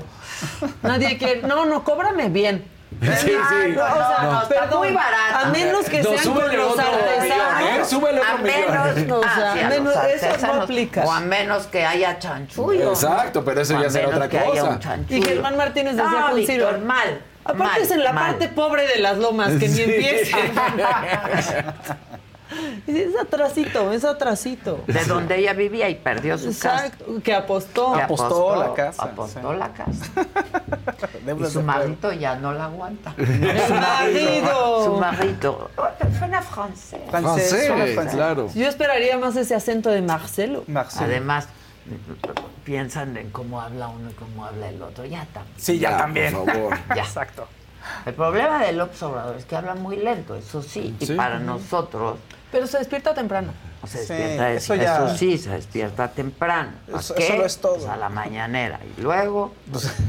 nadie quiere. No, no, cóbrame bien. Sí, sí. No, no, no, está muy barato. A menos que No, sean con los millón, ¿eh? artesanos. A menos. O sea, ah, a menos- los eso no aplica. O a menos que haya chanchullo. ¿no? Exacto, pero eso O ya será otra que haya cosa. Y Germán Martínez decía no, con Ciro. mal. Aparte mal, es en la mal. parte pobre de las lomas, que ni empiecen. es atrasito, es atrasito. De donde ella vivía y perdió su casa. Exacto, que apostó. Que Apostó la casa, Apostó sí. la casa. Y su marido ya no la aguanta. El marido. Su marido. Suena francés. Francés, suena francés. claro. Yo esperaría más ese acento de Marcelo. Marcelo. Además, piensan en cómo habla uno y cómo habla el otro. Ya también. Sí, ya, Ya, también. por favor. Ya. Exacto. El problema del Obrador es que habla muy lento, eso sí. Y Sí. para nosotros, Pero se despierta temprano. se Sí, despierta, eso eso, ya- sí, se despierta temprano. ¿Más Eso- qué? eso lo es todo. Pues a la mañanera. Y luego,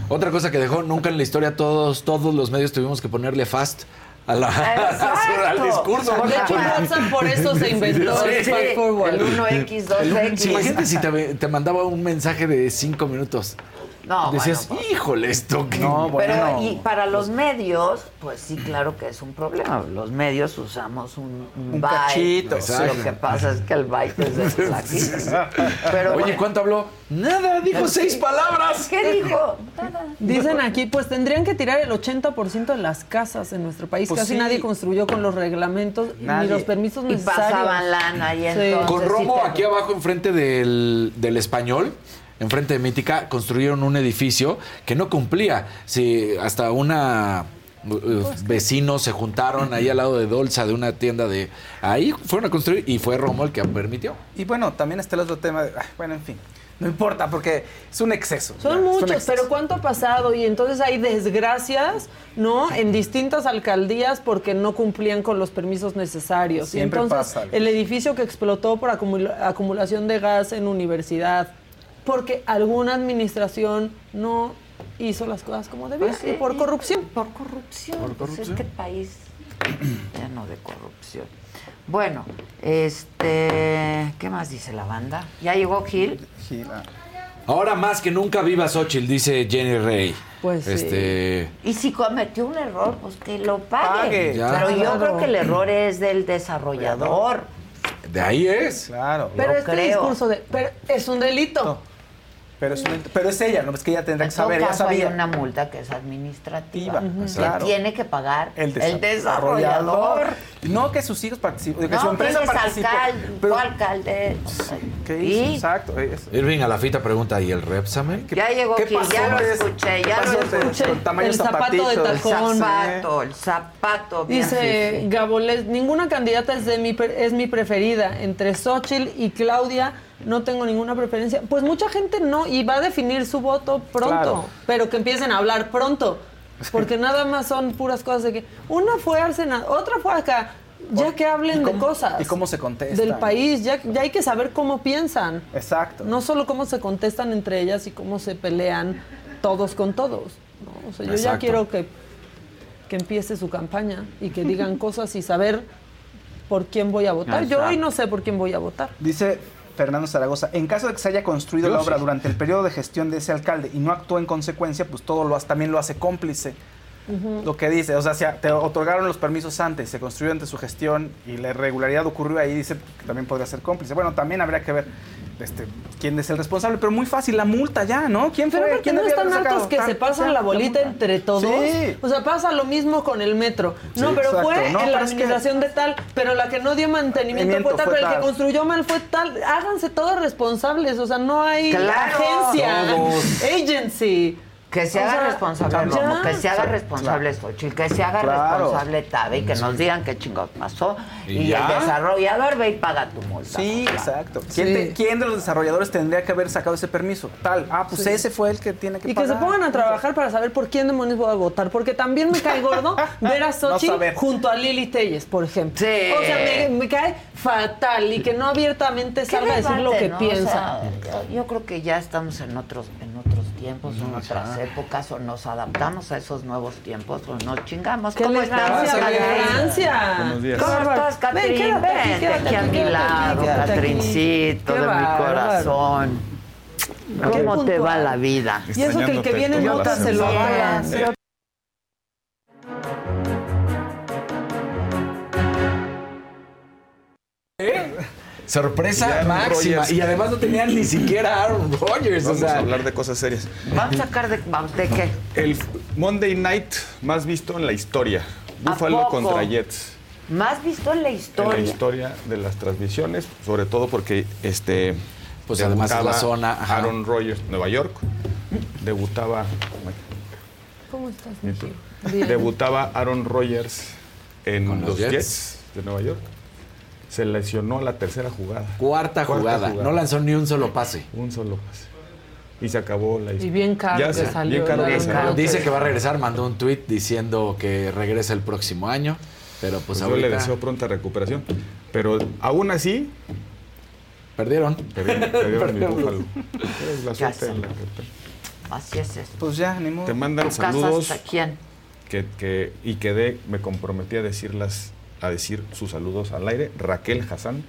Otra cosa que dejó, nunca en la historia todos, todos los medios tuvimos que ponerle fast a la, Exacto. al discurso. De hecho, WhatsApp por eso se inventó el Sí, fast forward. el 1X, 2X. Imagínate si te, te mandaba un mensaje de cinco minutos. No, Decías, bueno, pues, híjole, esto que... No, bueno. Pero y para los medios, pues sí, claro que es un problema. Los medios usamos un, un Un byte. cachito. Lo que pasa es que el byte es de. Pero Oye, ¿cuánto habló? Nada, dijo seis palabras. ¿Qué dijo? Nada. Dicen aquí, pues tendrían que tirar el 80% de las casas en nuestro país. Pues Casi sí. nadie construyó con los reglamentos Nadie. ni los permisos Y necesarios. pasaban lana y Sí. entonces. Con Romo, aquí abajo, enfrente del, del español, enfrente de Mítica, construyeron un edificio que no cumplía. Sí, hasta una uh, vecinos se juntaron ahí al lado de Dolza, de una tienda de ahí fueron a construir y fue Romo el que permitió. Y bueno, también está el otro tema. de- ay, bueno, en fin. No importa, porque es un exceso. Son muchos, exceso. pero ¿cuánto ha pasado? Y entonces hay desgracias, ¿no? En distintas alcaldías porque no cumplían con los permisos necesarios. Siempre y entonces, pasa el edificio que explotó por acumula- acumulación de gas en universidad, porque alguna administración no hizo las cosas como debía, Pues sí, y por corrupción. Por corrupción. Por Pues corrupción. este país lleno de corrupción. Bueno, este, ¿qué más dice la banda? ¿Ya llegó Gil? Sí, ah. Ahora más que nunca viva Xochitl, dice Jenny Rey. Pues sí. este, Y si cometió un error, pues que lo pague. Pague. Ya. Pero yo Claro. creo que el error es del desarrollador. De ahí es. Claro. Pero Yo este creo. discurso de, pero es un delito. No. Pero es, una- pero es ella, ¿no? Es que ella tendrá En que todo saber, ella caso hay sabía. una multa que es administrativa, Ujú. que Claro. tiene que pagar el, El desarrollador. No que sus hijos participen, que su No, empresa tienes participe. alcalde, pero- alcalde. ¿Qué ¿Y? hizo? Exacto. es- Irving a la fita pregunta, ¿y el Repsamen? Ya llegó ¿Qué Gil, pasó, ya lo pues? escuché, ya ¿Qué lo escuché. El zapato de tacón. El zapato, el zapato. Dice fifi. Gaboles, ninguna candidata es, de mi, es mi preferida. Entre Xochitl y Claudia no tengo ninguna preferencia. Pues mucha gente no, y va a definir su voto pronto. Claro. Pero que empiecen a hablar pronto. Porque nada más son puras cosas de que una fue al Senado, otra fue acá. Ya que hablen ¿Y de cosas. y cómo se contestan? Del país, ya, ya hay que saber cómo piensan. Exacto. No solo cómo se contestan entre ellas y cómo se pelean todos con todos. ¿no? O sea, yo ya quiero que, que empiece su campaña y que digan cosas y saber por quién voy a votar. Yo hoy no sé por quién voy a votar. Dice Fernando Zaragoza, en caso de que se haya construido Yo la obra sí. durante el periodo de gestión de ese alcalde y no actuó en consecuencia, pues todo lo hace, también lo hace cómplice. Lo que dice, o sea, si te otorgaron los permisos antes, se construyó ante su gestión y la irregularidad ocurrió ahí, dice que también podría ser cómplice. Bueno, también habría que ver este, quién es el responsable, pero muy fácil, la multa ya, ¿no? ¿Quién Pero fue? porque ¿Quién no están hartos que Tan- se pasan ya, la bolita entre todos. Sí. O sea, pasa lo mismo con el metro. No, Sí, pero exacto. fue No, en la pero que- administración de tal, pero la que no dio mantenimiento fue tal, fue pero el que tal. construyó mal fue tal. Háganse todos responsables. O sea, no hay Claro. agencia, Todos. agency. Que se O haga sea, responsable ya. como que se haga responsable Xochitl, que se haga Claro. responsable Tabe y que nos digan qué chingados pasó. Y Y, el desarrollador ve y paga tu multa. Sí, Claro. exacto. ¿Quién, Sí. te- quién de los desarrolladores tendría que haber sacado ese permiso? Tal. Ah, pues Sí. ese fue el que tiene que Y que se pagar. pongan a trabajar para saber por quién demonios voy a votar. Porque también me cae gordo ver a Xochitl saber. junto a Lili Telles, por ejemplo. Sí. O sea, me, me cae fatal y que no abiertamente ¿Qué salga a decir lo que no? O piensa. sea, yo, yo creo que ya estamos en otros, en otros tiempos, en otras épocas, o nos adaptamos a esos nuevos tiempos, o nos chingamos. ¡Qué ¿Cómo estás! Buenos días. ¿Cómo estás, Catrín? Quédate Vente quédate aquí a mi lado. Catrincito de mi corazón. ¿Cómo te va la vida? Y eso que el que viene nota se lo haga. Sorpresa Aaron máxima. Y además no tenían ni siquiera Aaron Rodgers. Vamos o sea, a hablar de cosas serias. Vamos a sacar de, ¿de qué? El Monday Night más visto en la historia. ¿A Buffalo contra Jets. Más visto en la En historia. la historia de las transmisiones, sobre todo porque este Pues además es la zona, ajá. Aaron Rodgers, Nueva York. Debutaba ¿Cómo estás, ¿Y debutaba Aaron Rodgers en los los Jets. Jets. de Nueva York. Se lesionó la tercera jugada. cuarta, jugada. No lanzó ni un solo pase. Un solo pase. Y se acabó la Y bien caro Ya que sé, salió. bien caro. Dice que va a regresar, mandó un tweet diciendo que regresa el próximo año. Pero pues, Pues yo ahorita le deseo pronta recuperación. Pero aún así, perdieron. perdieron, perdieron mi Perdieron. búfalo. Es la Ya suerte sé. en la que Así es esto. Pues ya, ni modo. te mandan ¿Tu casa saludos hasta quién? que, que- y quedé, me comprometí a decirlas, a decir sus saludos al aire. Raquel Hassan,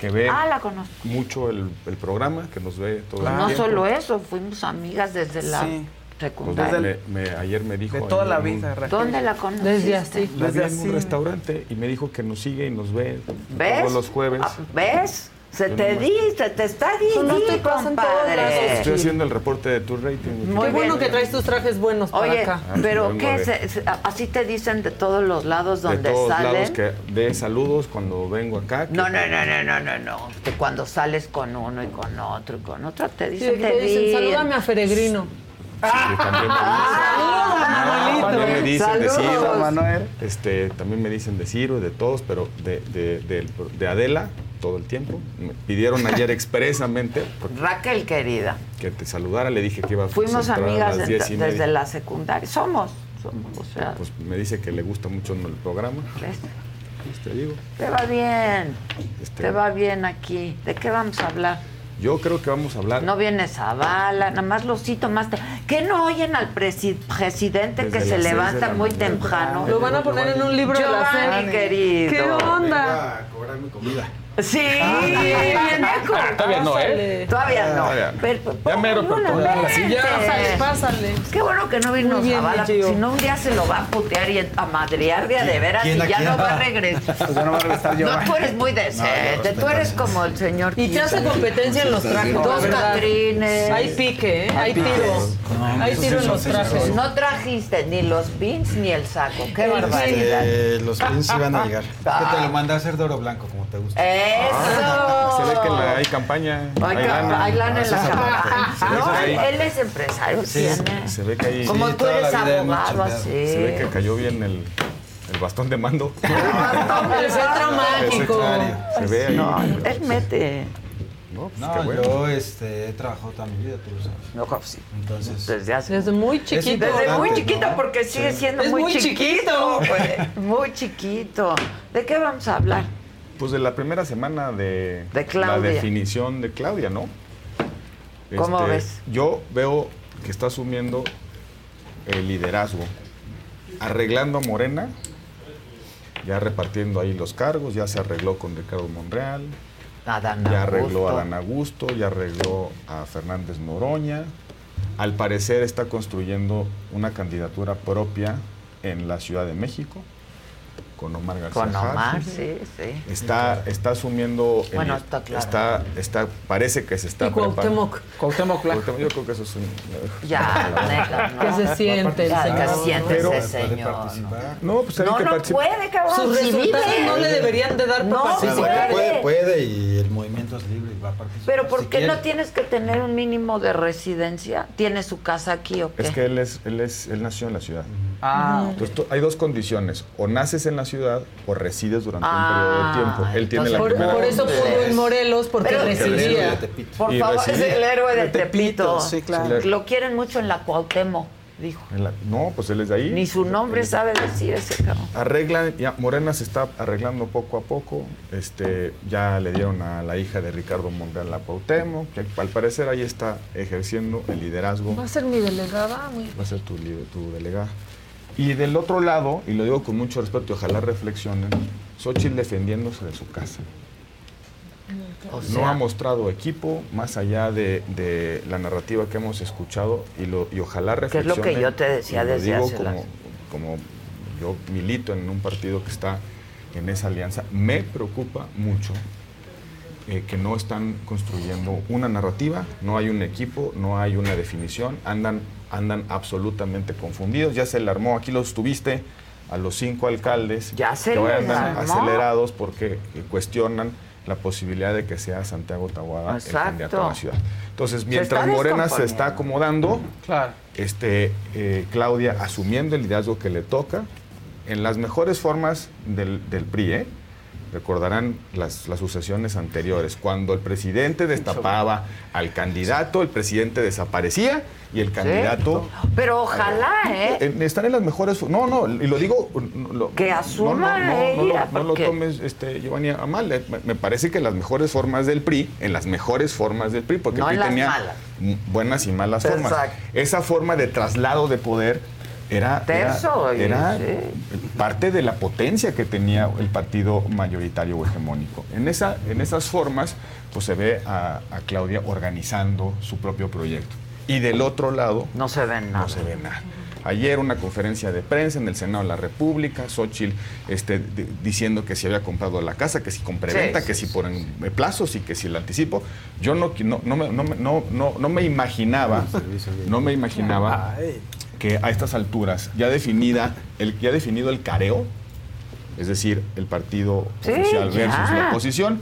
que ve Ah, la mucho el, el programa, que nos ve todo Pues el no tiempo. solo eso, fuimos amigas desde la Sí. Pues secundaria. me- me- ayer me dijo De toda la un- vida, Raquel. ¿Dónde la conociste? Desde así. La vi Desde en un restaurante y me dijo que nos sigue y nos ve ¿Ves? todos los jueves. Ah, ¿Ves? Se Yo te no me- di, se te está diciendo, pasa en todos compadre. lados. Estoy haciendo el reporte de tu rating. Muy Qué bueno bien. que traes tus trajes buenos para Oye, acá. Ah, pero vengo ¿qué? de- Se- se- así te dicen de todos los lados de donde todos salen. lados que de saludos cuando vengo acá. que- No, no, no, no, no, no, no. Que cuando sales con uno y con otro y con otro te Sí, dicen que te te dicen, vi. salúdame a Feregrino. que también me Ah, dicen, también me dicen de Saludos. Ciro, Manuel. este, también me dicen de Ciro y de todos, pero de, de, de- de Adela todo el tiempo. Me pidieron ayer expresamente Raquel, querida. que te saludara, le dije que iba a Fuimos entrar a amigas las de- diez y media. desde la secundaria. Somos, somos, o sea, Pues me dice que le gusta mucho el programa. ¿ves? Pues te digo. Te va bien. Este- Te va bien aquí. ¿De qué vamos a hablar? Yo creo que vamos a hablar. No viene Zavala, nada más los cito más. te- ¿Qué no oyen al presi- presidente Desde que se levanta muy temprano? Lo van a poner en un libro de la Giovanni, querido. ¿Qué onda? A cobrar mi comida. Sí, bien. Todavía no, ¿eh? Todavía no. Todavía. Pero, Ya mero, pero la silla. Pásale, pásale. Qué bueno que no vino bien, Zavala, si no un día se lo va a putear y a madrear de de veras y ya quién? no va a regresar. Pues ya no va a regresar yo. No, tú eres muy decente, tú eres como el señor Y te hace competencia en los trajes. Dos. Catrines. Hay pique, ¿eh? Hay tiro. Hay tiro en los trajes. No trajiste ni los beans ni el saco. Qué barbaridad. Los pins iban a llegar. Que te lo mandé a hacer de oro blanco, como te gusta. Eso. Se ve que la- hay campaña. Hay, lana. hay lana en la campaña. No, él, es empresario, Sí, tiene. Se ve que. Como Sí, tú eres abogado, así. Se ve que cayó bien el, el bastón de mando. El centro mágico. Secretario. Se ve ahí. No, él mete. No, pues No, qué bueno. yo este, he trabajado toda mi vida, tú lo sabes. No, pues sí. Entonces, Desde hace. Desde muy chiquito. Desde muy chiquito, ¿no? porque sigue siendo Es muy, muy chiquito. Muy chiquito. ¿De qué vamos a hablar? Pues de la primera semana de, la definición de Claudia, ¿no? ¿Cómo Este, ves? Yo veo que está asumiendo el liderazgo, arreglando a Morena, ya repartiendo ahí los cargos, ya se arregló con Ricardo Monreal, Adán ya arregló Augusto. a Dan Augusto, ya arregló a Fernández Noroña. Al parecer está construyendo una candidatura propia en la Ciudad de México, con Omar García Con Omar, sí, sí. Está, está asumiendo. el- Bueno, está claro. Está, está- parece que se está Y Cuauhtémoc. Cuauhtémoc Blanco. Cuauhtémoc, Yo creo que eso es un. Ya, neta, ¿no? Que se siente el señor. que se siente Pero- ese señor. ¿no? No, pues No, que no puede, cabrón. Sus si resultados no le deberían de dar No participar. puede. puede, puede y el movimiento es libre y va a participar. Pero ¿por Si qué quiere. no tienes que tener un mínimo de residencia? ¿Tiene su casa aquí o qué? Es que él, es, él, es, él nació en la ciudad. Ah, Entonces, tú- hay dos condiciones. O naces en la ciudad o resides durante Ah, un periodo de tiempo. Él tiene la Por, primera por eso pudo en Morelos, porque Pero- residía. Por favor, es el héroe de De Tepito, Tepito. sí, claro. Lo quieren mucho en la Cuauhtémoc, dijo. La- no, pues él es de ahí. Ni su nombre sabe decir ese cabrón. Arreglan, ya Morena se está arreglando poco a poco. Este, ya le dieron a la hija de Ricardo Monreal la Cuauhtémoc, que al parecer ahí está ejerciendo el liderazgo. Va a ser mi delegada, muy va a ser tu, tu delegada. Y del otro lado, y lo digo con mucho respeto y ojalá reflexionen, Xochitl defendiéndose de su casa. O no ha mostrado equipo más allá de, de la narrativa que hemos escuchado y, lo, y ojalá Que es lo reflexionen. que yo te decía desde digo hace como, las- como yo milito en un partido que está en esa alianza, me preocupa mucho eh, que no están construyendo una narrativa, no hay un equipo, no hay una definición, andan, andan absolutamente confundidos. Ya se le armó, aquí los tuviste a los cinco alcaldes Ya se que hoy andan armó. acelerados porque cuestionan la posibilidad de que sea Santiago Tahuada el candidato a la ciudad. Entonces, mientras Morena se está acomodando, claro. este, eh, Claudia asumiendo el liderazgo que le toca, en las mejores formas del, del PRI, ¿eh? Recordarán las, las sucesiones anteriores. Cuando el presidente destapaba al candidato, el presidente desaparecía y el candidato... Pero ojalá, ¿eh? Eh, Están en las mejores... No, no, y lo digo... no, lo- Que asuma no, no, no, no, ella, lo- no lo porque- tomes, este, Giovanni, a mal. Eh, Me, me parece que las mejores formas del PRI, en las mejores formas del PRI, porque No el PRI tenía malas. buenas y malas formas. Exacto. Esa forma de traslado de poder era, era- Terso, y- era sí. parte de la potencia que tenía el partido mayoritario o hegemónico. En, esa, en esas formas, pues se ve a, a Claudia organizando su propio proyecto. Y del otro lado, no se ve nada. No se ve nada. Ayer una conferencia de prensa en el Senado de la República, Xochitl este, di- diciendo que si había comprado la casa, que si con preventa, Sí, que sí, si por en- eh, plazos y que si el anticipo. Yo no, no, me- no, no, no me imaginaba, no me imaginaba que a estas alturas, ya definida, el, ya definido el careo, es decir, el partido Sí, oficial ya. versus la oposición,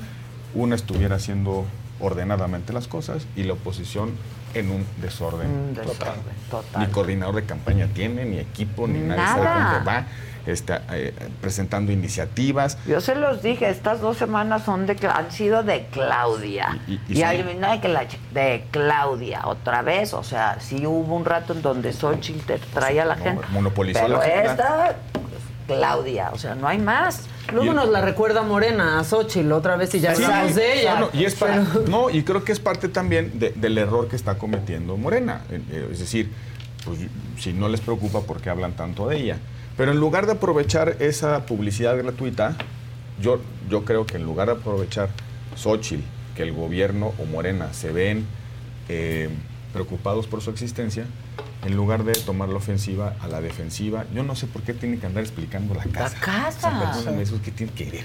una estuviera haciendo ordenadamente las cosas y la oposición en un desorden, Un total. desorden total. Ni coordinador de campaña tiene, ni equipo, ni nadie sabe Nada. dónde va. Está eh, presentando iniciativas. Yo se los dije, estas dos semanas son de, han sido de Claudia. Y- Y, y- y hay son- una de, que la de Claudia, otra vez. O sea, sí hubo un rato en donde Xochitl te traía a la No, gente. monopolizó pero la agenda. esta, Claudia, o sea, no hay más. Luego nos la recuerda Morena a Xochitl otra vez y ya Sí, hablamos de ella. bueno, y, es para- no, y creo que es parte también de- del error que está cometiendo Morena. Eh, Es decir, pues, si no les preocupa, ¿por qué hablan tanto de ella? Pero en lugar de aprovechar esa publicidad gratuita, yo, yo creo que en lugar de aprovechar Xochitl, que el gobierno o Morena se ven eh, preocupados por su existencia, en lugar de tomar la ofensiva a la defensiva, yo no sé por qué tiene que andar explicando la casa. La casa. O sea, eso que tiene que ver.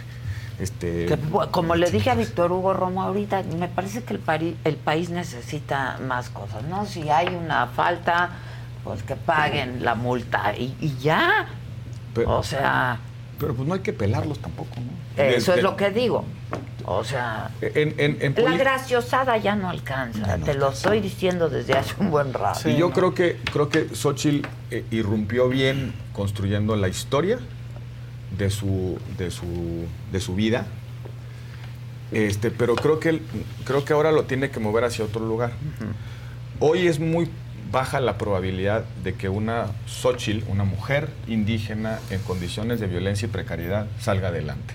Este, Que, como le dije a Víctor Hugo Romo ahorita, me parece que el, pari- el país necesita más cosas, ¿no? Si hay una falta, pues que paguen la multa y, y ya. Pero- o sea, Pero pues no hay que pelarlos tampoco, ¿no? eso De- es de- lo que digo. O sea, En, en- en la graciosada ya no alcanza. Te lo estoy diciendo desde hace un buen rato. y yo creo que creo que Xochitl eh, irrumpió bien construyendo la historia de su de su de su vida. Este, pero creo que creo que ahora lo tiene que mover hacia otro lugar. Hoy es muy baja la probabilidad de que una Xochitl, una mujer indígena en condiciones de violencia y precariedad, salga adelante.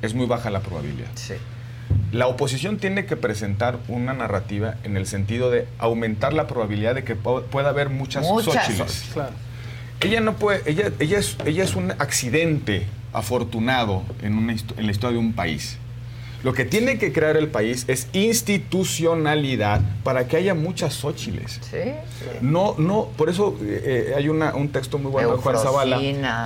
Es muy baja la probabilidad. La oposición tiene que presentar una narrativa en el sentido de aumentar la probabilidad de que pu- pueda haber muchas, Muchas. Xochitl. Ella no puede, ella, ella, es, ella es un accidente afortunado en, una, en la historia de un país. Lo que tiene que crear el país es institucionalidad para que haya muchas Xochiles. Sí. No, no, por eso eh, eh, hay una- un texto muy bueno de Juan Zavala.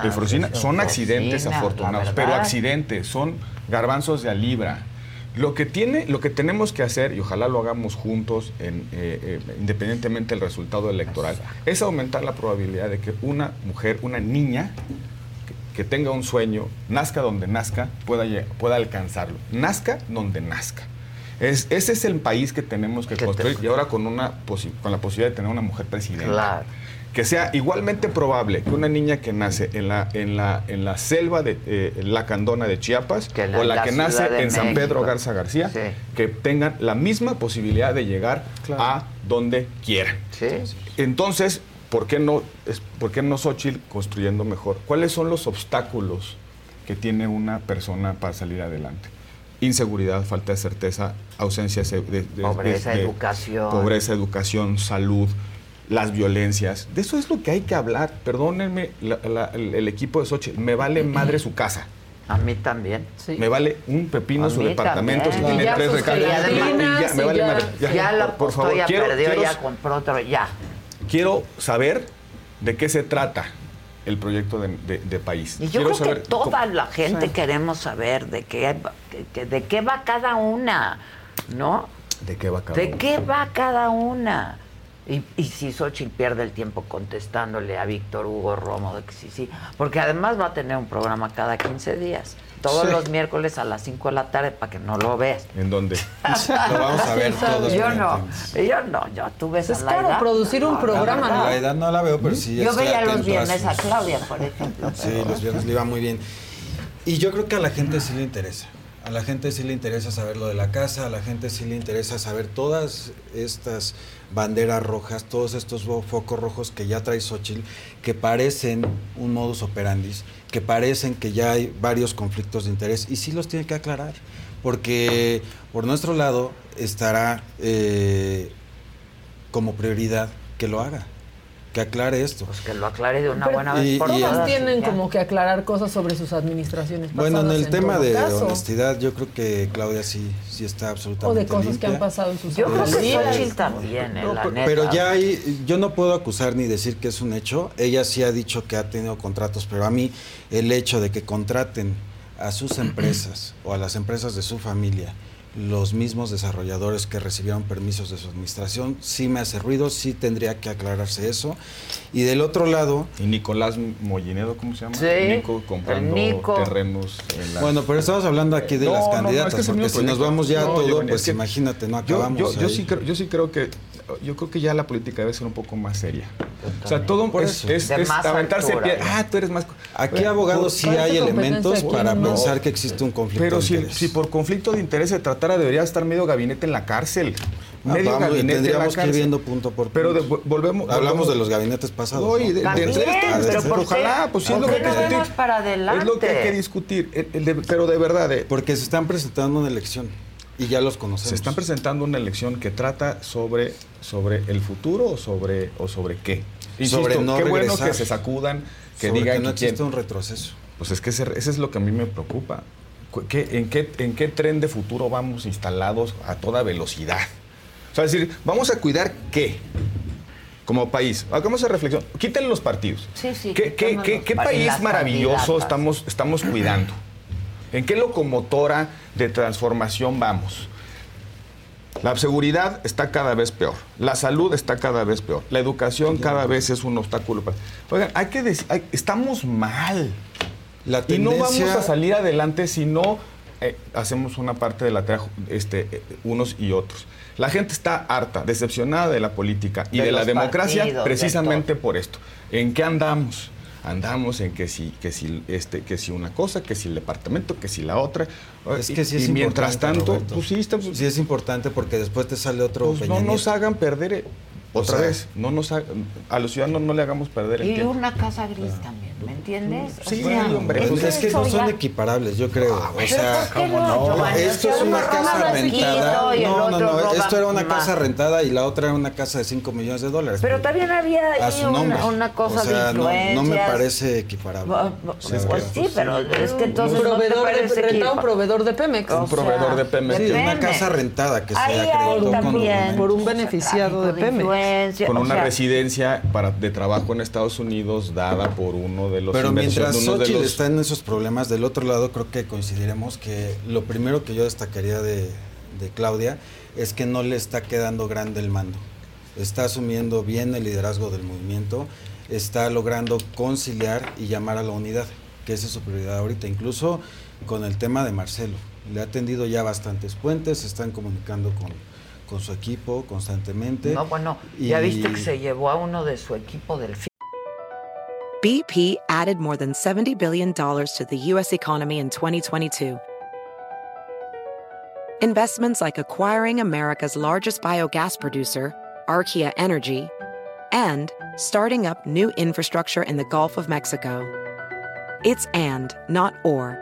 Eufrosina, son accidentes afortunados, pero accidentes, son garbanzos de a libra. Lo que, tiene, lo que tenemos que hacer, y ojalá lo hagamos juntos, en, eh, eh, independientemente del resultado electoral, es aumentar la probabilidad de que una mujer, una niña, que, tenga un sueño, nazca donde nazca, pueda, pueda alcanzarlo. Nazca donde nazca. Es, ese es el país que tenemos que construir y ahora con, una con la posibilidad de tener una mujer presidenta. Claro. Que sea igualmente probable que una niña que nace en la, en la, en la selva de eh, la Candona de Chiapas la- o la, que nace en San. Pedro Garza García, que tengan la misma posibilidad de llegar a donde quieran. Entonces, ¿por qué no, es, ¿por qué no Xochitl construyendo mejor? ¿Cuáles son los obstáculos que tiene una persona para salir adelante? Inseguridad, falta de certeza, ausencia de, de- Pobreza, de- de- educación. Pobreza, educación, salud, las violencias. De eso es lo que hay que hablar. Perdónenme, la- la- el, el equipo de Xochitl, me vale madre su casa. A mí también. Me vale un pepino A su departamento también. si tiene ya tres sus recámaras. gelatinas, Y ya, me vale ya- madre. Ya lo por, por apostó, favor, ya quiero, perdió, quiero- ya compró otro, ya. Quiero saber de qué se trata el proyecto de, de- de país. Y yo Quiero creo saber que toda cómo- la gente queremos saber de qué, de qué va cada una, ¿no? ¿De qué va cada ¿De uno? qué va cada una? Y, y si Xochitl pierde el tiempo contestándole a Víctor Hugo Romo de que sí, sí, porque además va a tener un programa cada 15 días, todos Sí. los miércoles a las 5 de la tarde para que no lo veas. ¿En dónde? Lo vamos a ver todos. Yo no, yo no, yo tú ves Es a caro Laida. producir un No, programa, no. La edad no la veo, pero sí. Yo veía los viernes a sus- Claudia, por ejemplo. Sí, los viernes le iba muy bien. Y yo creo que a la gente sí le interesa. A la gente sí le interesa saber lo de la casa, a la gente sí le interesa saber todas estas banderas rojas, todos estos focos rojos que ya trae Xochitl, que parecen un modus operandi, que parecen que ya hay varios conflictos de interés y sí los tiene que aclarar. Porque por nuestro lado estará eh, como prioridad que lo haga, que aclare esto. Pues que lo aclare de una Pero buena vez y- por y- Todas tienen ya. como que aclarar cosas sobre sus administraciones Bueno, en el tema de caso. honestidad, yo creo que Claudia sí, sí está O absolutamente de cosas que han pasado en sus Yo creo que. Xochitl también, eh, No, la neta. pero ya hay, yo no puedo acusar ni decir que es un hecho. Ella sí ha dicho que ha tenido contratos, pero a mí el hecho de que contraten a sus empresas o a las empresas de su familia los mismos desarrolladores que recibieron permisos de su administración, sí me hace ruido, sí tendría que aclararse eso. Y del otro lado... ¿Y Nicolás Mollinedo, cómo se llama? Sí, Nico comprando Nico. terrenos en la... Bueno, pero estamos hablando aquí de No, las no, no, candidatas, es que porque si nos vamos ya a todo, pues imagínate, no Yo, acabamos. yo, yo ahí. sí creo, yo sí creo que yo creo que ya la política debe ser un poco más seria. O sea, todo Por es, es, es más aventarse altura, pie. Ah, tú eres más. Aquí Bueno, abogados sí hay elementos para ¿no? pensar que existe un conflicto Pero de si, interés. si por conflicto de interés se debería estar medio gabinete en la cárcel. Ah, medio vamos, gabinete en la tendríamos que ir viendo punto por punto. Pero de- volvemos. Hablamos volvemos- de los gabinetes pasados. No, y ¿no? de- de- También, de esto, pero ¿por qué? ojalá, pues sí es ¿Por lo que hay que discutir. para adelante? Es lo que hay que discutir. El- el de- pero de verdad, de- Porque se están presentando una elección y ya los conocemos. se están presentando una elección que trata sobre, sobre el futuro o sobre, o sobre qué. Insisto, Sobre no qué bueno que se sacudan, que Sobre digan que no existe un retroceso. Pues es que ese, ese es lo que a mí me preocupa. Qué- en, qué, ¿En qué tren de futuro vamos instalados a toda velocidad? O sea, es decir, ¿vamos a cuidar qué? Como país. Hagamos esa reflexión. Quiten los partidos. Sí, sí. ¿Qué, qué- qué- qué país maravilloso estamos, estamos cuidando? ¿En qué locomotora de transformación vamos? La seguridad está cada vez peor, la salud está cada vez peor, la educación cada vez es un obstáculo. Oigan, hay que decir, hay- estamos mal. La Y no vamos a salir adelante si no eh, hacemos una parte de la tarea este, eh, unos y otros. La gente está harta, decepcionada de la política y De de, la democracia partidos, de precisamente por esto. ¿En qué andamos? Andamos en que si, que si, este, que si una cosa, que si el departamento, que si la otra. Es Y- que sí es y mientras tanto, Roberto. pues sí, está- Sí es importante porque después te sale otro pues no nos hagan perder otra sea- vez. No nos ha- a los ciudadanos no le hagamos perder el Y tiempo. una casa gris también, ¿me entiendes? O Sí, hombre, es Pues es que no son ya- equiparables, yo creo. o pero sea, ¿por qué no, esto O es una casa rentada. y No, no, no. Esto era una casa rentada y la otra era una casa de 5 millones de dólares. Pero también había ahí una, una cosa o sea, de no- influencias. No, me parece equiparable. Sí, Pues sí, pero es que entonces un no te proveedor de, rentaba un proveedor de Pemex. O sea, Sí, una Pemex. casa rentada que se también documentos. por un beneficiado de Pemex. Con una sea, residencia para, de trabajo en Estados Unidos dada por uno de los Pero mientras Xochitl los- está en esos problemas, del otro lado creo que coincidiremos que lo primero que yo destacaría de, de Claudia es que no le está quedando grande el mando. Está asumiendo bien el liderazgo del movimiento, está logrando conciliar y llamar a la unidad, que esa es su prioridad ahorita, incluso con el tema de Marcelo. Le ha tendido ya bastantes puentes, se están comunicando con, con su equipo constantemente. No, bueno, ya Y- viste que se llevó a uno de su equipo del BP added more than $70 billion to the U.S. economy in 2022. Investments like acquiring America's largest biogas producer, Archaea Energy, and starting up new infrastructure in the Gulf of Mexico. It's and, not or.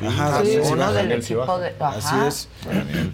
Ajá, Sí, sí, uno sí, del sí, equipo baja. de- Así es.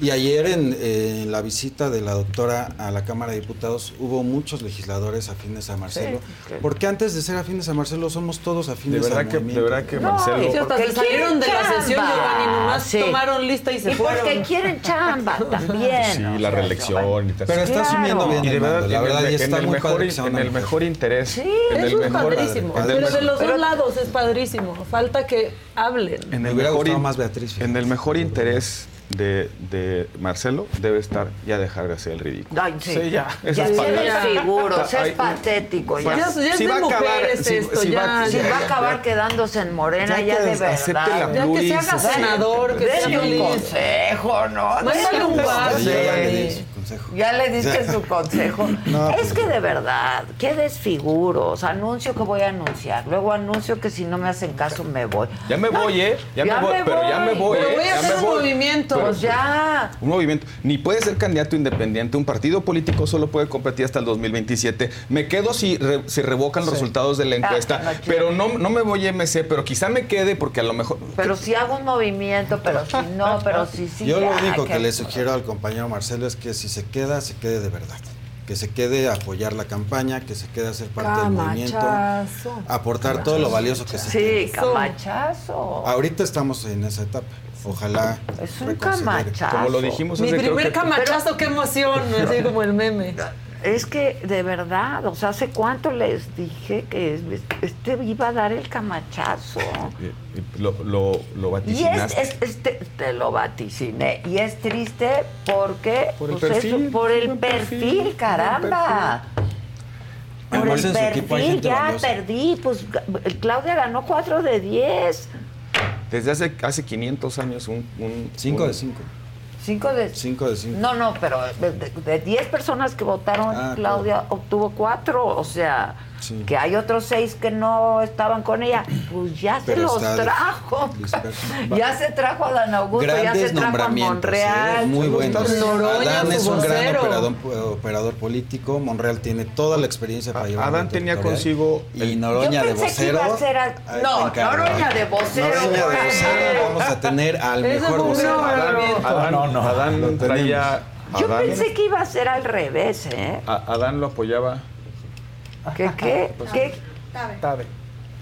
Y ayer en, eh, en la visita de la doctora a la Cámara de Diputados hubo muchos legisladores afines a Marcelo. Sí. Porque antes de ser afines a Marcelo somos todos afines De verdad al que- de verdad que No, Marcelo- y sí, hasta Porque se salieron de la quieren sesión, chamba. Giovanni, nomás Sí. tomaron lista y se Y fueron. porque quieren chamba también. Sí, o la reelección y tal. Pero está Claro. asumiendo bien Y de el verdad, mando, la en el verdad, y en está el mejor, padre que sea en el mejor interés. Sí, en el es mejor, padrísimo. en el Pero de los dos lados es padrísimo. Falta que hablen. en el mejor in- más Beatriz. En el mejor interés de, de Marcelo debe estar ya dejar de hacer el ridículo. Ay, sí. Sí, ya. Ya Esas se palabras. desfiguro, Ay, es patético. Ya, Ya, ya es Si de va a acabar, si- esto, si ya. Si ya, va a ya, acabar ya. quedándose en Morena, Ya ya, de acepte verdad. la Ya que se haga senador, que sea un consejo, ¿no? Mándale un Denle Ya le consejo. Ya diste su consejo. No, es pues- que de verdad, qué desfiguros. Anuncio que voy a anunciar. Luego anuncio que si no me hacen caso me voy. Ya me voy, ¿eh? Ya, me voy, pero ya me voy, Pero ¿eh? voy a hacer un voy. movimiento. Pero- Pues ya. Un movimiento. Ni puede ser candidato independiente. Un partido político solo puede competir hasta el 2027. Me quedo si, re- si revocan los resultados de la encuesta. no, pero no, no me voy a MC, pero quizá me quede porque a lo mejor. Pero si hago un movimiento, pero si no, pero si sí. Yo lo único que le sugiero al compañero Marcelo es que si se queda, se quede de verdad. Que se quede a apoyar la campaña, que se quede a ser parte del movimiento, Camachazo. aportar todo lo valioso que se Sí, tiene. camachazo. Ahorita estamos en esa etapa. Ojalá. Es un camachazo. Como lo dijimos Mi hace, creo primer que- camachazo, qué emoción, así como el meme. Es que, de verdad, o sea, ¿hace cuánto les dije que este iba a dar el camachazo? Lo, lo, lo Y es, vaticinaste. es- este, te lo vaticiné. Y es triste porque... Por el pues, perfil, eso, por el perfil, perfil, caramba. Por el su equipo hay perfil ya valiosa. perdí. Pues Claudia ganó 4 de 10. Desde hace, hace 500 años, un. un 5 un- de 5. 5 de... 5 de 5. No, no, pero de- de de 10 personas que votaron, Ah, Claudia obtuvo 4. O sea, que hay otros seis que no estaban con ella, pues ya se los trajo. ya se trajo a Dan Augusto, ya se trajo a nombramientos, Monreal. ¿eh? muy buenos. Noroña, Adán es un gran operador, operador político. Monreal tiene toda la experiencia para llevar. Adán tenía consigo y Noroña Yo de vocero. iba a ser al- ahí No, Noroña ¿eh? de vocero. Noroña de vocero. Vamos a tener al mejor vocero. Adán, No, no, Adán traía. Yo pensé que iba a ser al revés, ¿eh? a- Adán lo apoyaba. ¿Qué, qué? ¿Qué? Tabe.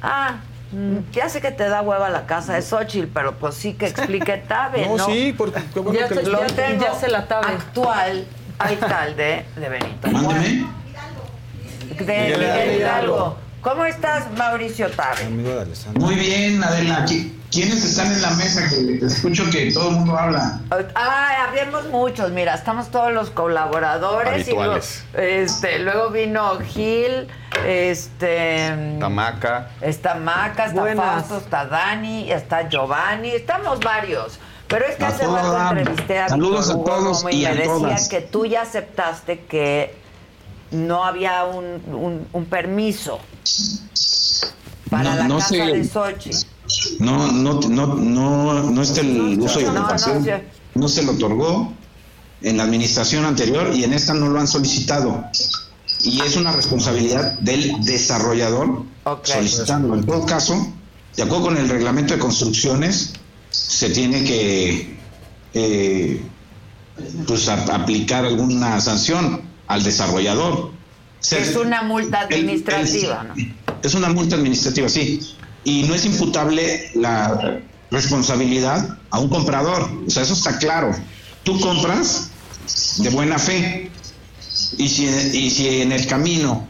Ah, mm, ya sé que te da hueva la casa de Xochitl, pero pues sí que explique Tabe, ¿no? No, sí, porque qué bueno Ya que se- lo- Ya- tengo ya se la tabe. actual alcalde de Benito Mándeme. De Miguel Hidalgo. ¿Cómo estás, Mauricio Tabe? Amigo de Alessandro. Muy bien, Adela. ¿Qui- ¿Quiénes están en la mesa? Que te escucho que todo el mundo habla. Ah, habíamos muchos, mira, estamos todos los colaboradores. y luego- Habituales. este, luego vino Gil, este... Tamaca. Está Maca, está Buenas. Fausto, está Dani, está Giovanni, estamos varios. Pero es que A hace rato entrevisté a Saludos a todos y me a decía todas. que tú ya aceptaste que no había un, un- un permiso para No- la no casa sé. de Sochi. No, no, no, no, no está el uso no, ocupación. No se lo otorgó en la administración anterior y en esta no lo han solicitado. Y es una responsabilidad del desarrollador Ok. solicitándolo. En todo caso, de acuerdo con el reglamento de construcciones, se tiene que eh, pues, a- aplicar alguna sanción al desarrollador. Se- Es una multa el- el- administrativa, ¿no? es una multa administrativa, sí. Y no es imputable la responsabilidad a un comprador. O sea, eso está claro. Tú compras de buena fe. Y si, y si en el camino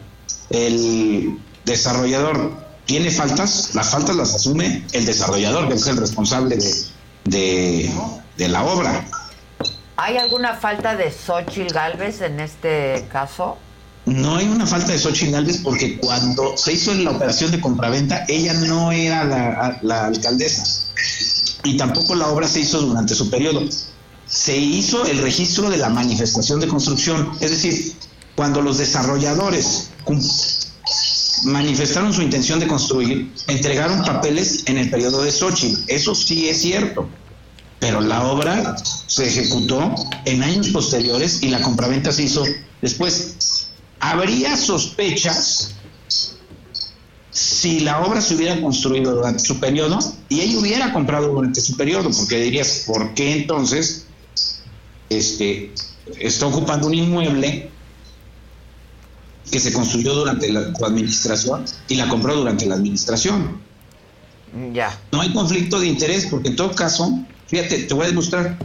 el desarrollador tiene faltas, las faltas las asume el desarrollador, que es el responsable de, de, de la obra. ¿Hay alguna falta de Xochitl Galvez en este caso? No hay una falta de Xochitl Gálvez porque cuando se hizo la operación de compraventa, ella no era la, la alcaldesa y tampoco la obra se hizo durante su periodo. Se hizo el registro de la manifestación de construcción, es decir, cuando los desarrolladores manifestaron su intención de construir, entregaron papeles en el periodo de Xochitl. Eso sí es cierto. Pero la obra se ejecutó en años posteriores y la compraventa se hizo después. Habría sospechas si la obra se hubiera construido durante su periodo y ella hubiera comprado durante su periodo, porque dirías, ¿por qué entonces este, está ocupando un inmueble que se construyó durante la, tu administración y la compró durante la administración? Ya. No hay conflicto de interés porque en todo caso, fíjate, te voy a demostrar,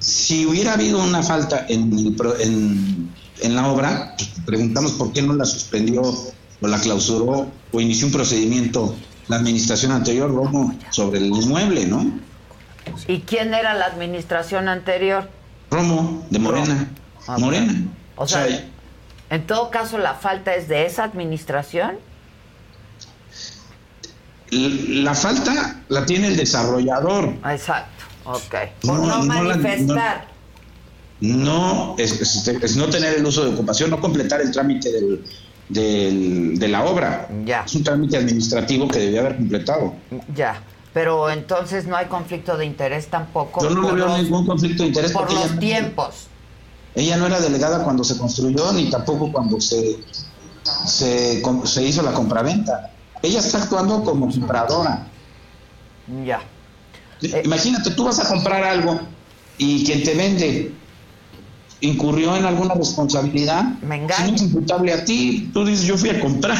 si hubiera habido una falta en, en, en la obra, pues, preguntamos por qué no la suspendió o la clausuró o inició un procedimiento la administración anterior, Romo, sobre el inmueble, ¿no? ¿Y quién era la administración anterior? Romo, de Morena. Ah, Morena. O sea, en todo caso, la falta es de esa administración. la falta la tiene el desarrollador. Exacto, ok. Por no, manifestar. no es, es- es no tener el uso de ocupación, no completar el trámite del, del- de la obra. Es un trámite administrativo que debía haber completado. Ya. Pero entonces no hay conflicto de interés tampoco. Yo no le veo los- ningún conflicto de interés Por los ella, tiempos. ella no era delegada cuando se construyó ni tampoco cuando se, se, se hizo la compraventa. Ella está actuando como compradora. Ya. Imagínate, tú vas a comprar algo y quien te vende incurrió en alguna responsabilidad. Me Si no es imputable a ti, tú dices, yo fui a comprar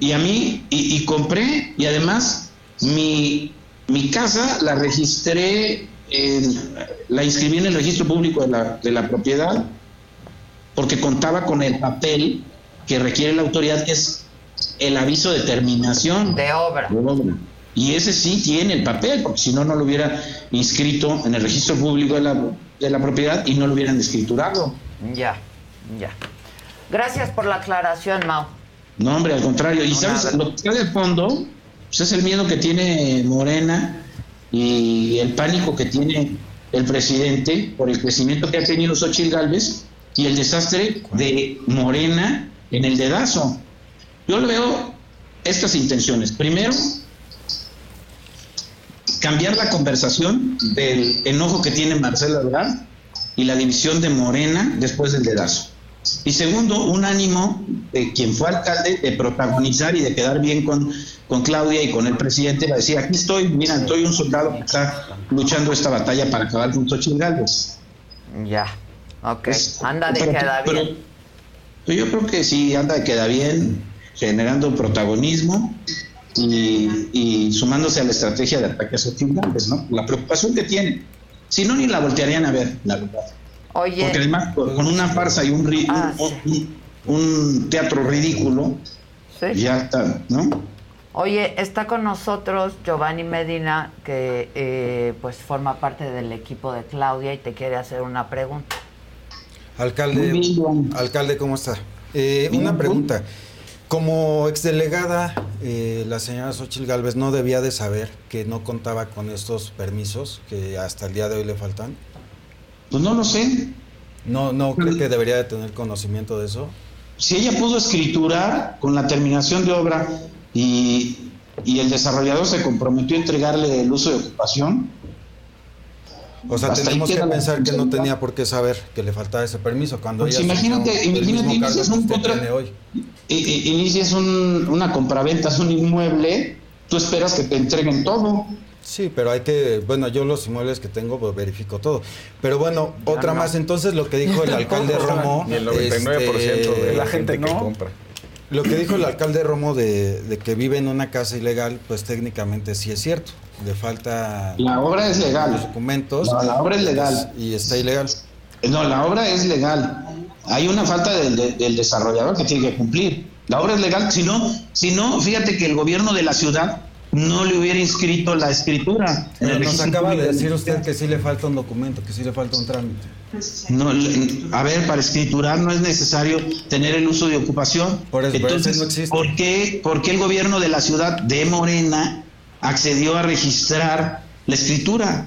y a mí, y, y compré, y además mi, mi casa la registré, en- la inscribí en el registro público de la, de la propiedad porque contaba con el papel que requiere la autoridad, que es el aviso de terminación de obra. Y ese sí tiene el papel, porque si no, no lo hubiera inscrito en el registro público de la, de la propiedad y no lo hubieran escriturado. Ya, ya. Gracias por la aclaración, Mau. No, hombre, al contrario. Y sabes, nada. lo que está de fondo pues es el miedo que tiene Morena y el pánico que tiene el presidente por el crecimiento que ha tenido Xochitl Gálvez y el desastre de Morena en el dedazo. Yo le veo estas intenciones. Primero, cambiar la conversación del enojo que tiene Marcelo Ebrard y la división de Morena después del dedazo. Y segundo, un ánimo de quien fue alcalde de protagonizar y de quedar bien con, con Claudia y con el presidente, va a decir, aquí estoy, mira, estoy un soldado que está luchando esta batalla para acabar con Xochitl Gálvez. Ya, ok. Anda de Pero- queda bien. pero yo creo que sí, anda de queda bien, generando protagonismo y, y sumándose a la estrategia de ataque a ¿no? La preocupación que tiene. Si no, ni la voltearían a ver, la verdad. Oye. Porque además, con una farsa y un, ri- Ah, un, un- un teatro ridículo, ya está, ¿no? Oye, está con nosotros Giovanni Medina, que eh, pues forma parte del equipo de Claudia y te quiere hacer una pregunta. Alcalde, alcalde, ¿cómo está? Eh, una pregunta. Como exdelegada, eh, la señora Xochitl Galvez no debía de saber que no contaba con estos permisos que hasta el día de hoy le faltan. Pues no lo sé. No, no creo que debería de tener conocimiento de eso. Si ella pudo escriturar con la terminación de obra y, y el desarrollador se comprometió a entregarle el uso de ocupación, O sea, Hasta tenemos que pensar que no tenía por qué saber que le faltaba ese permiso cuando Pues ella imagínate- imagínate, inicias un i- inicias un- una compraventa, es un inmueble, tú esperas que te entreguen todo. Sí, pero hay que, bueno, yo los inmuebles que tengo pues, verifico todo. Pero bueno, otra no. más, entonces lo que dijo el alcalde Romo. Ni el 99% este, de la gente que compra. Lo que dijo el alcalde Romo de, de que vive en una casa ilegal, pues técnicamente sí es cierto. Le falta La obra es legal. los documentos. No, la obra es legal. Y está ilegal. No, la obra es legal. Hay una falta del, de- del desarrollador que tiene que cumplir. La obra es legal. Si no, si no, fíjate que el gobierno de la ciudad no le hubiera inscrito la escritura. en el Pero nos acaba de decir usted que sí le falta un documento, que sí le falta un trámite. No, a ver, para escriturar no es necesario tener el uso de ocupación. Por eso, Entonces, no existe. ¿por qué, por qué el gobierno de la ciudad de Morena accedió a registrar la escritura?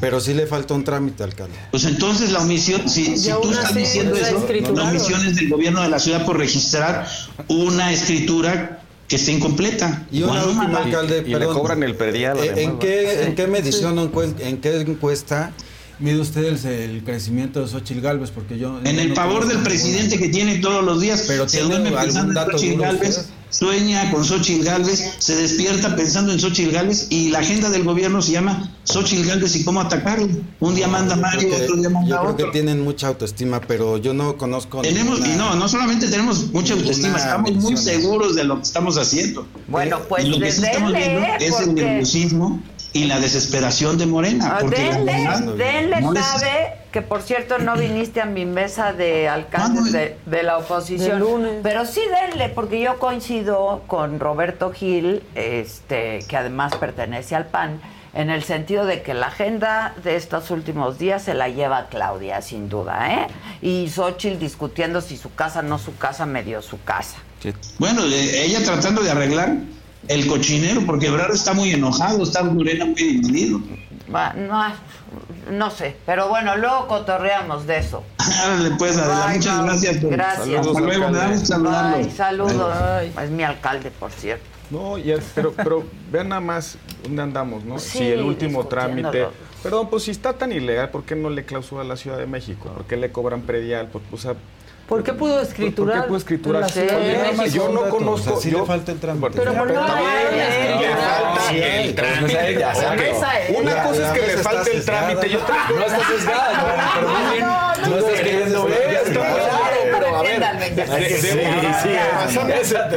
Pero sí le falta un trámite, alcalde. Pues entonces la omisión, si, si tú estás diciendo está eso, la omisión es del gobierno de la ciudad por registrar una escritura que esté incompleta. Y una Cuando última, alcalde, perdón. el predial. Eh, ¿En además, qué. ¿En qué medición en qué encuesta mide usted el, el crecimiento de Xochitl Galvez? Porque yo, En yo el no pavor conozco del ninguna. presidente que tiene todos los días, Pero se ¿tiene duerme algún pensando en dato Xochitl usted? Sueña con Xochitl Gálvez, se despierta pensando en Xochitl Gálvez y la agenda del gobierno se llama Xochitl Gálvez y cómo atacarlo. Un día manda Mario, que- otro día manda Yo creo otro. que tienen mucha autoestima, pero yo no conozco. Tenemos, y no, no solamente tenemos mucha autoestima, estamos muy seguros de lo que estamos haciendo. Bueno, pues Y lo que sí estamos viendo es el nerviosismo y la desesperación de Morena. Ah, porque la denle, verdad, denle no les- sabe que por cierto no viniste a mi mesa de alcaldes de, de la oposición. De lunes. Pero sí denle, porque yo coincido con Roberto Gil, este, que además pertenece al PAN, en el sentido de que la agenda de estos últimos días se la lleva Claudia, sin duda, ¿eh? Y Xochitl discutiendo si su casa, no su casa, medio su casa. Bueno, eh, ella tratando de arreglar el cochinero, porque Ebrard está muy enojado, está Morena muy dividido. Va, No, no sé, pero bueno, luego cotorreamos de eso. Árale, pues, Adela, Bye, muchas gracias. por- Gracias. Hasta luego, me da gusto saludarlo. Bye, saludos. Bye. Es mi alcalde, por cierto. No, ya, pero, pero vean nada más dónde andamos, ¿no? Sí, si el último trámite. Perdón, pues si está tan ilegal, ¿por qué no le clausura a la Ciudad de México? ¿Por qué le cobran predial? Por, o sea, ¿Por qué pudo escriturar? ¿Por qué pudo escriturar? la yo no conozco. O sea, sí yo- le falta el trámite. Pero por no también le falta el trámite. Pues Una cosa es que le falta el trámite No está sesgada, no, estás pero a Ella de fue a analista.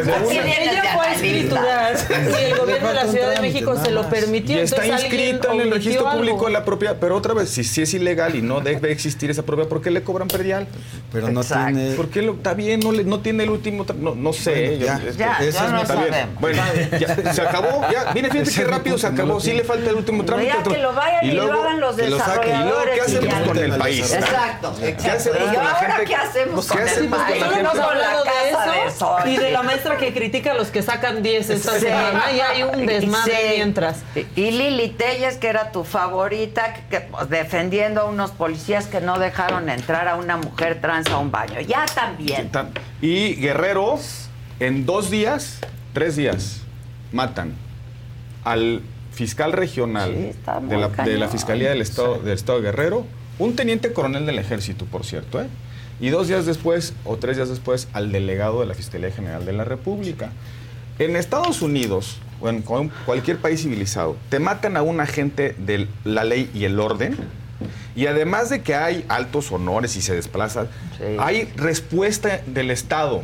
escriturar y el gobierno de la Ciudad de trámite, México se lo permitió. Y está inscrito en el registro público de la propiedad. Pero otra vez, si, si es ilegal y no debe existir esa propiedad, ¿por qué le cobran predial? Pero no Exacto. tiene. ¿Por qué lo, está bien? No, le- no tiene el último. No, no sé. Bueno, yo- ya. es Ya, Ese ya es no bien. Bueno, ya, se acabó. Ya, mire, fíjate qué rápido se acabó. Sí le falta el último trámite. Ya otro- que lo vayan y, lo luego- hagan los lo saquen. ¿Y luego desarrolladores. qué hacemos con el Exacto. país? Exacto, ¿Qué hacemos con la ahora, gente? ¿qué hacemos Pues, con la gente? Hemos Con la hablado de casa de eso Sol. y de la maestra que critica a los que sacan 10 esta Sí. semana y hay un desmadre Sí. mientras. Y Lili Telles, que era tu favorita, que, pues, defendiendo a unos policías que no dejaron entrar a una mujer trans a un baño. Ya también. Y Guerrero, En dos días, tres días, matan al fiscal regional de, la, de la cañón. Fiscalía del Estado, del Estado de Guerrero, un teniente coronel del ejército, por cierto, ¿eh? Y dos días después o tres días después al delegado de la Fiscalía General de la República. En Estados Unidos o en cu- cualquier país civilizado, te matan a un agente de la ley y el orden, y además de que hay altos honores y se desplazan, hay respuesta del Estado.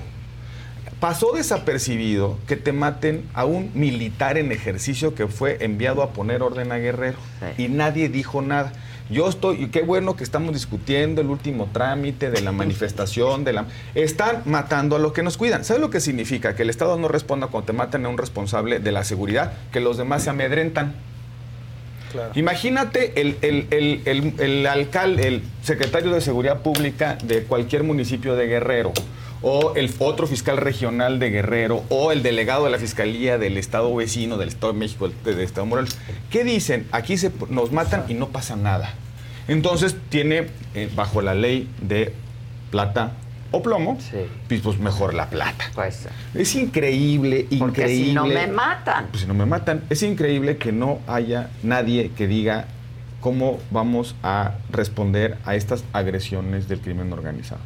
Pasó desapercibido que te maten a un militar en ejercicio que fue enviado a poner orden a Guerrero y nadie dijo nada. Yo estoy, y qué bueno que estamos discutiendo el último trámite de la manifestación, de la... Están matando a los que nos cuidan. ¿Sabes lo que significa? Que el Estado no responda cuando te matan a un responsable de la seguridad, que los demás se amedrentan. Imagínate el, el- el- el- el alcalde, el secretario de Seguridad Pública de cualquier municipio de Guerrero, o el otro fiscal regional de Guerrero, o el delegado de la Fiscalía del Estado vecino, del Estado de México, del, Estado de Morelos. ¿Qué dicen? Aquí se, nos matan y no pasa nada. Entonces tiene, eh, bajo la ley de plata o plomo, pues, pues mejor la plata. es increíble, increíble. Porque si no me matan. Pues si no me matan, es increíble que no haya nadie que diga cómo vamos a responder a estas agresiones del crimen organizado.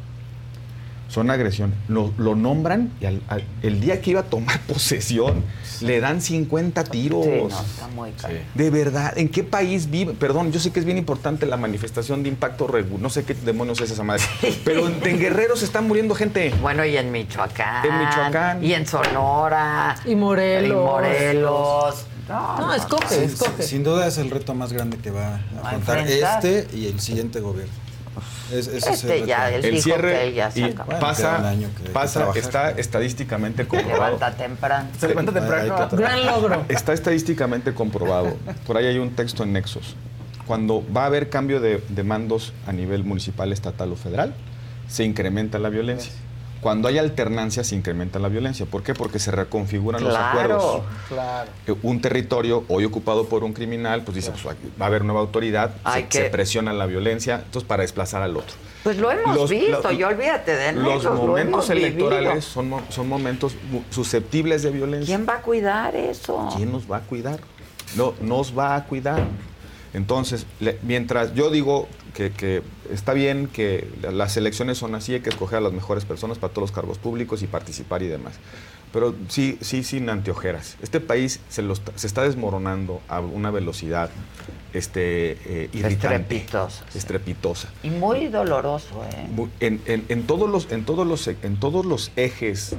Son agresiones. Lo, lo nombran y al- al- el día que iba a tomar posesión le dan 50 tiros. Sí, no, está muy caro. De verdad, ¿en qué país vive? Perdón, yo sé que es bien importante la manifestación de impacto regu- no sé qué demonios es esa madre, pero en, en Guerrero se está muriendo gente. Bueno, y en Michoacán. En Michoacán. Y en Sonora. Y Morelos. Y Morelos. No, No, escoge, Sin- escoge. Sin duda es el reto más grande que va a afrontar enfrentar. este y el siguiente gobierno. Es- ese es Este el ya, dijo que ya se y acabó. Pasa, que- que pasa trabajar. está estadísticamente comprobado. Levanta temprano. Se levanta temprano. Gran logro. Está estadísticamente comprobado. Por ahí hay un texto en Nexos. Cuando va a haber cambio de, de mandos a nivel municipal, estatal o federal, se incrementa la violencia. Cuando hay alternancia, se incrementa la violencia. ¿Por qué? Porque se reconfiguran los acuerdos. Claro. Eh, Un territorio hoy ocupado por un criminal, pues dice, pues, va a haber nueva autoridad, se, que- se presiona la violencia, entonces para desplazar al otro. Pues lo hemos Los- visto, lo- y olvídate de Los lo momentos hemos electorales son, son momentos susceptibles de violencia. ¿Quién va a cuidar eso? ¿Quién nos va a cuidar? No, nos va a cuidar. Entonces, le- mientras yo digo que, que está bien que la- las elecciones son así, hay que escoger a las mejores personas para todos los cargos públicos y participar y demás. Pero sí, sí, sin anteojeras. Este país se, lo está, se está desmoronando a una velocidad este, eh, irritante. Estrepitosa. Estrepitosa. Y muy doloroso, ¿eh? En, en- en todos los, en, todos los, en todos los ejes,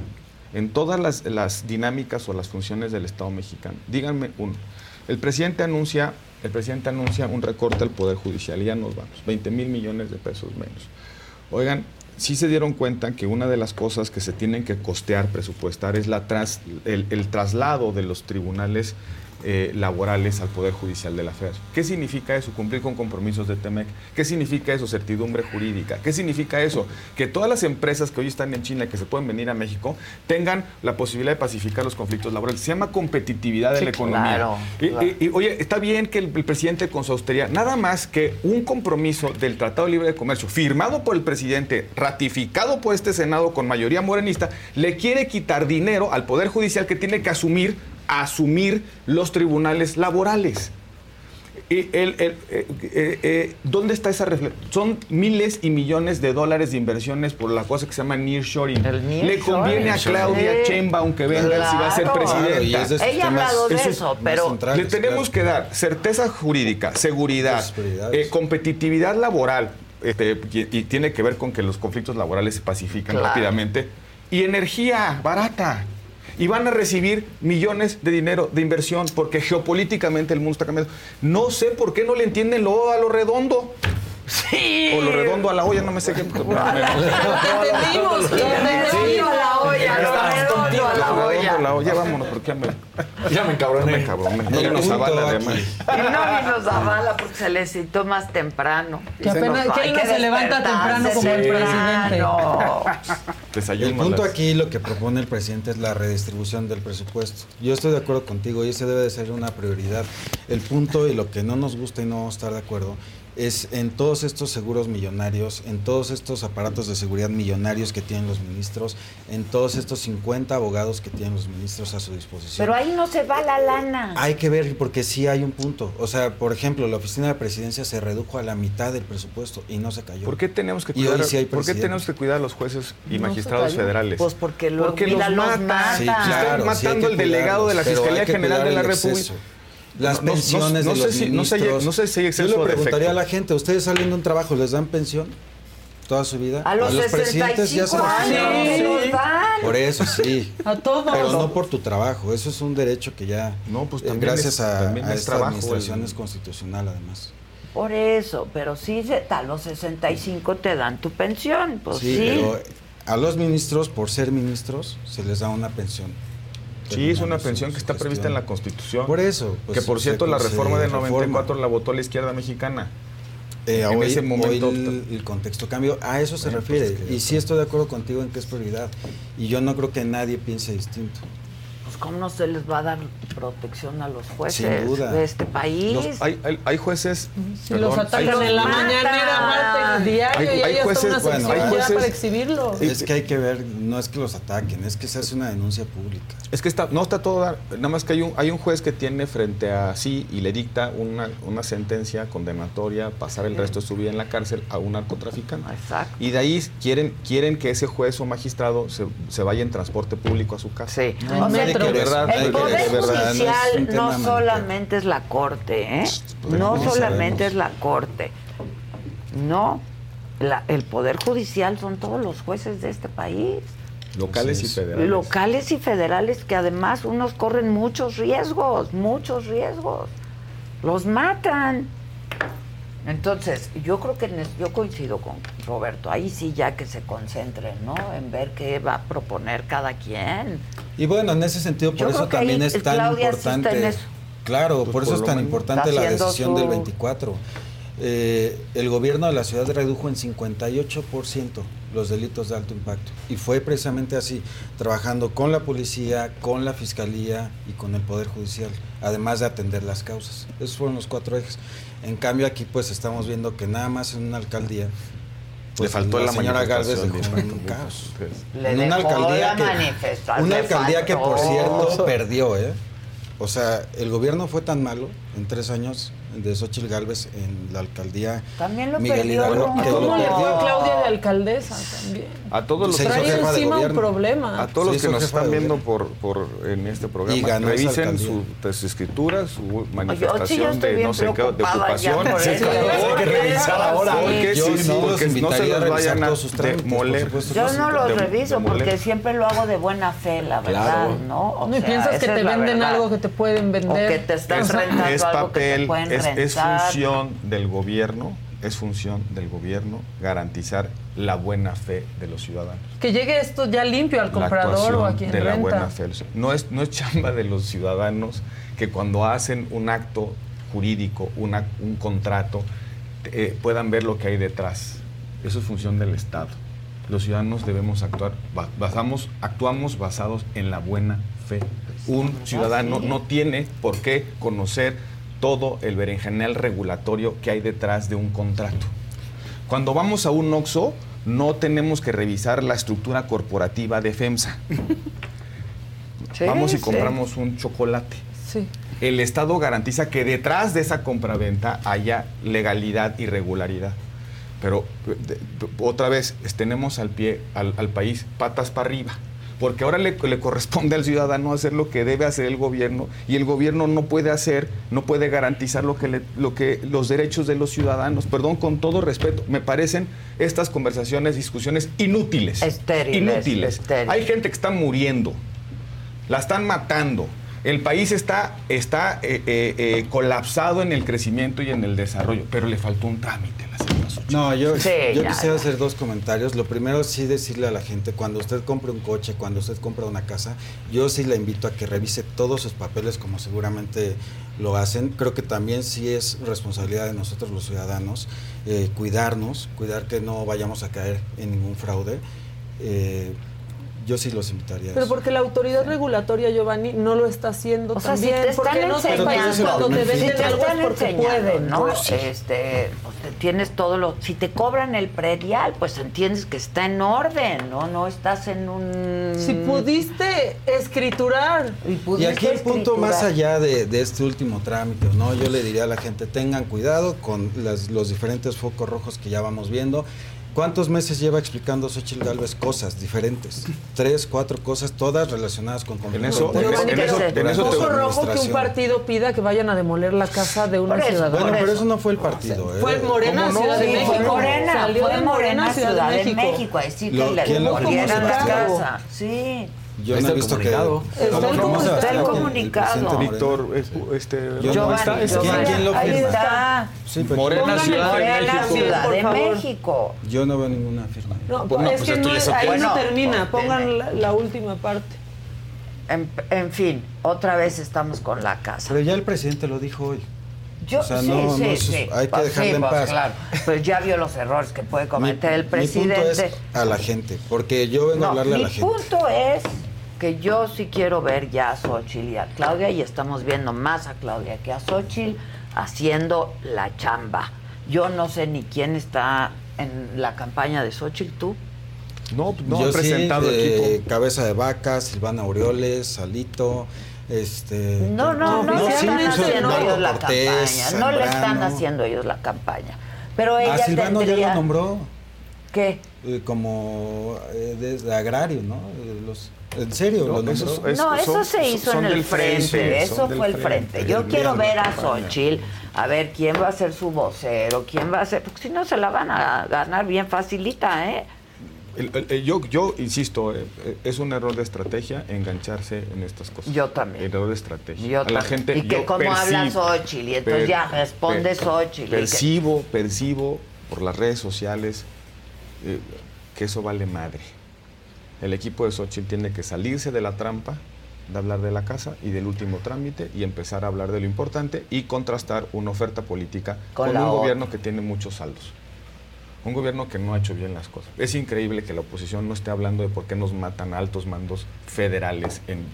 en todas las, las dinámicas o las funciones del Estado mexicano. Díganme uno. El presidente anuncia, el presidente anuncia un recorte al Poder Judicial y ya nos vamos, 20 mil millones de pesos menos. Oigan, sí se dieron cuenta que una de las cosas que se tienen que costear, presupuestar, es la el, el traslado de los tribunales eh, laborales al Poder Judicial de la FED. ¿Qué significa eso? Cumplir con compromisos de TEMEC. ¿Qué significa eso? Certidumbre jurídica. ¿Qué significa eso? Que todas las empresas que hoy están en China, que se pueden venir a México, tengan la posibilidad de pacificar los conflictos laborales. Se llama competitividad de Sí, la economía. claro, Y- y- y, oye, está bien que el, el presidente con su austeridad, nada más que un compromiso del Tratado Libre de Comercio, firmado por el presidente, ratificado por este Senado con mayoría morenista, le quiere quitar dinero al Poder Judicial que tiene que asumir, asumir los tribunales laborales. Y el- el- eh, eh, eh, ¿Dónde está esa reflexión? Son miles y millones de dólares de inversiones por la cosa que se llama nearshoring. Le conviene a Claudia Sí. Sheinbaum que venga si va a ser presidenta. Claro, es Ella ha hablado de Eso- eso, pero le tenemos que dar certeza jurídica, seguridad, eh, competitividad laboral, este, y, y tiene que ver con que los conflictos laborales se pacifican Claro. rápidamente, y energía barata. Y van a recibir millones de dinero de inversión porque geopolíticamente el mundo está cambiando. No sé por qué no le entienden lo a lo redondo. Sí. O lo redondo a la olla, no me sé qué. entendimos, lo redondo a la olla, lo redondo a la olla. Ya vámonos, porque ya me, ya me encabroné. Ya me encabroné. No nos avala, además. Y no vino Zavala porque se le citó más temprano. Que apenas- que Hay él no se levanta temprano como el presidente. Desayuno El punto aquí, lo que propone el presidente es la redistribución del presupuesto. Yo estoy de acuerdo contigo y ese debe de ser una prioridad. El punto y lo que no nos gusta y no vamos a estar de acuerdo es en todos estos seguros millonarios, en todos estos aparatos de seguridad millonarios que tienen los ministros, en todos estos 50 abogados que tienen los ministros a su disposición. Pero ahí no se va la lana. Hay que ver porque sí hay un punto. O sea, por ejemplo, la oficina de presidencia se redujo a la mitad del presupuesto y no se cayó. ¿Por qué tenemos que Y cuidar, hoy sí hay ¿por qué presidente. tenemos que cuidar a los jueces y No magistrados federales? Pues porque luego, Porque mira, los los matan. Sí, Están claro, matando que el delegado de la Fiscalía General de la República. Las No- no- pensiones no de sé los si- no sé- ministros. no sé si hay exceso Yo le preguntaría a la gente, ¿ustedes salen de un trabajo, les dan pensión toda su vida? A los, presidentes ya se 65 les años quitaron. los dan. Por eso sí. A todos. Pero no por tu trabajo, eso es un derecho que ya, No, pues eh, también gracias es- a, también a es esta trabajo, administración el- es constitucional además. Por eso, pero sí, se- a los 65 te dan tu pensión. Pues sí. sí, pero a los ministros, por ser ministros, se les da una pensión. Sí, es una pensión que está prevista en la. Constitución. Por eso. pues, que por se- cierto, la reforma del reforma. 94 la votó la izquierda mexicana. Eh, en hoy, ese momento. hoy el, el contexto cambió. A eso se refiere. pues es que- y sí estoy de acuerdo contigo en que es prioridad. Y yo no creo que nadie piense distinto. Cómo no se les va a dar protección a los jueces Sin duda. de este país. Los- hay, hay- hay jueces. Si los atacan hay- en la mañanera, Marta, diario, Hay- y hay jueces- una bueno, hay jueces- para exhibirlo. Es que hay que ver, no es que los ataquen, es que se hace una denuncia pública. Es que está, no está todo, dar- nada más que hay un, hay un juez que tiene frente a sí y le dicta una, una sentencia condenatoria, pasar el resto de su vida en la cárcel a un narcotraficante. Exacto. Y de ahí quieren, quieren que ese juez o magistrado se, se vaya en transporte público a su casa. Sí. En O sea, metro. Verdad, el de Poder no Judicial no, tema maniqueo. solamente es la Corte, ¿eh? Pues, No solamente sabemos. es la Corte. No. La- el Poder Judicial son todos los jueces de este país. Locales y es. federales. Locales y federales que además unos corren muchos riesgos, muchos riesgos. Los matan. Entonces, yo creo que en- yo coincido con Roberto. Ahí sí ya que se concentren, ¿no? En ver qué va a proponer cada quien. Y bueno, en ese sentido, por Yo eso también es tan Claudia importante. eso. Claro, Pues por eso es tan importante la decisión del su- 24. Eh, el gobierno de la ciudad redujo en 58% los delitos de alto impacto. Y fue precisamente así, trabajando con la policía, con la fiscalía y con el Poder Judicial, además de atender las causas. Esos fueron los cuatro ejes. En cambio, aquí pues estamos viendo que nada más en una alcaldía. Le faltó la señora Galvez dejó un caos. Le en una dejó alcaldía la que una alcaldía que por cierto perdió, ¿eh? O sea, el gobierno fue tan malo en tres años de Xochitl Galvez en la alcaldía También lo Miguel perdió. Hidalgo que lo ¿Cómo le fue perdió. Claudia de alcaldesa también? A todos los Trae encima un problema. A todos los que nos están viendo por, por en este programa, Y ganó esa revisen su, pues, escritura, su manifestación de no sé qué, de ocupación. Hay que revisar ahora. Porque, Yo sí, no se los vayan a sus demoler. supuesto. Yo no los reviso porque siempre lo hago de buena fe, la verdad, Claro. ¿no? O No, piensas que te venden algo que te pueden O vender. que te están Es, rentando es algo que te papel, pueden es, función del gobierno, es función del gobierno garantizar la buena fe de los ciudadanos. Que llegue esto ya limpio al la comprador o a quien de la buena fe. No es, no es chamba de los ciudadanos que cuando hacen un acto jurídico, una- un contrato, eh, puedan ver lo que hay detrás. Eso es función del Estado. Los ciudadanos debemos actuar, ba- basamos, actuamos basados en la buena fe. Un ciudadano no tiene por qué conocer todo el berenjenal regulatorio que hay detrás de un contrato. Cuando vamos a un OXO, no tenemos que revisar la estructura corporativa de FEMSA. Sí, vamos y sí. compramos un chocolate. Sí. El Estado garantiza que detrás de esa compraventa haya legalidad y regularidad. Pero de- de- otra vez, tenemos al pie al, al país patas para arriba. Porque ahora le, le corresponde al ciudadano hacer lo que debe hacer el gobierno y el gobierno no puede hacer, no puede garantizar lo que, le- lo que los derechos de los ciudadanos. Perdón, con todo respeto, me parecen estas conversaciones, discusiones inútiles. Estériles, Inútiles. estériles. Hay gente que está muriendo, la están matando. El país está, está eh, eh, eh, colapsado en el crecimiento y en el desarrollo, pero le faltó un trámite a la Secretaría No, yo, Sí, yo ya, quisiera ya. hacer dos comentarios. Lo primero, sí decirle a la gente, cuando usted compre un coche, cuando usted compra una casa, yo sí la invito a que revise todos sus papeles como seguramente lo hacen. Creo que también sí es responsabilidad de nosotros los ciudadanos eh, cuidarnos, cuidar que no vayamos a caer en ningún fraude. Eh, yo sí los invitaría a Pero porque la autoridad regulatoria, Giovanni, no lo está haciendo O sea, si también. te están porque países enseñando, cuando te si venden te algo es están porque enseñando, pueden. ¿no? Pues sí. Este, pues, te- tienes todo lo, si te cobran el predial, pues entiendes que está en orden, ¿no? No estás en un Si pudiste escriturar. Y aquí el punto más allá de, de este último trámite, ¿no? Yo le diría a la gente, tengan cuidado con las- los diferentes focos rojos que ya vamos viendo. ¿Cuántos meses lleva explicando Xochitl Galvez cosas diferentes? Tres, cuatro cosas, todas relacionadas con conflicto eso- de en eso- en eso- en eso te- Poco rojo que un partido pida que vayan a demoler la casa de una eso, ciudadana. bueno, pero eso no fue el partido. ¿eh? Fue Morena, ¿Cómo no? Ciudad de Sí, México. fue Morena, Salió fue de Morena, Ciudad de México. México, a decir que le ¿quién lo demolieran la casa. Sí. Yo no he visto que... Está el ¿Cómo comunicado. se Está el comunicado. Víctor, eh, este, Yo no- Giovanni, está- es- ¿quién- quién lo ahí firma? está. Sí, pero- Morena, Ciudad Morena, México. Ciudad de. México. Yo no veo ninguna firma. No, Bueno, es pues que no ahí no Bueno, termina. pues, Pongan la, la última parte. En, en fin, otra vez estamos con la casa. Pero ya el presidente lo dijo hoy. Yo, O sea, sí, no- sí, no, sí. hay que Pues dejarle sí, en pues paz. claro. Pues ya vio los errores que puede cometer el Mi presidente. punto es a la gente, porque yo vengo a No, hablarle a mi la gente. punto es que yo sí quiero ver ya a Xochitl y a Claudia, y estamos viendo más a Claudia que a Xochitl haciendo la chamba. Yo no sé ni quién está en la campaña de Xochitl, tú. No, no yo han presentado sí, de equipo. Cabeza de Vaca, Silvana Aureoles, Salito, este... No, no, no, sí, están pues, haciendo Marco ellos la Cortés, campaña. No le están Zambrano. haciendo ellos la campaña. Pero ella Ah, Silvano ya tendría... lo nombró ¿Qué? eh, como eh, de, agrario, ¿no? Eh, los- en serio, No, lo nombró. esos- es- No, eso son- se hizo son en el frente, eso fue el frente. frente. Yo El quiero ver a. Xochitl, a ver quién va a ser su vocero, quién va a ser, porque si no se la van a ganar bien facilita, ¿eh? El- el- el- yo, yo insisto, eh, eh, es un error de estrategia engancharse en estas cosas. Yo también. Error de estrategia. Yo a la también. gente. Y que yo cómo habla Xochitl, y entonces per- ya responde per- Xochitl, y que- Percibo, percibo por las redes sociales eh, que eso vale madre. El equipo de Xochitl tiene que salirse de la trampa de hablar de la casa y del último trámite y empezar a hablar de lo importante y contrastar una oferta política Con un otra. gobierno que tiene muchos saldos. Un gobierno que no ha hecho bien las cosas. Es increíble que la oposición no esté hablando de por qué nos matan altos mandos federales en-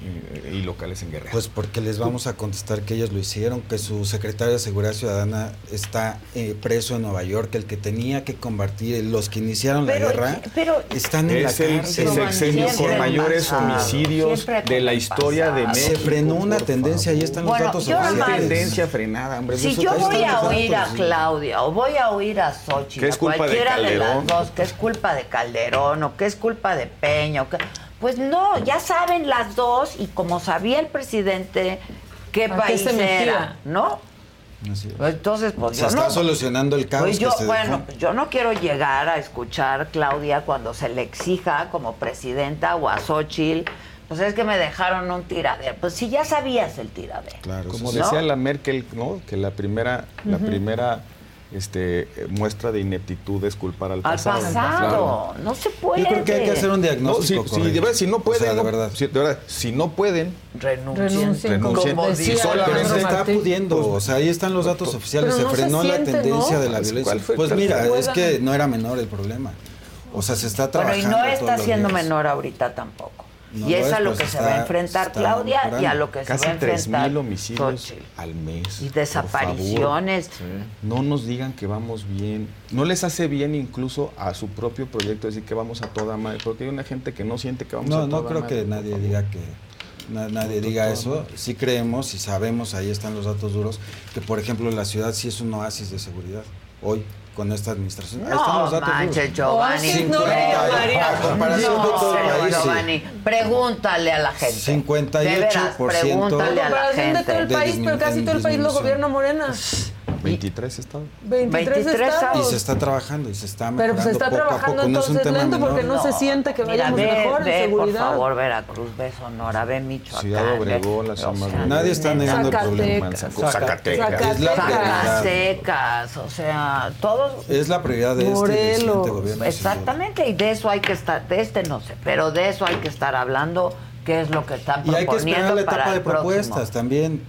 y, y locales en Guerrero. Pues porque les vamos a contestar que ellos lo hicieron, que su secretario de Seguridad Ciudadana está eh, preso en Nueva York, el que tenía que combatir, los que iniciaron la guerra, pero- están en la es el, cárcel. el sexenio Siempre con el mayores pasado, homicidios de la el historia de. México. Se frenó una por tendencia, ahí están los Bueno, datos oficiales. tendencia frenada, hombre. Si yo voy a oír a. Claudia o voy a oír a Xochitl, Que es a culpa de cualquiera de, las dos, que es culpa de Calderón o que es culpa de Peña, o que- pues no, ya saben las dos y como sabía el presidente qué ¿A qué país era, ¿no? Así es. Entonces, pues Se yo está no. solucionando el caos Pues que yo, se bueno, dejó. pues yo no quiero llegar a escuchar Claudia cuando se le exija como presidenta o a Xochitl, pues es que me dejaron un tiradero. Pues si ya sabías el tiradero. Claro, Como sí. ¿no? decía la Merkel, ¿no? Que la primera, la primera este, eh, muestra de ineptitud es culpar al Al pasado. pasado, no se puede. Yo creo que hay que hacer un No, diagnóstico. si, si, correcto. de verdad, si no O pueden, sea, de no- verdad. si, de verdad, si no pueden, Renuncien. Renuncien, como Sí, solamente Pero se está Martín. pudiendo, o sea, ahí están los datos oficiales, Pero se no se frenó la tendencia ¿no? de la Pues, violencia. ¿cuál fue- Pues mira, es que no era menor el problema. O sea, se está Bueno, y trabajando. no está siendo días. menor ahorita tampoco. No y es es, a lo pues que se va a enfrentar Claudia y a lo que se casi va a enfrentar 3.000 homicidios Xochitl. al mes. Y desapariciones. No nos digan que vamos bien. No les hace bien incluso a su propio proyecto decir que vamos a toda madre. Porque hay una gente que no siente que vamos a No, toda no creo madre, que nadie favor. diga que na- nadie diga eso. Sí creemos y sabemos, ahí están los datos duros, que por ejemplo la ciudad sí es un oasis de seguridad hoy con esta administración. Ahí están los datos manches. Giovanni. Oasis no, Cincuenta- María. a comparación No, de todo el país, sí. Giovanni, pregúntale a la gente. 58% De veras, pregúntale a la comparación de todo gente. el de país, pero casi todo el país lo disminución. gobierna Morena. 23 estados. 23, 23 estados. Y se está trabajando y se está pues, mejorando Pero se está poco trabajando poco. entonces no es lento menor. porque no, no, se siente que vayamos Mira, ve, mejor ve, en seguridad. por favor, Veracruz, ve Sonora, ve Michoacán. Ciudad Obregón, las Amazonas. Nadie está negando el problema. Zacatecas. Zacatecas. Es la Zacatecas, o sea, todos. Es la prioridad de este Morelos. este, siguiente gobierno. Exactamente, y de eso hay que estar, de este no sé, pero de eso hay que estar hablando, qué es lo que están proponiendo Y hay que esperar la etapa de propuestas próximo. también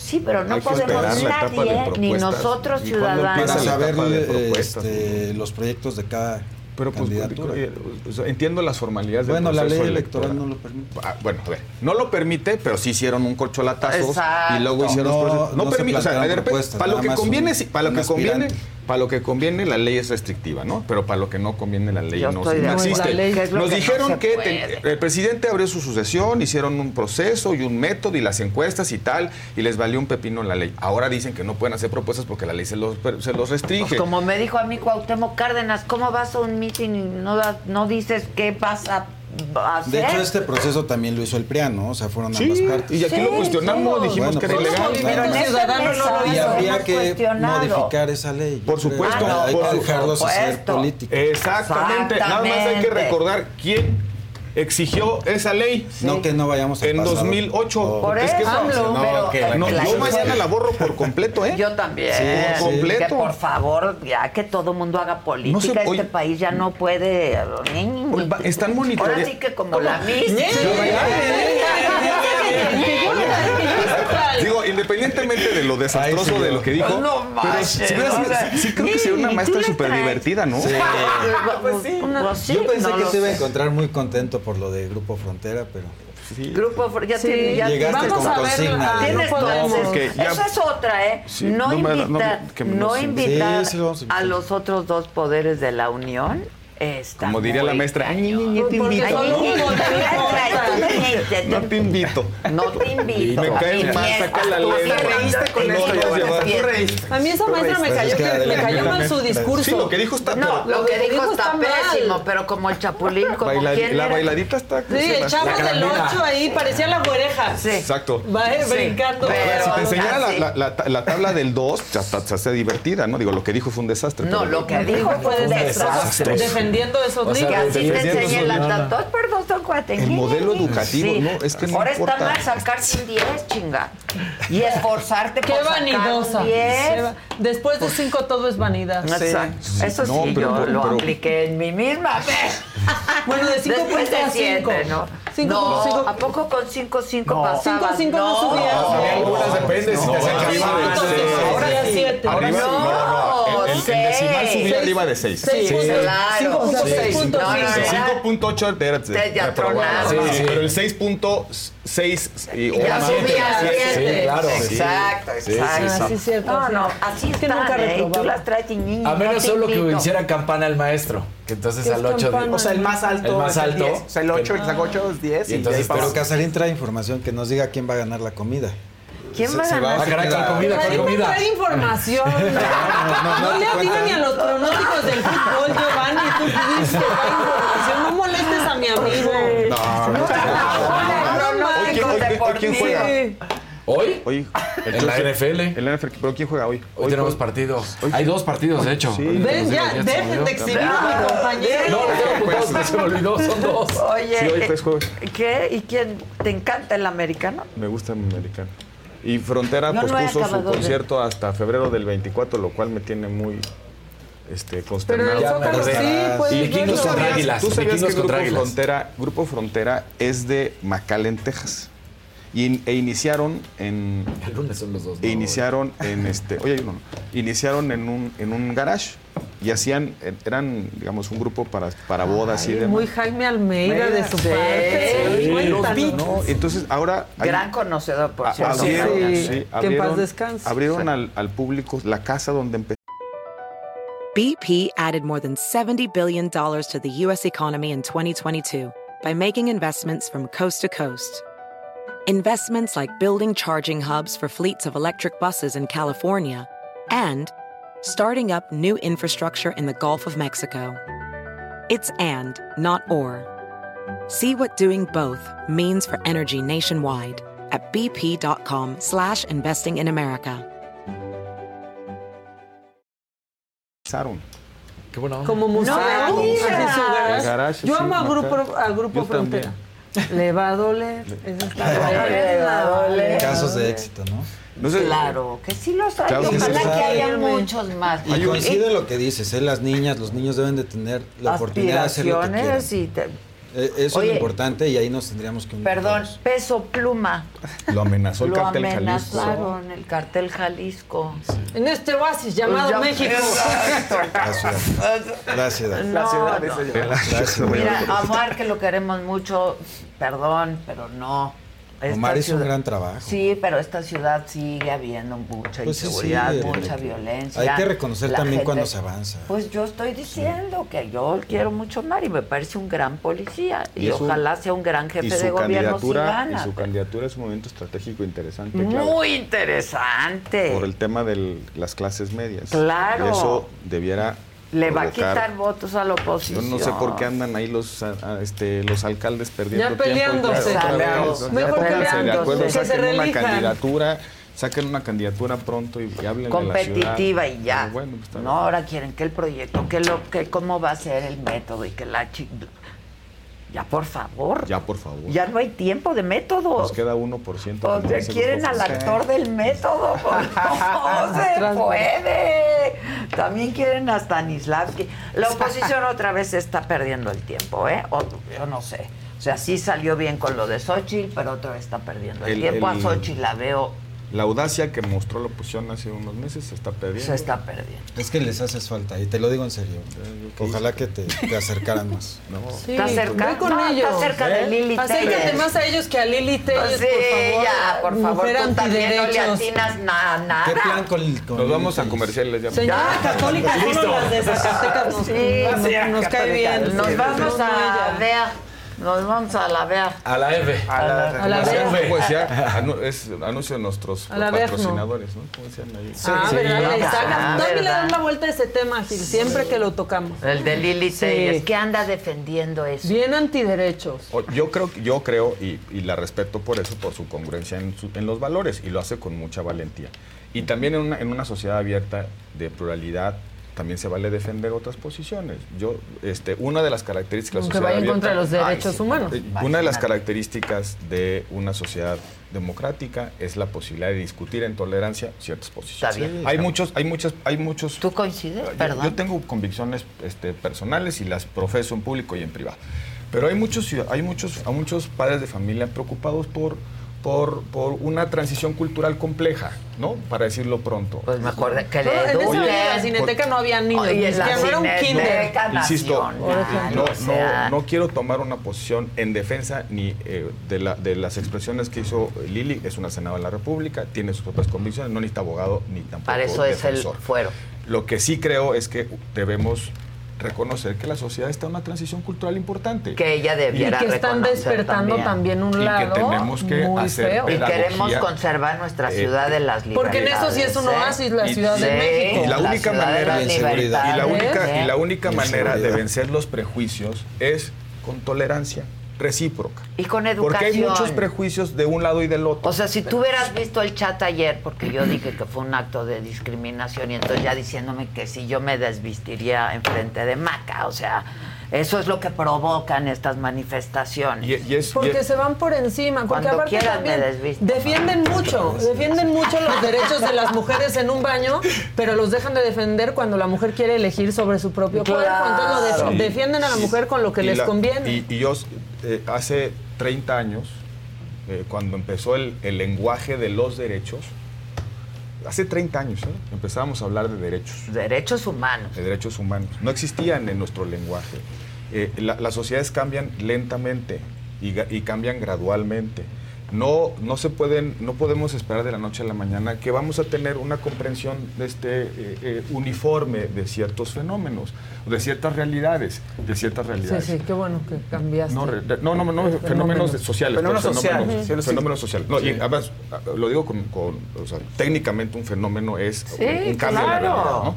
Sí, pero no podemos nadie, ni nosotros ciudadanos. a saber eh, este, los proyectos de cada pero pues, eh, entiendo las formalidades bueno, del la ley electoral, no lo permite. Ah, bueno, a ver, no lo permite, pero sí hicieron un corcholatazo Exacto. y luego hicieron no, los. No, permite, para lo que conviene, un, para lo que conviene para lo que conviene la ley es restrictiva, ¿no? Pero para lo que no conviene la ley Yo no, no existe. Ley Nos que dijeron que el presidente abrió su sucesión, hicieron un proceso y un método y las encuestas y tal, y les valió un pepino la ley. Ahora dicen que no pueden hacer propuestas porque la ley se los, se los pues restringe. Pues como me dijo a mí Cuauhtémoc Cárdenas, ¿cómo vas a un mitin y no, no dices qué pasa? De hecho, este proceso también lo hizo el PRIAN, ¿no? O sea, fueron ambas partes. Y aquí lo cuestionamos, dijimos bueno, que era ilegal. Pues, claro. Y habría que modificar esa ley. Por supuesto. Hay por que dejarlos hacer política. Exactamente. Nada más hay que recordar quién exigió esa ley. No que no vayamos a En pasado. 2008. Oh. Por es que eso, AMLO, no, pero, no, yo mañana la borro por completo, ¿eh? Yo también. Sí, sí. completo. Que por favor, ya que todo mundo haga política, no sé, este país ya no puede. Oye, están monitoreando. Ahora sí que como la misma. Digo, independientemente de lo desastroso de lo que dijo, pero si, sí, creo que sería una maestra súper divertida, ¿no? Pues, pues, pues sí. Yo pensé que se iba a encontrar muy contento por lo de Grupo Frontera, pero... Sí. Grupo, ya, Llegaste vamos con a ver la, es otra, ¿eh? No, invitar, no invitar. a los otros dos poderes de la Unión como diría la maestra, Ay, ni, ni, te invito. No te invito. No te invito. Me caes mal, saca la lengua. reíste con esto, ya A mí esa maestra me cayó, me cayó mal su discurso. Sí, lo que dijo está No, lo que dijo está pésimo, pero como el chapulín, como quién La bailadita está... Sí, el chavo del 8 ahí, parecía la güereja. Sí. Exacto. Va eh, brincando. Si te enseñara la tabla del 2, hasta se hace divertida, ¿no? Digo, lo que dijo fue un desastre. No, lo que dijo fue un desastre defendiendo esos así te. El ¿eh? modelo educativo, ¿no? Es que no Ahora está mal sacar sin 10, chinga. Y esforzarte Qué por vanidosa. Después de 5 todo es vanidad. Exacto. Eso sí, yo lo apliqué en mí misma. bueno, de 5 ¿no? Cinco, no, cinco, ¿a poco con 5 5 pasaba? 5 5 no, no subía. No, depende 7. Ahora sí. Arriba, no, no, el, decimal subía arriba de 6. sí. claro o sea, 5.8. No, no, 5.8, espérate. Ya tronaron. Sí, Pero el 6.6 y Ya subía 7. claro. Exacto, exacto. Así es ah, cierto. No, no, así es que nunca ¿eh? Tú las traes niño. A menos solo que venciera campana el maestro Que entonces al 8 10. O sea, el más alto. El más alto. El 10. O sea, el 8, el 8 es 10. Y entonces, y pero Casarín trae información que nos diga quién va a ganar la comida. ¿Quién va a ganar? Va a con comida, con comida. información. No, no, no, no le atinan ni a los pronósticos del fútbol, Giovanni. Tú pudiste traer información. No molestes a mi amigo. No, no, no. no, ¿Quién juega? ¿Hoy? Hoy. en la NFL. En NFL, pero ¿quién juega hoy? Hoy, hoy tenemos partidos. Hoy, Hay dos partidos, de hecho. Sí. Ven, ya, dejen de exhibir a mi compañero. No, no, pues, pues, se me olvidó, son dos. Oye, sí, hoy eh, jueves. ¿Qué? ¿Y quién? ¿Te encanta el americano? Me gusta el americano. Y Frontera no, pospuso no su concierto de... hasta febrero del 24, lo cual me tiene muy este, consternado. Pero sí, pues, y ¿Tú sabías que grupo Frontera, grupo Frontera es de McAllen, Texas? Y, e iniciaron en. El lunes son los dos. E iniciaron en este. Oye, hay uno. Iniciaron en un, en un garage y hacían, eh, eran, digamos, un grupo para, para bodas Ay, y demás. Muy Jaime Almeida de su parte. Sí, sí, ¿no? Entonces, ahora. Hay, Gran conocedor, por cierto. Abrieron, abrieron, paz descanse. Abrieron al, al público la casa donde empezó. BP added more than $70 billion to the U.S. economy in 2022 by making investments from coast to coast. investments like building charging hubs for fleets of electric buses in California, and starting up new infrastructure in the Gulf of Mexico. It's and, not or. See what doing both means for energy nationwide at bp.com slash investing in America. Qué bueno. Como museo. No, Yo amo a Grupo, a grupo Frontera. También. Le va a doler. Eso está Le va a doler. Casos de éxito, ¿no? No sé, Claro, que sí los hay. Claro que Ojalá que hay. haya muchos más. Y coincido en lo que dices, ¿eh? las niñas, los niños deben de tener la oportunidad de hacer lo que quieran. Y te- Eh, Eso Oye, es lo importante y ahí nos tendríamos que unir Perdón, todos. peso pluma. lo amenazó el Lo cartel Jalisco. amenazaron el cartel Jalisco. En este oasis llamado Ya- México. La ciudad. La ciudad. No, no. La ciudad. Mira, Omar, que lo queremos mucho, perdón, pero no. Omar hizo un gran trabajo. Sí, pero esta ciudad sigue habiendo mucha Pues inseguridad, sí, mucha violencia. hay que reconocer La también gente- cuando se avanza. Pues yo estoy diciendo que yo quiero mucho a Omar y me parece un gran policía y, ojalá sea un gran jefe de gobierno si candidatura, gana. y su candidatura es un momento estratégico interesante, claro. Muy interesante. Por el tema de las clases medias. Claro. Y eso debiera Le va a quitar votos a la Yo oposición. no sé por qué andan ahí los, a- a- este, los alcaldes perdiendo Ya peleándose. tiempo. otra vez, Peleándose. ya Mejor pónganse de peleándose. acuerdo, Que se saquen una reelijan. candidatura, saquen una candidatura pronto y, y hablen de la competitiva ciudad. y ya. Bueno, pues, no, ahora quieren que el proyecto, que lo, que cómo va a ser el método y que la chi- ya por favor. Ya, por favor. Ya no hay tiempo de método. Nos queda 1%. O sea, quieren al actor del método. No se puede. También quieren a Stanislavski. La oposición otra vez está perdiendo el tiempo, ¿eh? O- yo no sé. O sea, sí salió bien con lo de Xochitl, pero otra vez está perdiendo el, El- tiempo. el- A Xochitl la veo, La audacia que mostró la oposición hace unos meses se está perdiendo. se está perdiendo. Es que les haces falta, y te lo digo en serio. Ojalá que te, te acercaran más. Sí, Está cerca. ve con No, está ellos. cerca de Lili Acércate más a ellos que a Lili Telles, Pues sí, por favor. ya, por favor, Mujer tú también no le atinas na- nada. ¿Qué plan con, con Nos vamos a comerciales ya. Señora católica, solo las de Zacatecas nos, Sí, nos- sí, nos cae bien. Nos vamos No, a ella. Nos vamos a la ver. A la F. A la, a la decía, anu- es anuncio de nuestros patrocinadores, ¿no? ¿Cómo decían ahí? ah, sí, ¿verdad? Le ya, sacan- Todavía le dan la vuelta a ese tema, Gil, siempre que lo tocamos. El de Lili Sí. Telles, que anda defendiendo eso. Bien antiderechos. Yo creo, yo creo y, y la respeto por eso, por su congruencia en, su- en los valores, y lo hace con mucha valentía. Y también en una, en una sociedad abierta de pluralidad, también se vale defender otras posiciones. Yo, este, una de las características de la sociedad vaya en abierta- contra de los Ay, derechos sí. humanos. Eh, Una de las características de una sociedad democrática es la posibilidad de discutir en tolerancia ciertas posiciones. Está bien. Hay muchos, hay muchas, hay muchos. ¿Tú coincides? Yo- Perdón. Yo, tengo convicciones este, personales y las profeso en público y en privado. Pero hay muchos, hay muchos, hay muchos padres de familia preocupados por, por, por una transición cultural compleja, ¿no? Para decirlo pronto. Pues me acuerdo que No, en esa la cineteca no había niños, Oye, ni la siquiera no era un kinder. Cineteca Insisto, Nacional, no, o sea, no, no quiero tomar una posición en defensa ni eh, de, la- de las expresiones que hizo Lili, es una senadora de la República, tiene sus propias convicciones, no necesita abogado ni tampoco Para eso es el defensor. fuero. Lo que sí creo es que debemos reconocer que la sociedad está en una transición cultural importante. Que ella Y debiera que están despertando también, un Y que lado tenemos que muy hacer feo. Y queremos conservar nuestra Eh, ciudad de las libertades. Porque en eso sí es un ¿eh? oasis la Y- Ciudad de México. Y la única de manera Y y la única, ¿eh? y la única manera de vencer los prejuicios es con tolerancia recíproca. Y con Porque hay educación. muchos prejuicios de un lado y del otro. O sea, si tú hubieras visto el chat ayer, porque yo dije que fue un acto de discriminación y entonces ya diciéndome que si yo me desvistiría enfrente de Maca, o sea, eso es lo que provocan estas manifestaciones. Y, y es, y Porque es- se van por encima, porque Cuando aparte quieras también me desvisto. defienden mucho, defienden mucho los derechos de las mujeres en un baño, pero los dejan de defender cuando la mujer quiere elegir sobre su propio cuerpo. Entonces lo def- Sí. defienden a la mujer con lo que les la- conviene. Y, y yo eh, hace 30 años, eh, cuando empezó el, el lenguaje de los derechos, hace 30 años, ¿eh? empezábamos a hablar de derechos. Derechos humanos. de derechos humanos. No existían en nuestro lenguaje. Eh, la- las sociedades cambian lentamente y cambian gradualmente. No, no se pueden, no podemos esperar de la noche a la mañana que vamos a tener una comprensión de este, eh, eh, uniforme de ciertos fenómenos, de ciertas realidades, de ciertas Sí, realidades. sí, qué bueno que cambiaste. No, re- no, no, no, fenómenos sociales. Fenómenos sociales, Fenómenos, sí, sí. fenómenos sociales. No, y además, lo digo con, con- o sea, técnicamente un fenómeno es Sí, un, un cambio la claro. realidad, ¿no?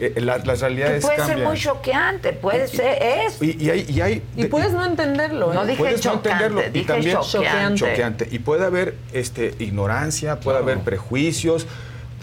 Eh, la- las realidades puede ser cambian. muy choqueante, puede ser, es. Y, y hay, y hay- Y de- puedes no entenderlo. No ¿eh? dije puedes no chocante, entenderlo y dije también choqueante. choqueante. Y puede haber este, ignorancia, puede haber prejuicios,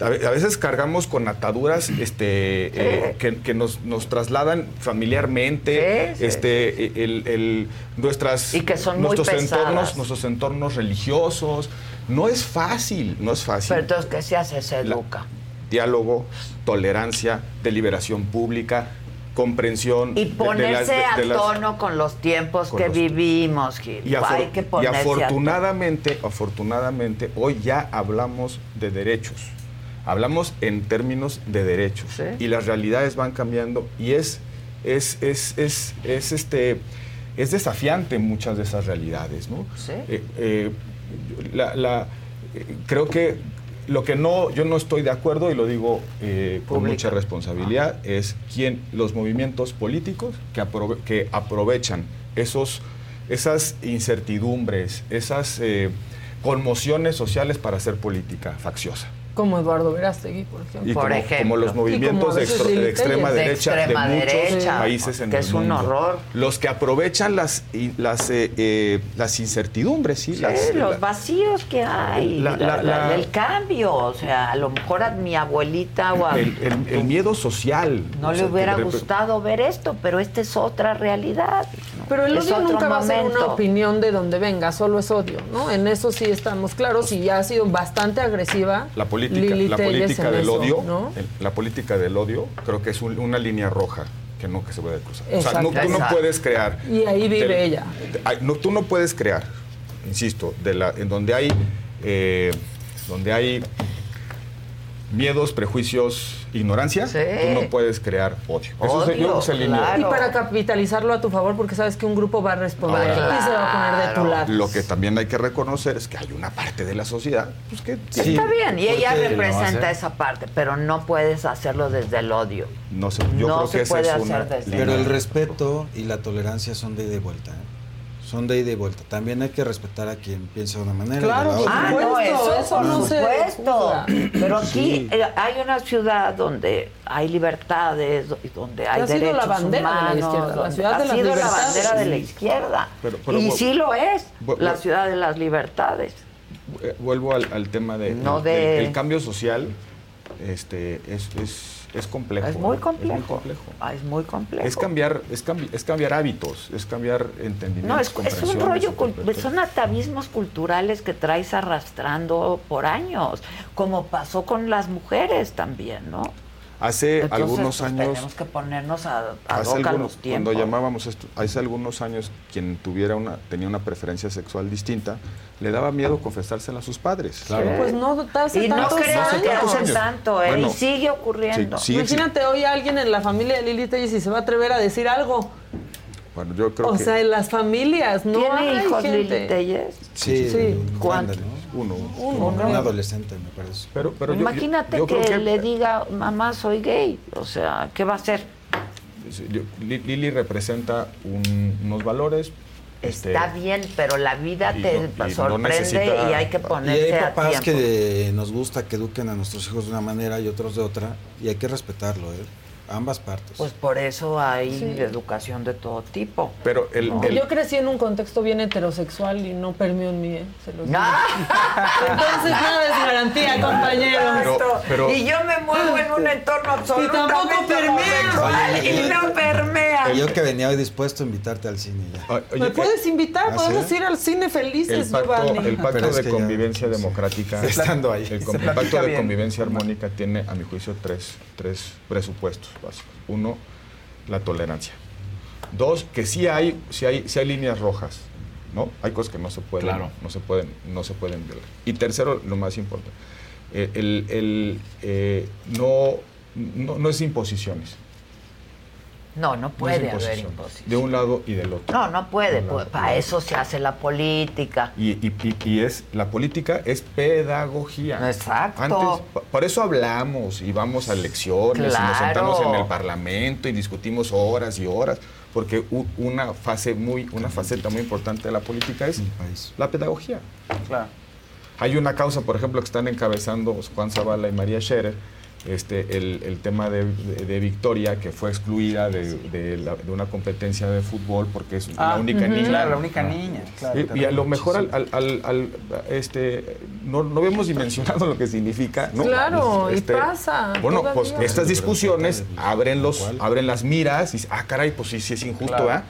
a ve- a veces cargamos con ataduras este, eh, que, que nos, nos trasladan familiarmente, Sí, sí. este, el, el- nuestras, Y que son muy nuestros pesadas. entornos, nuestros entornos religiosos. No es fácil, no es fácil. Pero entonces, ¿qué se hace? Se educa. Diálogo, tolerancia, deliberación pública, comprensión. Y de- de ponerse las- de- a las- tono con los tiempos con que los- vivimos, Gil. y, afor- Hay que y ponerse a afortunadamente, afortunadamente, hoy ya hablamos de derechos. Hablamos en términos de derechos. Y las realidades van cambiando y es, es, es, es, es, este, es desafiante muchas de esas realidades. ¿no? Sí. Eh, eh, la- la- eh, creo que lo que no, yo no estoy de acuerdo y lo digo eh, con mucha responsabilidad es quien los movimientos políticos que, aprove- que aprovechan esos, esas incertidumbres, esas eh, conmociones sociales para hacer política facciosa. Como Eduardo Verástegui, por ejemplo. Y como, como los movimientos de, extro- de extrema De derecha extrema de muchos derecha, países en que el es un horror. Los que aprovechan las, y- las, eh, eh, las incertidumbres, ¿sí? Sí, las, los la- vacíos que hay, La- la- la- la- la- el cambio. O sea, a lo mejor a mi abuelita o a el, el- el miedo social. no o le sea, hubiera gustado ver esto, pero esta es otra realidad. Pero el odio nunca va a ser una opinión de donde venga, solo es odio, ¿no? En eso sí estamos claros y ya ha sido bastante agresiva. La política, Lili la política del eso, odio, la política del odio, creo que es un- una línea roja que no que se puede cruzar. O sea, no- Exacto. tú no puedes crear. Y ahí vive ella. no, tú no puedes crear, insisto, de la, en donde hay, eh, donde hay miedos, prejuicios, ignorancia, tú no puedes crear odio. Eso es- yo creo que es el línea- Y para capitalizarlo a tu favor, porque sabes que un grupo va a responder Ahora, y se va a poner de tu lado. Lo que también hay que reconocer es que hay una parte de la sociedad pues, que Está bien, y ella representa esa parte, pero no puedes hacerlo desde el odio. No sé, yo No creo se que esa puede es hacer una desde- Pero el respeto y la tolerancia son de ida y vuelta. ¿eh? Son de ida y vuelta. También hay que respetar a quien piensa de una manera. y de Claro, la otra. Ah, no, eso, eso por no se. Pero aquí Sí. eh, hay una ciudad donde hay libertades, y donde hay ha sido la derechos bandera de la humanos, izquierda, la donde ciudad ha de las sido la bandera de la Sí. izquierda. Pero- pero y sí lo es, la ciudad de las libertades. Eh, vuelvo al, al tema de, No de- el cambio social este es, es, es complejo Es muy ¿no? complejo. es muy complejo Ah, es muy complejo. es cambiar es, cambi- es cambiar hábitos es cambiar entendimientos No, es, es un rollo, son atavismos culturales que traes arrastrando por años, como pasó con las mujeres también, ¿no? Hace Entonces, algunos pues, años tenemos que ponernos a, a hace algunos- los tiempos. cuando llamábamos esto hace algunos años quien tuviera una tenía una preferencia sexual distinta le daba miedo confesársela a sus padres Pues no hace y no creo años. que hace tanto, ¿eh? Bueno, y sigue ocurriendo. sí, sigue Imagínate hoy alguien en la familia de Lili Telles y se va a atrever a decir algo. Bueno yo creo O que sea, en las familias, ¿no? ¿Tiene hay hijos gente. Lili Telles? Sí, Sí. un ¿Cuántos? grande, ¿no? uno Uno, Un ¿no? adolescente, me parece. pero, pero yo- yo- Imagínate yo que, creo le diga, mamá, soy gay. O sea, ¿qué va a hacer? Lili representa un- unos valores. este, Está bien, pero la vida y te no- y no sorprende necesita- y hay que Y ponerse hay a papás tiempo. que nos gusta que eduquen a nuestros hijos de una manera y otros de otra, y hay que respetarlo, ¿eh? Ambas partes. Pues por eso hay Sí. educación de todo tipo. Pero el, No. el- Yo crecí en un contexto bien heterosexual y no permeó en mí, ¿eh? Se los digo. Ah. Entonces nada es garantía, compañeros. Pero- pero- y yo me muevo en un entorno Y tampoco absolutamente permea. Oye, y no permea. yo que venía hoy dispuesto a invitarte al cine ya. o- oye, ¿Me puedes invitar? ¿Ah, Podemos sí? ir al cine el felices, pacto, Giovanni. el pacto es de ya- convivencia democrática. Estando ahí. El, pacto de bien. convivencia armónica tiene, a mi juicio, tres, tres presupuestos básicos. Uno, la tolerancia. Dos, que sí hay, sí hay, sí hay líneas rojas, ¿no? Hay cosas que no se pueden, Claro. no se pueden, no se pueden violar. Y tercero, lo más importante, eh, el, el, eh, no, no, no es imposiciones. No, no puede haber imposición. De un lado y del otro. No, no puede. Pues, para eso se hace la política. Y, y- y- y es la política es pedagogía. Exacto. Antes, por eso hablamos y vamos a elecciones y nos sentamos en el parlamento y discutimos horas y horas, porque u- una fase muy, una faceta muy importante de la política es la pedagogía. Claro. Hay una causa, por ejemplo, que están encabezando Juan Zavala y María Scherer, este, el, el tema de, de- de Victoria, que fue excluida de, de la- de una competencia de fútbol porque es Ah, la única ujú. niña. Claro, la única niña, claro, Y- y, a lo mejor al, al- al- al- este, no, no habíamos dimensionado lo que significa. ¿no? Claro, y Este, pasa, Bueno, todavía. pues estas discusiones abren, los, abren las miras y ah, caray, pues sí, sí es injusto, Claro. ¿ah?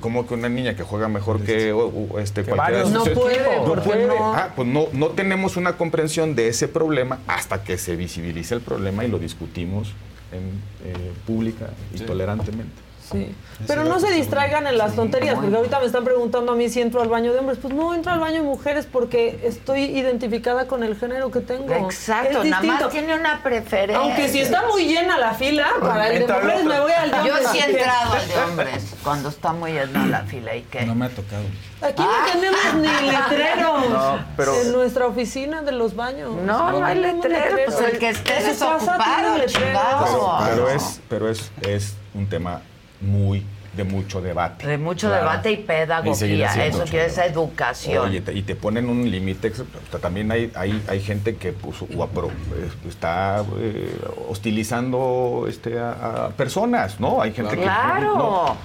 Como que una niña que juega mejor que o- este, Que cualquiera de No puede, porque puede. no- Ah, pues no, no tenemos una comprensión de ese problema hasta que se visibilice el problema y lo discutimos en, eh, pública y tolerantemente. Sí. Pero no se distraigan en las tonterías, porque ahorita me están preguntando a mí si entro al baño de hombres. Pues no entro al baño de mujeres porque estoy identificada con el género que tengo. Exacto, Es nada más distinto. tiene una preferencia. Aunque si está muy llena la fila, para el de mujeres me voy al de Yo hombres. sí he entrado al de hombres, cuando está muy llena la fila y qué. No me ha tocado. Aquí no tenemos ni letreros No, pero- en nuestra oficina de los baños. No, no hay tenemos letrero, pues el que esté tiene letreros. Pero, pero es, pero es, es un tema muy de mucho debate. De mucho Claro. debate y pedagogía. Eso quiere esa educación. Oye, te- y te ponen un límite. También hay, hay, hay gente que apro- eh, está eh, hostilizando este, a, a personas, ¿no? Hay gente Claro. que. no,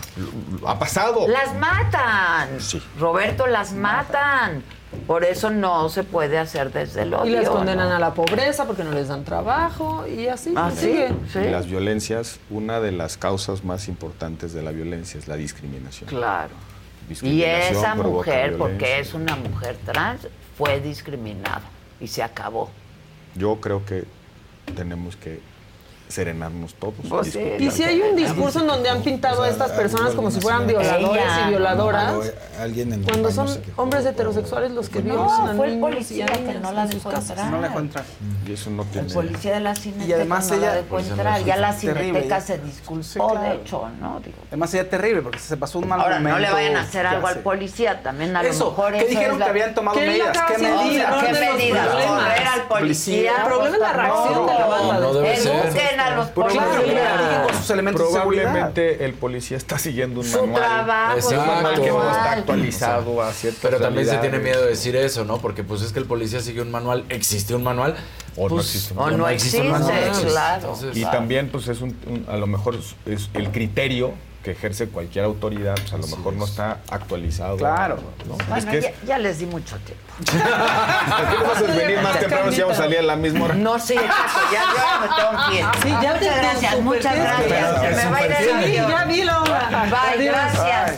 lo- ha pasado. Las matan. Sí. Roberto, las matan. Por eso no se puede hacer desde el odio. Y las condenan ¿no? a la pobreza porque no les dan trabajo y así. Ah, sigue. Y las violencias, una de las causas más importantes de la violencia es la discriminación. Claro. Y esa mujer, porque es una mujer trans, fue discriminada y se acabó. Yo creo que tenemos que serenarnos todos. Pues sí, Y si hay un discurso en donde han pintado a estas personas como si fueran violadores Ella. y violadoras, Alguien en el cuando baño son hombres heterosexuales los que violan No, fue el policía que no la dejó entrar. No le dejó entrar. Y eso no tiene. El policía de la cineteca Y además no la ella- dejó Pues, entrar. no, Ya la terrible, cineteca se disculpó, Sí, claro. de hecho, ¿no? Digo, Además sería terrible porque se pasó un mal Ahora, no momento. le vayan a hacer algo al policía, también a Eso, lo mejor que eso dijeron que habían tomado ¿Qué es lo medidas. ¿Qué medidas? No, ¿Qué medidas? Correr al policía. El problema es la reacción de la banda. No debe ser. A los Claro, policías. con sus elementos de seguridad. Probablemente el policía está siguiendo un Su manual. trabajo es un manual que no está actualizado a ciertas Pero también se tiene miedo de decir eso, ¿no? Porque pues es que el policía sigue un manual, existe un manual. O no pues, existe un O no existe, manual. claro. Entonces, Y también, pues, es un, un- a lo mejor es, es el criterio que ejerce cualquier autoridad, pues a lo mejor no está actualizado. Claro. ¿no? Bueno, es que es- ya, ya les di mucho tiempo. ¿Por qué no vas a venir más temprano si vamos a salir a la misma hora? No, sí, exacto, ya, ya me tengo que ir. Sí, ya muchas gracias, muchas gracias. Se me va a ir Sí, ya vi la hora. Bye, Adiós. gracias.